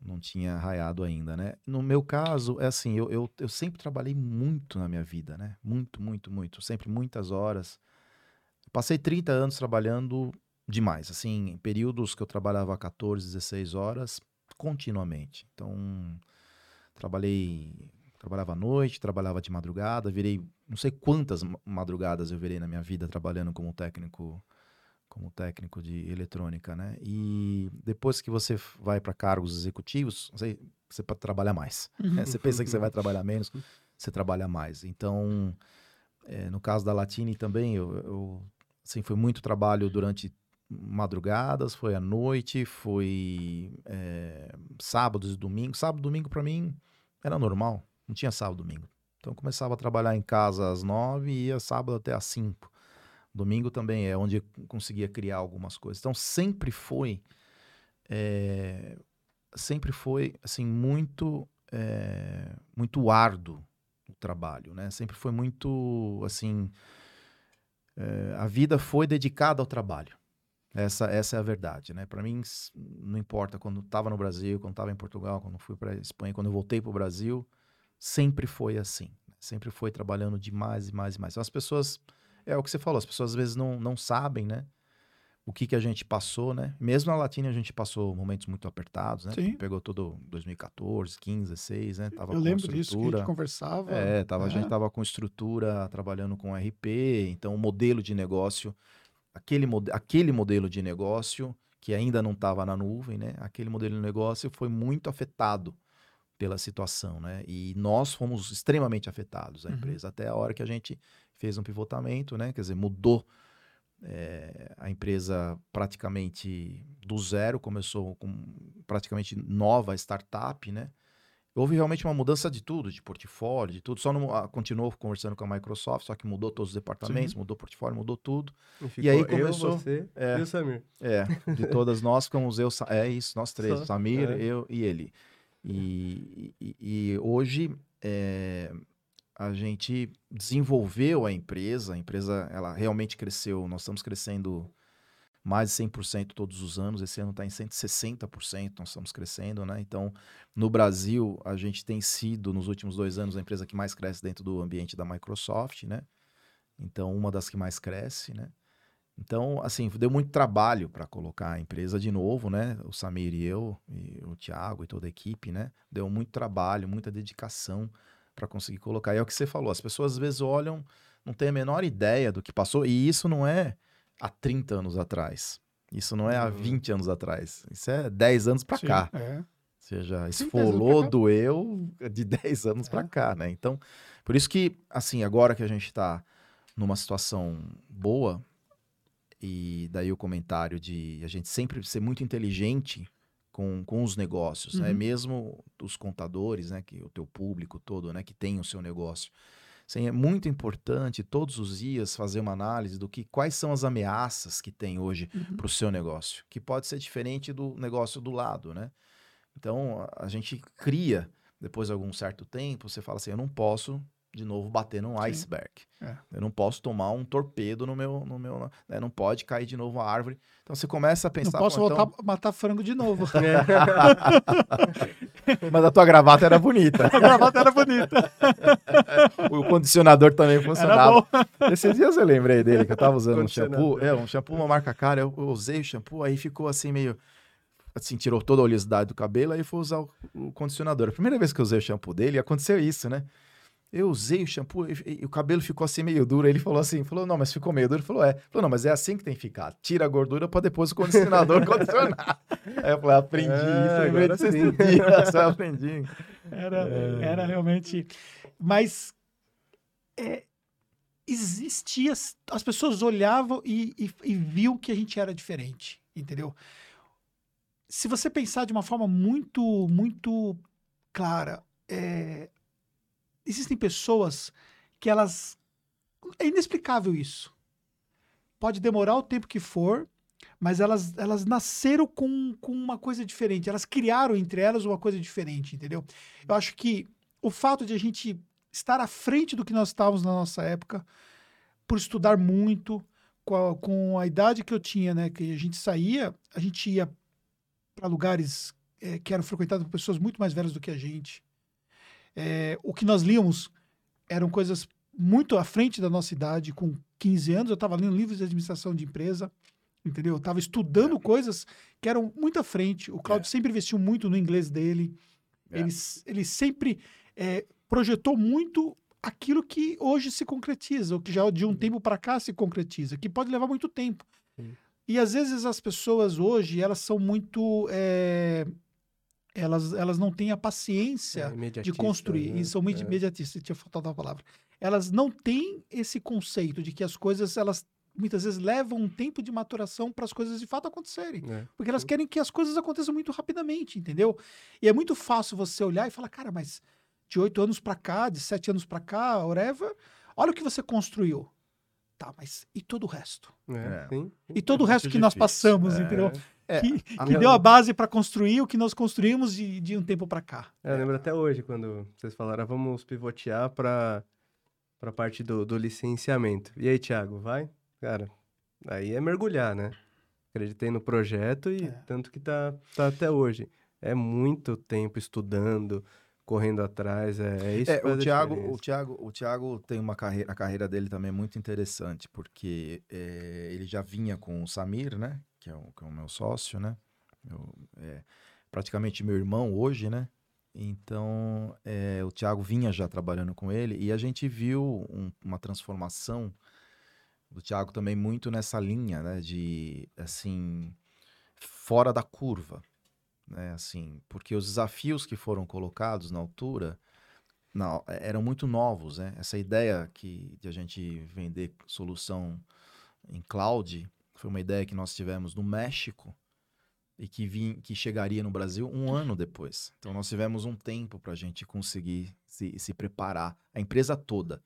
não tinha raiado ainda, né? No meu caso, é assim, eu, eu, eu, sempre trabalhei muito na minha vida, né? Muito, muito, muito. Sempre muitas horas. Passei 30 anos trabalhando demais, assim, em períodos que eu trabalhava 14, 16 horas continuamente. Então, trabalhei, trabalhava à noite, trabalhava de madrugada, virei, não sei quantas madrugadas eu virei na minha vida trabalhando como técnico como técnico de eletrônica, né? E depois que você vai para cargos executivos, você, você pode trabalhar mais. Né? Você pensa que você vai trabalhar menos, você trabalha mais. Então, é, no caso da Latine também, eu, eu assim, foi muito trabalho durante madrugadas, foi à noite, foi é, sábados e domingos. Sábado e domingo para mim era normal, não tinha sábado e domingo. Então eu começava a trabalhar em casa às nove e ia sábado até às cinco. Domingo também é onde eu conseguia criar algumas coisas. Então sempre foi, é, sempre foi assim muito, é, muito árduo o trabalho, né? Sempre foi muito assim, é, a vida foi dedicada ao trabalho. Essa, essa é a verdade, né? Para mim não importa quando estava no Brasil, quando estava em Portugal, quando fui para Espanha, quando eu voltei para o Brasil, sempre foi assim. Sempre foi trabalhando demais e mais e mais. Então, as pessoas é o que você falou, as pessoas às vezes não, não sabem, né? O que, que a gente passou, né? Mesmo na Latina a gente passou momentos muito apertados, né? Sim. Pegou todo 2014, 15, 16, né? Tava Eu lembro disso, que a gente conversava. É, tava, é. a gente tava com estrutura, trabalhando com RP, então o modelo de negócio, aquele, aquele modelo de negócio que ainda não estava na nuvem, né? Aquele modelo de negócio foi muito afetado pela situação, né? E nós fomos extremamente afetados, a uhum. empresa, até a hora que a gente fez um pivotamento, né? Quer dizer, mudou é, a empresa praticamente do zero, começou com praticamente nova startup, né? Houve realmente uma mudança de tudo, de portfólio, de tudo. Só não ah, continuou conversando com a Microsoft, só que mudou todos os departamentos, Sim. mudou o portfólio, mudou tudo. E, e aí começou. Eu, você é, e o Samir. É, de todas nós ficamos eu, é isso, nós três, só, Samir, é. eu e ele. E, e, e hoje é, a gente desenvolveu a empresa, a empresa ela realmente cresceu, nós estamos crescendo mais de 100% todos os anos, esse ano está em 160%, nós estamos crescendo, né? Então, no Brasil, a gente tem sido, nos últimos dois anos, a empresa que mais cresce dentro do ambiente da Microsoft, né? Então, uma das que mais cresce, né? Então, assim, deu muito trabalho para colocar a empresa de novo, né? O Samir e eu, e o Thiago e toda a equipe, né? Deu muito trabalho, muita dedicação para conseguir colocar. E é o que você falou, as pessoas às vezes olham, não têm a menor ideia do que passou, e isso não é há 30 anos atrás. Isso não é há 20 uhum. anos atrás. Isso é 10 anos para cá. É. Ou seja, esfolou, doeu de 10 anos é. para cá, né? Então, por isso que, assim, agora que a gente está numa situação boa, e daí o comentário de a gente sempre ser muito inteligente com, com os negócios, né? uhum. né? Mesmo os contadores, né? Que o teu público todo, né? Que tem o seu negócio. Assim, é muito importante todos os dias fazer uma análise do que quais são as ameaças que tem hoje uhum. para o seu negócio, que pode ser diferente do negócio do lado, né? Então a gente cria depois de algum certo tempo, você fala assim, eu não posso de novo bater num Sim. iceberg. É. Eu não posso tomar um torpedo no meu. No meu né? Não pode cair de novo a árvore. Então você começa a pensar. Não posso voltar então... a matar frango de novo. Mas a tua gravata era bonita. a gravata era bonita. o condicionador também funcionava. Esses dias eu lembrei dele, que eu tava usando um shampoo. É, um shampoo, uma marca cara. Eu, eu usei o shampoo, aí ficou assim meio assim, tirou toda a oleosidade do cabelo, aí foi usar o, o, condicionador. A primeira vez que eu usei o shampoo dele, aconteceu isso, né? Eu usei o shampoo e, e, o cabelo ficou assim meio duro. Ele falou assim, falou, não, mas ficou meio duro. Ele falou, é. Falou, não, mas é assim que tem que ficar. Tira a gordura para depois o condicionador condicionar. Aí eu falei, aprendi é, isso. Agora sim. Só aprendi. Era, é. era realmente... Mas é, existia... As pessoas olhavam e, e, e viam que a gente era diferente, entendeu? Se você pensar de uma forma muito, muito clara, é, existem pessoas que elas. É inexplicável isso. Pode demorar o tempo que for, mas elas, elas nasceram com, com uma coisa diferente. Elas criaram entre elas uma coisa diferente, entendeu? Eu acho que o fato de a gente estar à frente do que nós estávamos na nossa época, por estudar muito, com a, com a idade que eu tinha, né? Que a gente saía, a gente ia para lugares é, que eram frequentadas por pessoas muito mais velhas do que a gente. É, o que nós líamos eram coisas muito à frente da nossa idade, com 15 anos, eu estava lendo livros de administração de empresa, entendeu? Eu estava estudando é. coisas que eram muito à frente. O Claudio é. sempre investiu muito no inglês dele. É. Ele, ele sempre é, projetou muito aquilo que hoje se concretiza, ou que já de um tempo para cá se concretiza, que pode levar muito tempo. Sim. E às vezes as pessoas hoje, elas são muito. É, elas, elas não têm a paciência é, de construir. Né? E são muito é. imediatistas, tinha faltado a palavra. Elas não têm esse conceito de que as coisas, elas muitas vezes levam um tempo de maturação para as coisas de fato acontecerem. É. Porque elas querem que as coisas aconteçam muito rapidamente, entendeu? E é muito fácil você olhar e falar, cara, mas de oito anos para cá, de sete anos para cá, whatever, olha o que você construiu. Tá, mas e todo o resto? É, sim, E todo o resto que nós passamos, é. entendeu? É, que, que minha... deu a base para construir o que nós construímos de, de um tempo para cá. É, eu lembro até hoje, quando vocês falaram, ah, vamos pivotear para a parte do, do licenciamento. E aí, Thiago, vai? Cara, aí é mergulhar, né? Acreditei no projeto e é. tanto que tá, tá até hoje. É muito tempo estudando, correndo atrás, é, é isso. É, o Thiago, o Thiago, o Thiago tem uma carreira, a carreira dele também é muito interessante, porque é, ele já vinha com o Samir, né, que é o, que é o meu sócio, né, meu, é, praticamente meu irmão hoje, né. Então, é, o Thiago vinha já trabalhando com ele e a gente viu um, uma transformação do Thiago também muito nessa linha, né, de assim fora da curva né? Assim, porque os desafios que foram colocados na altura não, eram muito novos, né? Essa ideia que de a gente vender solução em cloud foi uma ideia que nós tivemos no México e que, vim, que chegaria no Brasil um ano depois. Então nós tivemos um tempo para a gente conseguir se, se preparar, a empresa toda.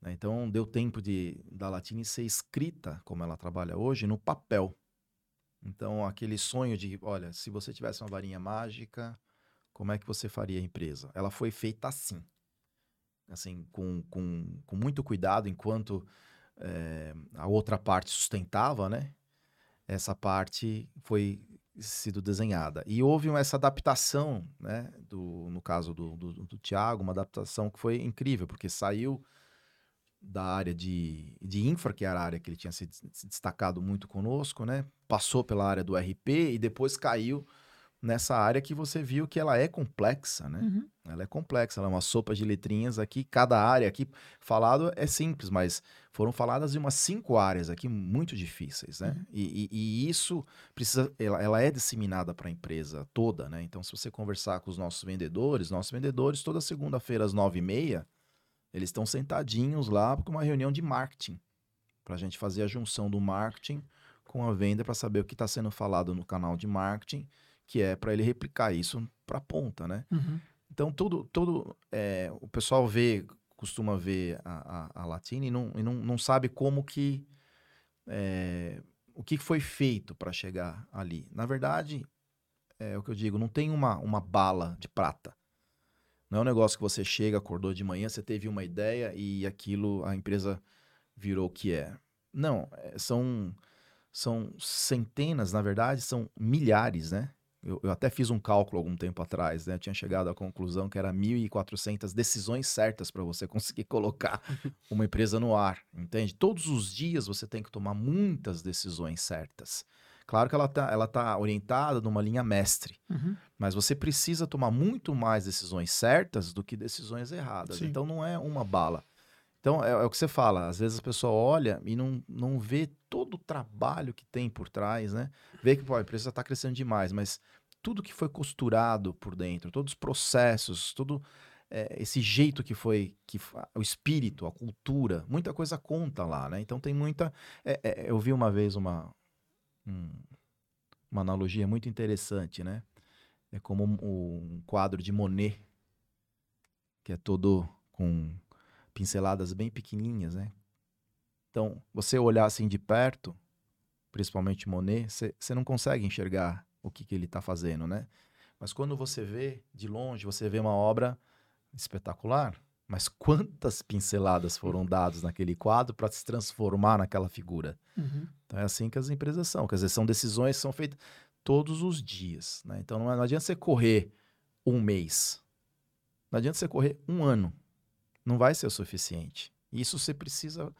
Né? Então deu tempo de da Latine ser escrita como ela trabalha hoje no papel. Então, aquele sonho de, olha, se você tivesse uma varinha mágica, como é que você faria a empresa? Ela foi feita assim. Assim, com, com, com muito cuidado, enquanto é, a outra parte sustentava, né? Essa parte foi sido desenhada. E houve essa adaptação, né? Do, no caso do, do, do Tiago, uma adaptação que foi incrível, porque saiu da área de, de infra, que era a área que ele tinha se, se, destacado muito conosco, né? Passou pela área do RP e depois caiu nessa área que você viu que ela é complexa, né? Uhum. Ela é complexa, ela é uma sopa de letrinhas aqui, cada área aqui falado é simples, mas foram faladas de umas cinco áreas aqui muito difíceis, né? Uhum. E, e, e, isso precisa, ela, ela é disseminada para a empresa toda, né? Então, se você conversar com os nossos vendedores, nossos vendedores toda segunda-feira às nove e meia eles estão sentadinhos lá com uma reunião de marketing, para a gente fazer a junção do marketing com a venda para saber o que está sendo falado no canal de marketing, que é para ele replicar isso para a ponta, né? Uhum. Então, tudo, tudo é, o pessoal vê, costuma ver a, a, a Latina e, não, e não, não sabe como que, é, o que foi feito para chegar ali. Na verdade, é o que eu digo, não tem uma, uma bala de prata. Não é um negócio que você chega, acordou de manhã, você teve uma ideia e aquilo, a empresa virou o que é. Não, é, são, são centenas, na verdade, são milhares, né? Eu, eu, até fiz um cálculo algum tempo atrás, né? Eu tinha chegado à conclusão que era 1.400 decisões certas para você conseguir colocar uma empresa no ar, entende? Todos os dias você tem que tomar muitas decisões certas. Claro que ela está ela tá orientada numa linha mestre, uhum. mas você precisa tomar muito mais decisões certas do que decisões erradas. Sim. Então não é uma bala. Então é, é, o que você fala, às vezes a pessoa olha e não, não vê todo o trabalho que tem por trás, né? Vê que pô, a empresa está crescendo demais, mas tudo que foi costurado por dentro, todos os processos, todo é, esse jeito que foi, que o espírito, a cultura, muita coisa conta lá, né? Então tem muita. É, é, eu vi uma vez uma, um, uma analogia muito interessante, né? É como um, um quadro de Monet, que é todo com pinceladas bem pequenininhas, né? Então, você olhar assim de perto, principalmente Monet, você não consegue enxergar o que, que ele está fazendo, né? Mas quando você vê de longe, você vê uma obra espetacular, mas quantas pinceladas foram dadas naquele quadro para se transformar naquela figura? Uhum. Então é assim que as empresas são. Quer dizer, são decisões que são feitas todos os dias. Né? Então não, não adianta você correr um mês. Não adianta você correr um ano. Não vai ser o suficiente. Isso você precisa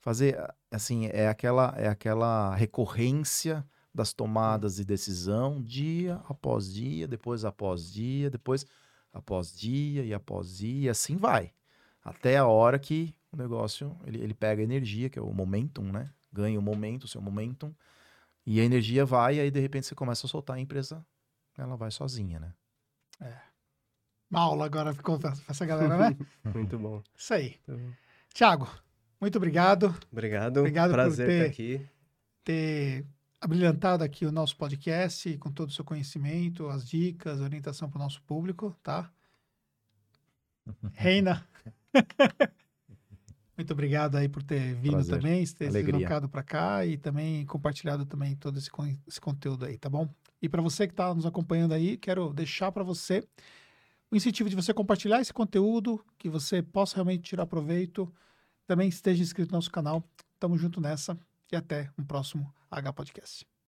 fazer, assim, é aquela, é aquela recorrência das tomadas de decisão dia após dia, depois após dia, depois após dia e após dia, e assim vai. Até a hora que o negócio, ele, ele pega energia, que é o momentum, né? Ganha o momento, o seu momentum, e a energia vai, e aí de repente você começa a soltar a empresa, ela vai sozinha, né? É. Uma aula agora pra essa galera, né? Muito bom. Isso aí. Tiago, muito obrigado. Obrigado. Obrigado Prazer por ter, estar aqui. ter abrilhantado aqui o nosso podcast com todo o seu conhecimento, as dicas, orientação para o nosso público, tá? Reina. Muito obrigado aí por ter vindo Prazer. também, ter se Alegria. deslocado para cá e também compartilhado também todo esse, esse conteúdo aí, tá bom? E para você que está nos acompanhando aí, quero deixar para você o incentivo de você compartilhar esse conteúdo, que você possa realmente tirar proveito. Também esteja inscrito no nosso canal. Tamo junto nessa e até um próximo H Podcast.